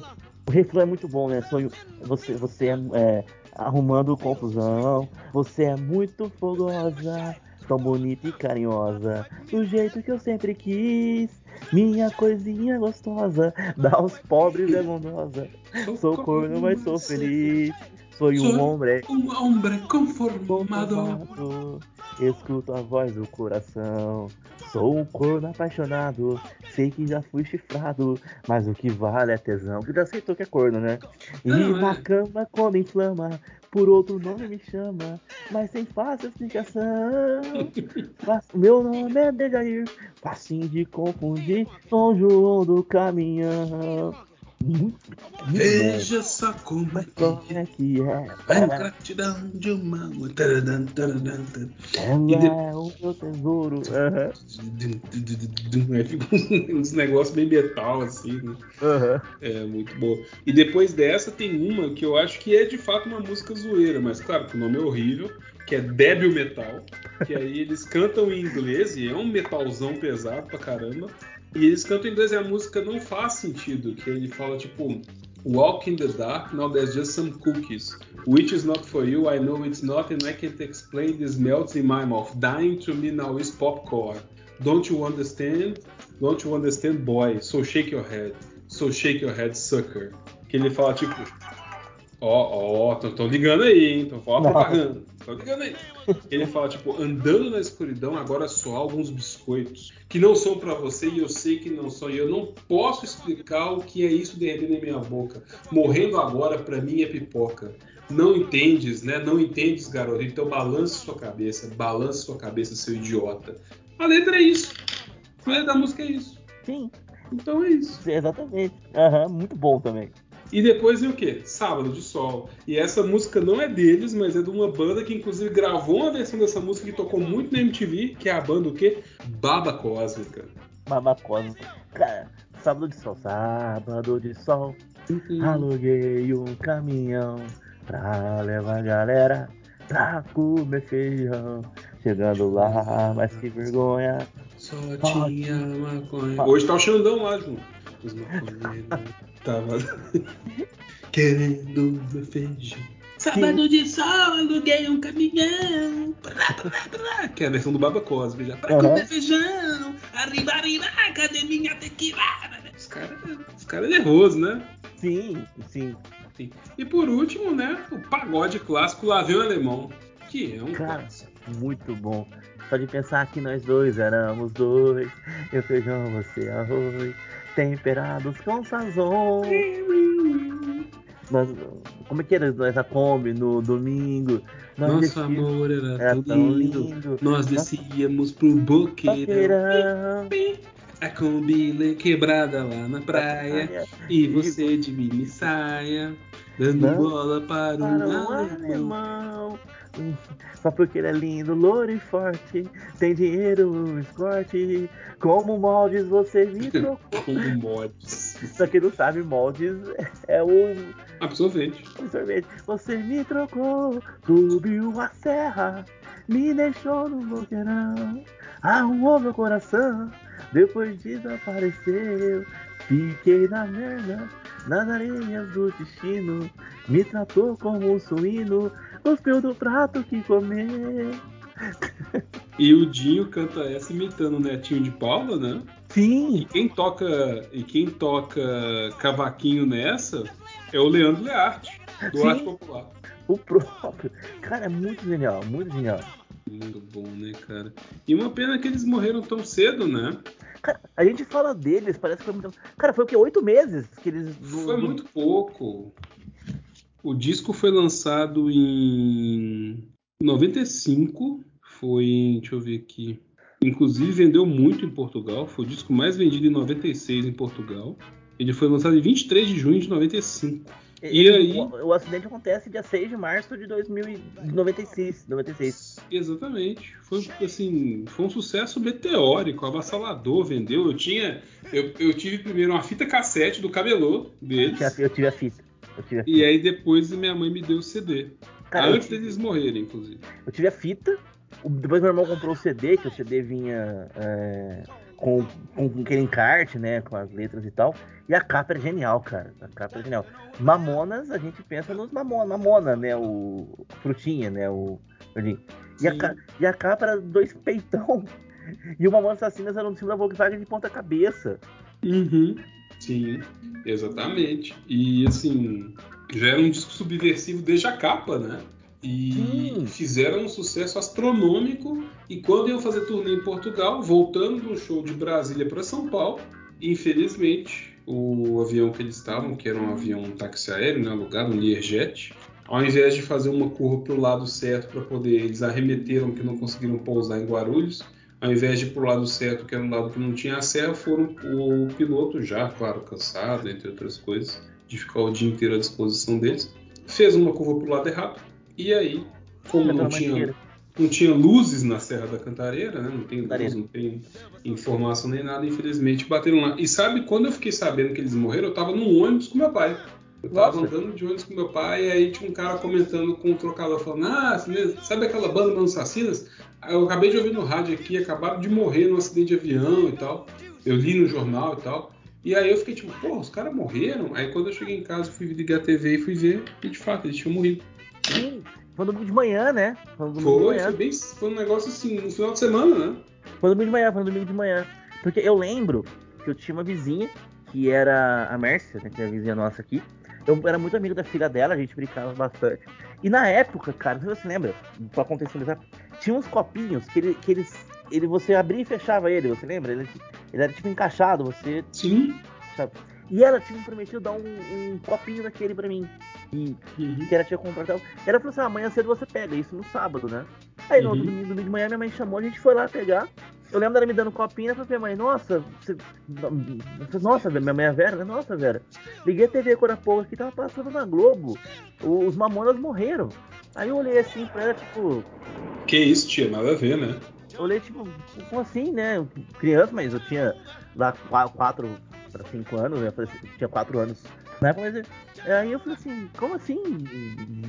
o refrão é muito bom, né? Sonho, você, você é, é arrumando confusão. Você é muito fogosa, tão bonita e carinhosa, do jeito que eu sempre quis. Minha coisinha gostosa, dá aos pobres é bondosa. Sou corno, mas sou feliz. Sou um homem, um homem conformado. conformado. Escuto a voz do coração. Sou um corno apaixonado. Sei que já fui chifrado. Mas o que vale é tesão. Que já aceitou que é corno, né? E Não, na é. cama, quando inflama, por outro nome me chama. Mas sem fácil explicação. Meu nome é Dejair. Facinho de confundir. São João do Caminhão. Muito, muito bom. Veja só como é que é é. que é? A ingratidão de uma. Ela é o meu tesouro. Aí fica uns negócios meio metal, assim, né? Aham. É muito boa. E depois dessa tem uma que eu acho que é de fato uma música zoeira, mas claro que o nome é horrível, que é Débil Metal. Que aí eles cantam em inglês, e é um metalzão pesado pra caramba. E eles cantam em inglês e a música não faz sentido, que ele fala tipo. Walk in the dark, now there's just some cookies. Which is not for you, I know it's not, and I can't explain this melts in my mouth. Dying to me now is popcorn. Don't you understand? Don't you understand, boy? So shake your head. So shake your head, sucker. Que ele fala tipo. Ó, ó, tô, ligando aí, hein? Tô falando propaganda. Tô ligando aí. Ele fala, tipo, andando na escuridão, agora só há alguns biscoitos. Que não são pra você e eu sei que não são. E eu não posso explicar o que é isso derretendo em minha boca. Morrendo agora, pra mim, é pipoca. Não entendes, né? Não entendes, garoto. Então balance sua cabeça. Balance sua cabeça, seu idiota. A letra é isso. A letra da música é isso. Sim, Então é isso. exatamente. Aham, muito bom também. E depois vem o quê? Sábado de Sol. E essa música não é deles, mas é de uma banda que inclusive gravou uma versão dessa música que tocou muito na MTV, que é a banda o quê? Baba Cósmica. Mamacosa. Cara, sábado de sol, sábado de sol. Aluguei um caminhão pra levar a galera pra comer feijão. Chegando lá, mas que vergonha. Só tinha maconha. Hoje tá o Xandão lá junto. Os maconheiros tava querendo meu feijão. Sábado de sol, aluguei um caminhão. Brá, brá, brá, que é a versão do Baba Cosby já. Pra Aham. comer feijão. Arriba, arriba, cadê minha tequila? Os caras os cara é nervoso, né? Sim, sim. Sim. E por último, né? O pagode clássico Lá vem o Alemão. Que é um Cara, clássico. muito bom. Só de pensar que nós dois éramos dois. Eu feijão, você arroz. Temperados com sazon. Nós, como é que era? Nós a Kombi no domingo. Nós Nosso descíamos- amor era, era tão lindo. lindo. Nós descíamos pro boqueirão. A Kombi quebrada lá na praia. Praia. E você de mini saia. Dando Não, bola para Para um o alemão. alemão. Só porque ele é lindo, louro e forte. Tem dinheiro, escorte. Como moldes você me trocou. Como mods. Pra quem não sabe, moldes é o Absorvente. o sorvete. Você me trocou, subiu a serra, me deixou no boqueirão, arrumou meu coração, depois desapareceu. Fiquei na merda, nas areias do destino, me tratou como um suíno, cuspiu do prato que comeu. E o Dinho canta essa imitando o netinho de Paula, né? E Sim, quem toca e quem toca cavaquinho nessa é o Leandro Learte, do Sim. Arte Popular. o próprio. Cara, é muito genial, muito genial. Muito bom, né, cara? E uma pena que eles morreram tão cedo, né? Cara, a gente fala deles, parece que foi muito. Cara, foi o que? Oito meses que eles. Foi muito pouco. O disco foi lançado em 95. Foi. Deixa eu ver aqui. Inclusive vendeu muito em Portugal, foi o disco mais vendido em 96 em Portugal. Ele foi lançado em 23 de junho de 95. E aí... O, o, acidente acontece dia 6 de março de 2096. 96. Exatamente. Foi assim, foi um sucesso meteórico, avassalador, vendeu. Eu tinha. Eu, eu tive primeiro uma fita cassete do cabelô deles. Eu tive a fita. Fita. E aí depois minha mãe me deu o CD. Cara, antes tive... deles morrerem, inclusive. Eu tive a fita. Depois meu irmão comprou o CD, que o CD vinha. É com, com aquele encarte, né? Com as letras e tal. E a capa é genial, cara. A capa é genial. Mamonas, a gente pensa nos Mamona, Mamona, né? O Frutinha, né? O. E a, e a capa era dois peitão. E o Mamonas Assassinas era um filme da Volkswagen de ponta cabeça. Uhum. Sim, exatamente. E assim, já era um disco subversivo desde a capa, né? E hum. fizeram um sucesso astronômico. E quando iam fazer turnê em Portugal, voltando um show de Brasília para São Paulo, infelizmente, o avião que eles estavam, que era um avião um táxi aéreo, né, alugado, um Learjet, ao invés de fazer uma curva para o lado certo para poder, eles arremeteram que não conseguiram pousar em Guarulhos, ao invés de ir para o lado certo, que era um lado que não tinha a serra, foram o piloto já, claro, cansado, entre outras coisas, de ficar o dia inteiro à disposição deles, fez uma curva para o lado errado, e aí, como não tinha, não tinha luzes na Serra da Cantareira, né? não tem luz, não tem informação nem nada, infelizmente bateram lá. E sabe, quando eu fiquei sabendo que eles morreram, eu tava num ônibus com meu pai. Eu tava Nossa. andando de ônibus com meu pai, e aí tinha um cara comentando com um trocador, falando: Ah, sabe aquela banda Manos Assassinas? Eu acabei de ouvir no rádio aqui, acabaram de morrer num acidente de avião e tal. Eu li no jornal e tal. E aí eu fiquei tipo, pô, os caras morreram? Aí quando eu cheguei em casa, fui ligar a TV e fui ver, e de fato, eles tinham morrido. Sim, foi domingo de manhã, né? Foi, foi, foi, bem, foi um negócio assim, no final de semana, né? Foi domingo de manhã, foi domingo de manhã. Porque eu lembro que eu tinha uma vizinha, que era a Mércia, né, que é a vizinha nossa aqui. Eu era muito amigo da filha dela, a gente brincava bastante. E na época, cara, não sei se você lembra, pra acontecer tinha uns copinhos que, ele, que eles. Ele, você abria e fechava ele, você lembra? Ele, ele era tipo encaixado, você. Sim. Sabe? E ela tinha me prometido dar um, um copinho daquele pra mim. E, uhum. que ela tinha comprado. Ela falou assim: ah, amanhã cedo você pega, isso no sábado, né? Aí no uhum. domingo, domingo de manhã minha mãe chamou, a gente foi lá pegar. Eu lembro dela me dando copinho, ela falou pra minha mãe, nossa, você... nossa, minha mãe é Vera, né? Nossa, Vera, liguei a TV agora há pouco aqui, tava passando na Globo. Os mamonas morreram. Aí eu olhei assim pra ela, tipo. Que isso, tia, nada a ver, né? Eu olhei, tipo, como assim, né? Criança, mas eu tinha lá quatro para cinco anos, né? Eu tinha quatro anos na época, mas aí eu falei assim, como assim?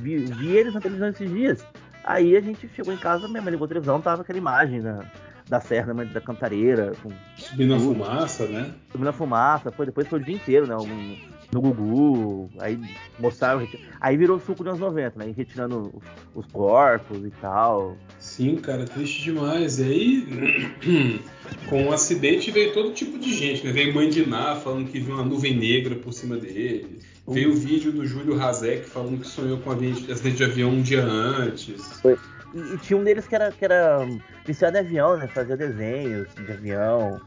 Vi, vi, eles na televisão esses dias. Aí a gente chegou em casa, minha mãe ligou a televisão, tava aquela imagem da, da serra, né, da cantareira. Com, subindo a fumaça, né? Subindo a fumaça, foi, depois foi o dia inteiro, né? Um, no Gugu, aí mostraram. Aí virou suco dos anos 90, né? Retirando os, os, corpos e tal. Sim, cara, triste demais. E aí, com o um acidente veio todo tipo de gente, né? Veio mãe de Ná falando que viu uma nuvem negra por cima dele. Uhum. Veio o vídeo do Júlio Razek falando que sonhou com acidente de avião um dia antes. Foi. E, e, tinha um deles que era, que era viciado em avião, né? Fazia desenhos de avião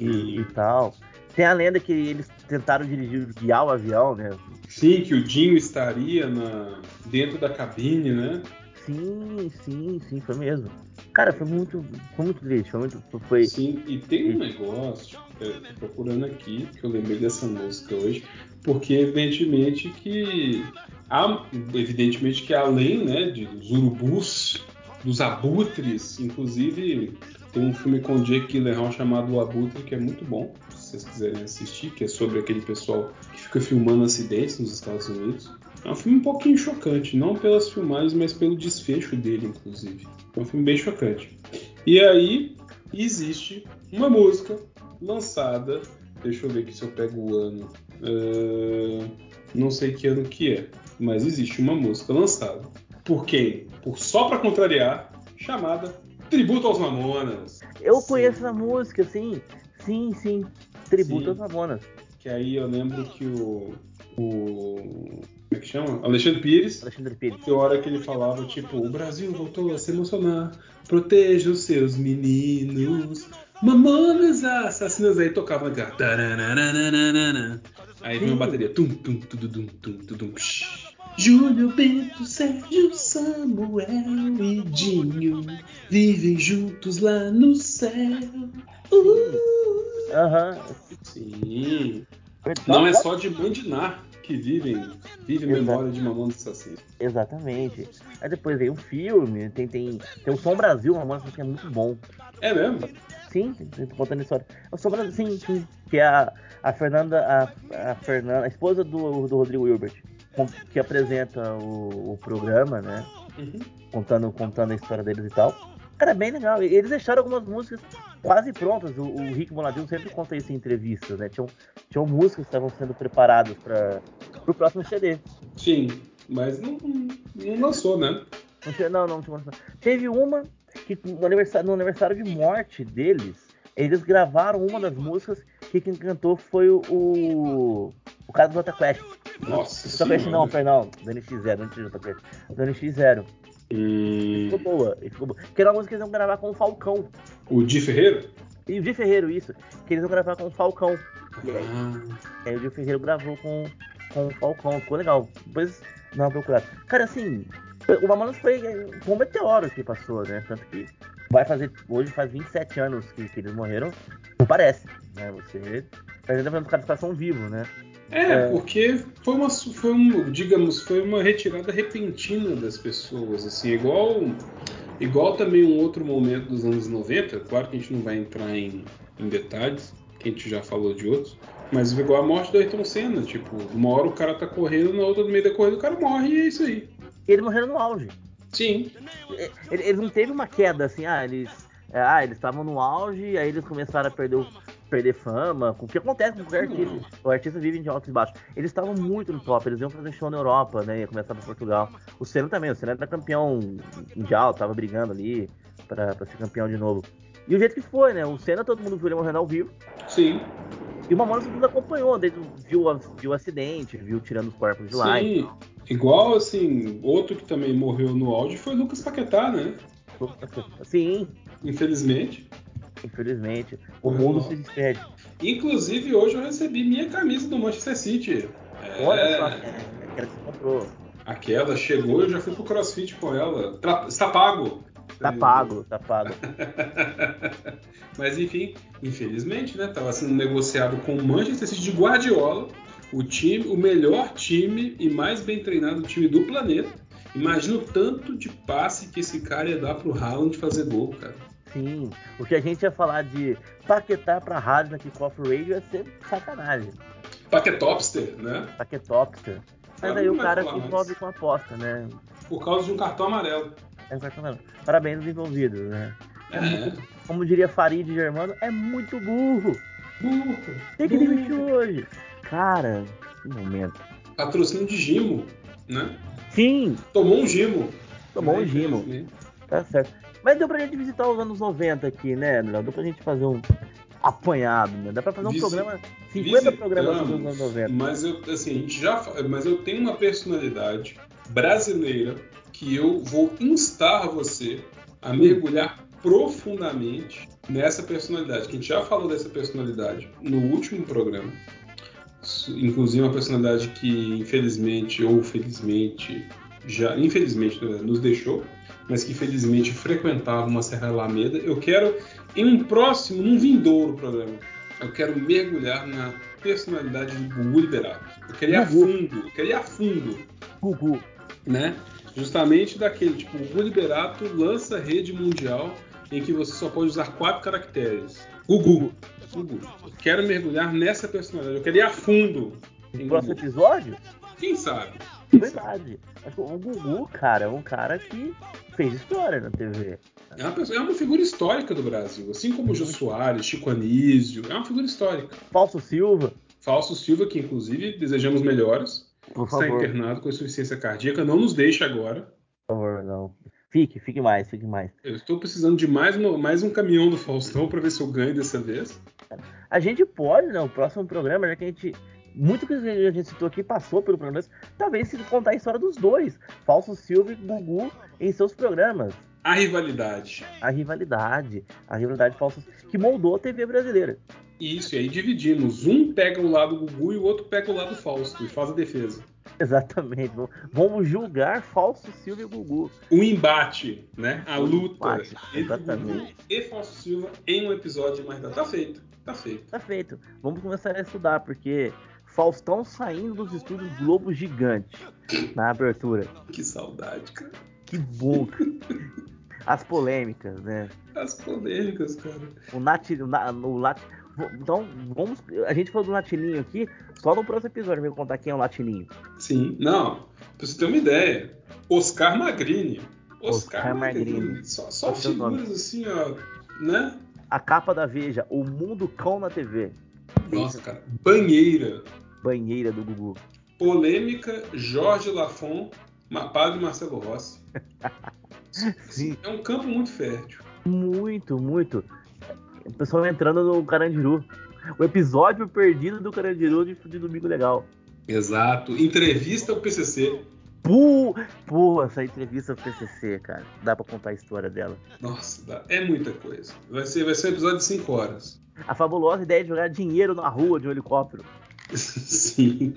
e, e tal. Tem a lenda que eles tentaram dirigir, guiar o avião, né? Sim, que o Dinho estaria na, dentro da cabine, né? Sim, sim, sim, foi mesmo. Cara, foi muito, foi muito triste, foi muito, foi... Sim, e tem um negócio, tô procurando aqui, que eu lembrei dessa música hoje, porque evidentemente que há, evidentemente que além, né, de, dos urubus, dos abutres, inclusive tem um filme com Jake Gyllenhaal chamado O Abutre que é muito bom vocês quiserem assistir, que é sobre aquele pessoal que fica filmando acidentes nos Estados Unidos. É um filme um pouquinho chocante, não pelas filmagens, mas pelo desfecho dele, inclusive. É um filme bem chocante. E aí existe uma música lançada. Deixa eu ver aqui se eu pego o ano. Uh, não sei que ano que é, mas existe uma música lançada. Por quem? Por só para contrariar, chamada Tributo aos Mamonas. Eu sim. conheço essa música, sim. Sim, sim tributo Sim. aos Ramonas. Que aí eu lembro que o. o como é que chama? Alexandre Pires. Alexandre Pires. Que hora que ele falava, tipo, o Brasil voltou a se emocionar. Proteja os seus meninos. Mamonas assassinas aí tocava na Aí vinha uma bateria. Tum, tum, tum, tum, tum, tum, tum, Júlio Bento, Sérgio Samuel e Dinho vivem juntos lá no céu. Uh! Aham. Sim. Foi Não é só de Mandinar que vivem, vive memória de Mamonas Assassinos. Exatamente. Aí depois veio um filme, tem, tem, tem o Som Brasil, uma música que é muito bom. É mesmo? Sim, contando a história. O Som Brasil, sim, sim. Que é a, a Fernanda, a, a Fernanda, a esposa do, do Rodrigo Hilbert, que apresenta o, o programa, né? Uhum. contando, contando a história deles e tal. Cara, é bem legal. E Eles deixaram algumas músicas quase prontas. O, o Rick Bonadil sempre conta isso em entrevistas, né? Tinham, tinham músicas que estavam sendo preparadas para o próximo CD. Sim, mas não, não lançou, né? Não, não, não tinha uma- Teve uma que no aniversário, no aniversário de morte deles, eles gravaram uma das músicas que quem cantou foi o, o, o cara do Jota Quest. Nossa Jota Quest não, perdão, do NX0, não tinha Jota Quest. Do NX0. Hum, Ficou boa, e ficou boa. Que era uma música que eles iam gravar com o Falcão. o Di Ferreira? E o Di Ferreiro, isso. Que eles vão gravar com o Falcão. E aí, Ah, aí o Di Ferreiro gravou com, com o Falcão. Ficou legal. Depois dá uma procurada. Cara, assim, o Mamonas foi, foi um meteoro que passou, né? Tanto que vai fazer. Hoje faz 27 anos que, que eles morreram. Não parece, né? Você. Tá ainda os caras são vivos, né? É, É. porque foi uma, foi um, digamos, foi uma retirada repentina das pessoas, assim, igual, igual também um outro momento dos anos 90, claro que a gente não vai entrar em, em detalhes, que a gente já falou de outros, mas igual a morte do Ayrton Senna, tipo, uma hora o cara tá correndo, na outra no meio da corrida o cara morre e é isso aí. E eles morreram no auge. Sim, Ele- Eles não teve uma queda assim, ah, eles. É, Ah, eles estavam no auge, aí eles começaram a perder, perder fama, o que acontece com qualquer artista. O artista vive de altos e baixos. Eles estavam muito no top, eles iam fazer show na Europa, né? Ia começar no Portugal. O Senna também, o Senna era campeão mundial, tava brigando ali pra, pra ser campeão de novo. E o jeito que foi, né? O Senna todo mundo viu ele morrendo ao vivo. sim, E o Mamonas todo mundo acompanhou, desde viu, viu o acidente, viu tirando os corpos de lá. sim. Igual, assim, outro que também morreu no áudio foi o Lucas Paquetá, né? Sim, Infelizmente. infelizmente. O mundo se despede. Inclusive, hoje eu recebi minha camisa do Manchester City. É, Olha só, aquela que você comprou. Aquela chegou, eu já fui pro CrossFit com ela. Tra- Está pago. Tá pago, tá pago. Mas enfim, infelizmente, né? Tava sendo negociado com o Manchester City de Guardiola, o time, o melhor time e mais bem treinado time do planeta. Imagina o tanto de passe que esse cara ia dar pro Haaland fazer gol, cara. Sim, o que a gente ia falar de paquetar pra rádio na Kickoff Radio ia ser sacanagem. Paquetopster, né? Paquetopster. Mas aí o cara se envolve com aposta, né? Por causa de um cartão amarelo. É exatamente. Parabéns aos envolvidos, né? É. Como diria Farid Germano, é muito burro. Burro. Tem que Burro. demitir hoje. Cara, que momento. Patrocínio de Gimo, né? Sim, Tomou um Gimo. tomou um Né, gimo. Tá certo. Mas deu pra gente visitar os anos 90 aqui, né, Léo? Deu pra gente fazer um apanhado, né? Dá pra fazer um Visi- programa, 50 Visitamos, programas sobre os anos 90. Mas eu, assim, a gente já, mas eu tenho uma personalidade brasileira que eu vou instar você a mergulhar profundamente nessa personalidade. Que a gente já falou dessa personalidade no último programa. Inclusive uma personalidade que infelizmente ou felizmente já infelizmente nos deixou, mas que felizmente frequentava uma Serra Alameda. Eu quero em um próximo, num vindouro programa, eu quero mergulhar na personalidade de Gugu Liberato. Eu quero ir a fundo, eu quero ir a fundo, Gugu. né? Justamente daquele, tipo, o Gugu Liberato lança rede mundial em que você só pode usar quatro caracteres. Gugu. Eu quero mergulhar nessa personalidade, eu quero ir a fundo No próximo Gugu. episódio? Quem sabe? Verdade. Acho que o Gugu, cara, é um cara que fez história na TV. É uma, pessoa- é uma figura histórica do Brasil, assim como o Jô Soares, Chico Anísio, é uma figura histórica. Falso Silva, Fausto Silva, que inclusive desejamos melhoras, por está favor. internado com insuficiência cardíaca, não nos deixe agora. Por favor, não. Fique, fique mais, fique mais. Eu estou precisando de mais, uma- mais um caminhão do Faustão para ver se eu ganho dessa vez. A gente pode, né? O próximo programa, já que a gente. Muito que a gente citou aqui passou pelo programa, talvez se contar a história dos dois, Falso Silva e Gugu, em seus programas. A rivalidade. A rivalidade, a rivalidade Falso que moldou a TV brasileira. Isso, e aí dividimos. Um pega o lado Gugu e o outro pega o lado Fausto e faz a defesa. Exatamente. Vamos julgar falso Silva e Gugu. O embate, né? A luta embate, entre exatamente. Gugu e Falso Silva em um episódio de mais Tá feito. Tá feito. Tá feito. Vamos começar a estudar, porque Faustão saindo dos estúdios Globo Gigante na abertura. Que saudade, cara. Que bom. As polêmicas, né? As polêmicas, cara. O Nat, o, Na- o Lat, então, vamos. A gente falou do Latininho aqui, só no próximo episódio eu vou contar quem é o Latininho. Sim. Não, pra você ter uma ideia. Oscar Magrini. Oscar, Oscar Magrini. Magrini. Só, só é figuras assim, ó. Né? A capa da Veja, o mundo cão na TV. Nossa, cara. Banheira. Banheira do Gugu. Polêmica Jorge Lafon, Padre Marcelo Rossi. Sim. É um campo muito fértil. Muito, muito. O pessoal entrando no Carandiru. O episódio perdido do Carandiru de, de Domingo Legal. Exato. Entrevista ao PCC. Pô, pô, essa entrevista do PCC, cara. Dá pra contar a história dela. Nossa, dá- é muita coisa. Vai ser, vai ser um episódio de 5 horas. A fabulosa ideia de jogar dinheiro na rua de um helicóptero. Sim.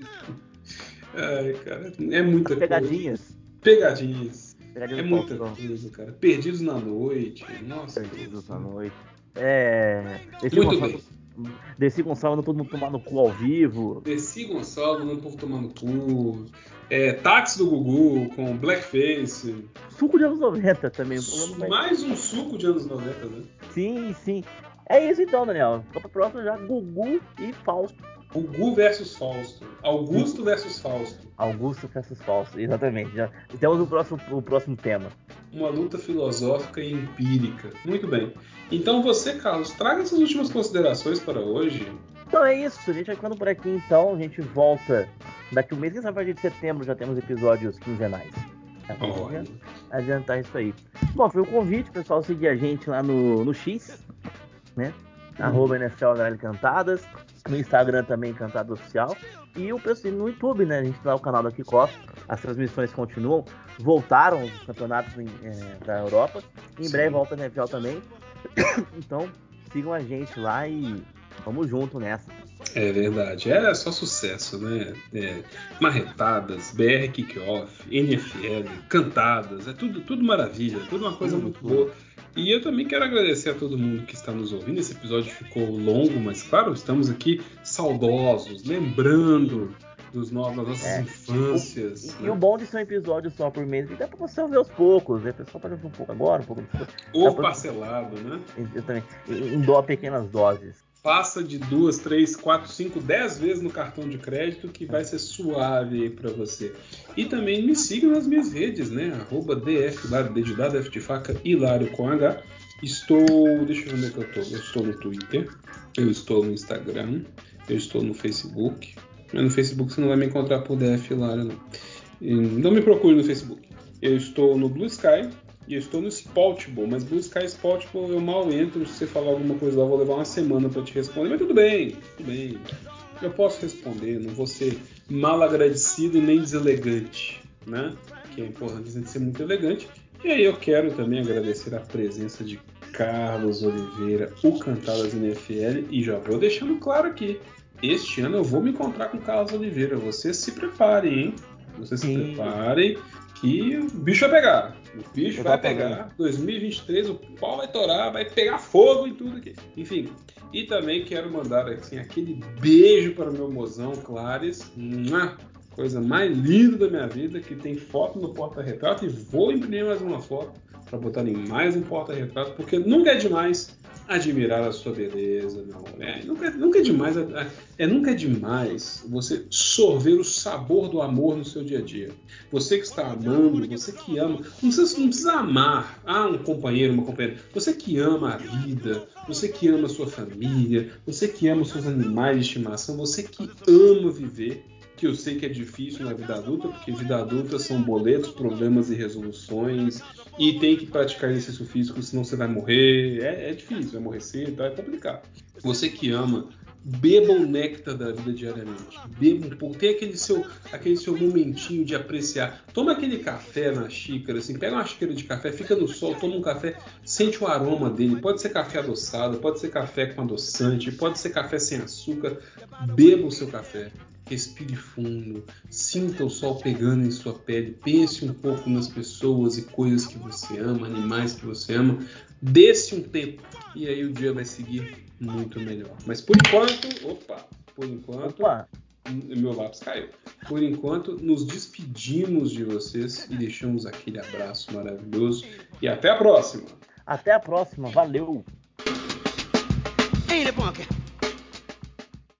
Ai, cara, é muita Pegadinhas. coisa. Pegadinhas. Pegadinha É muita coisa, cara. Perdidos na noite. Nossa. Perdidos na noite. É. Muito Gonçalves, Desci Gonçalves, todo mundo tomar no cu ao vivo. Desci Gonçalves, não povo tomando cu. É, táxi do Gugu com blackface. Suco de anos 90 também. Mais um suco de anos 90, né? Sim, sim. É isso então, Daniel. Vamos pra próxima já. Gugu e Fausto. Gugu versus Fausto. Augusto versus Fausto. Augusto versus Fausto. Exatamente. Já temos o próximo, o próximo tema. Uma luta filosófica e empírica. Muito bem. Então você, Carlos, traga suas últimas considerações para hoje. Então é isso, a gente vai ficando por aqui então, a gente volta daqui um mês, quem sabe a partir de setembro já temos episódios quinzenais. Tá bom? Adiantar isso aí. Bom, foi o convite, pessoal, seguir a gente lá no, no X, né? Arroba NFL Cantadas, no Instagram também Cantado Oficial. E o pessoal no YouTube, né? A gente lá o canal da Kickoff, as transmissões continuam, voltaram os campeonatos em, eh, da Europa. Em Sim. breve volta a NFL também. então, sigam a gente lá e vamos junto nessa. É verdade. É só sucesso, né? É, marretadas, BR Kickoff, NFL, cantadas, é tudo, tudo maravilha, tudo uma coisa Tudo, muito tudo. boa. E eu também quero agradecer a todo mundo que está nos ouvindo. Esse episódio ficou longo, mas claro, estamos aqui saudosos, lembrando dos no- das nossas É. infâncias. E, né? e o bom de ser um episódio só por mês, que dá pra você ouvir aos poucos, né? O pessoal pode ouvir um pouco agora, um pouco depois. Ou pra- parcelado, né? Exatamente. Em, em dó pequenas doses. Passa de duas, três, quatro, cinco, dez vezes no cartão de crédito que vai ser suave pra você. E também me siga nas minhas redes, né? Arroba DF, de F de faca, Hilário com H. Estou. Deixa eu ver onde é que eu tô. Eu estou no Twitter, eu estou no Instagram, eu estou no Facebook. Mas no Facebook você não vai me encontrar por DF Hilário, não. Não me procure no Facebook. Eu estou no Blue Sky e eu estou no Spotable, mas e Spotable eu mal entro. Se você falar alguma coisa lá, eu vou levar uma semana para te responder. Mas tudo bem, tudo bem. Eu posso responder, não vou ser mal agradecido nem deselegante, né? Que é importante a gente ser muito elegante. E aí eu quero também agradecer a presença de Carlos Oliveira, o Cantadas NFL, e já vou deixando claro aqui. Este ano eu vou me encontrar com Carlos Oliveira. Vocês se preparem, hein? Vocês se preparem que o bicho vai pegar. O bicho vai Exatamente. pegar. 2023 o pau vai torar, vai pegar fogo e tudo aqui. Enfim. E também quero mandar assim, aquele beijo para o meu mozão Clares. Mua! Coisa mais linda da minha vida, que tem foto no porta-retrato e vou imprimir mais uma foto para botar em mais um porta-retrato, porque nunca é demais admirar a sua beleza, amor. É, nunca, nunca é demais, é, é nunca é demais você sorver o sabor do amor no seu dia a dia. Você que está amando, você que ama, não precisa, não precisa amar ah, um companheiro, uma companheira. Você que ama a vida, você que ama a sua família, você que ama os seus animais de estimação, você que ama viver que eu sei que é difícil na vida adulta, porque vida adulta são boletos, problemas e resoluções, e tem que praticar exercício físico, senão você vai morrer. É, é difícil, vai morrer cedo, é complicado. Você que ama, beba o néctar da vida diariamente. Beba um pouco, tem aquele seu, aquele seu momentinho de apreciar. Toma aquele café na xícara, assim, pega uma xícara de café, fica no sol, toma um café, sente o aroma dele. Pode ser café adoçado, pode ser café com adoçante, pode ser café sem açúcar. Beba o seu café respire fundo, sinta o sol pegando em sua pele, pense um pouco nas pessoas e coisas que você ama, animais que você ama, desse um tempo e aí o dia vai seguir muito melhor. Mas por enquanto, opa, por enquanto, opa. meu lápis caiu. Por enquanto, nos despedimos de vocês e deixamos aquele abraço maravilhoso e até a próxima. Até a próxima, valeu. Ainda, bunker.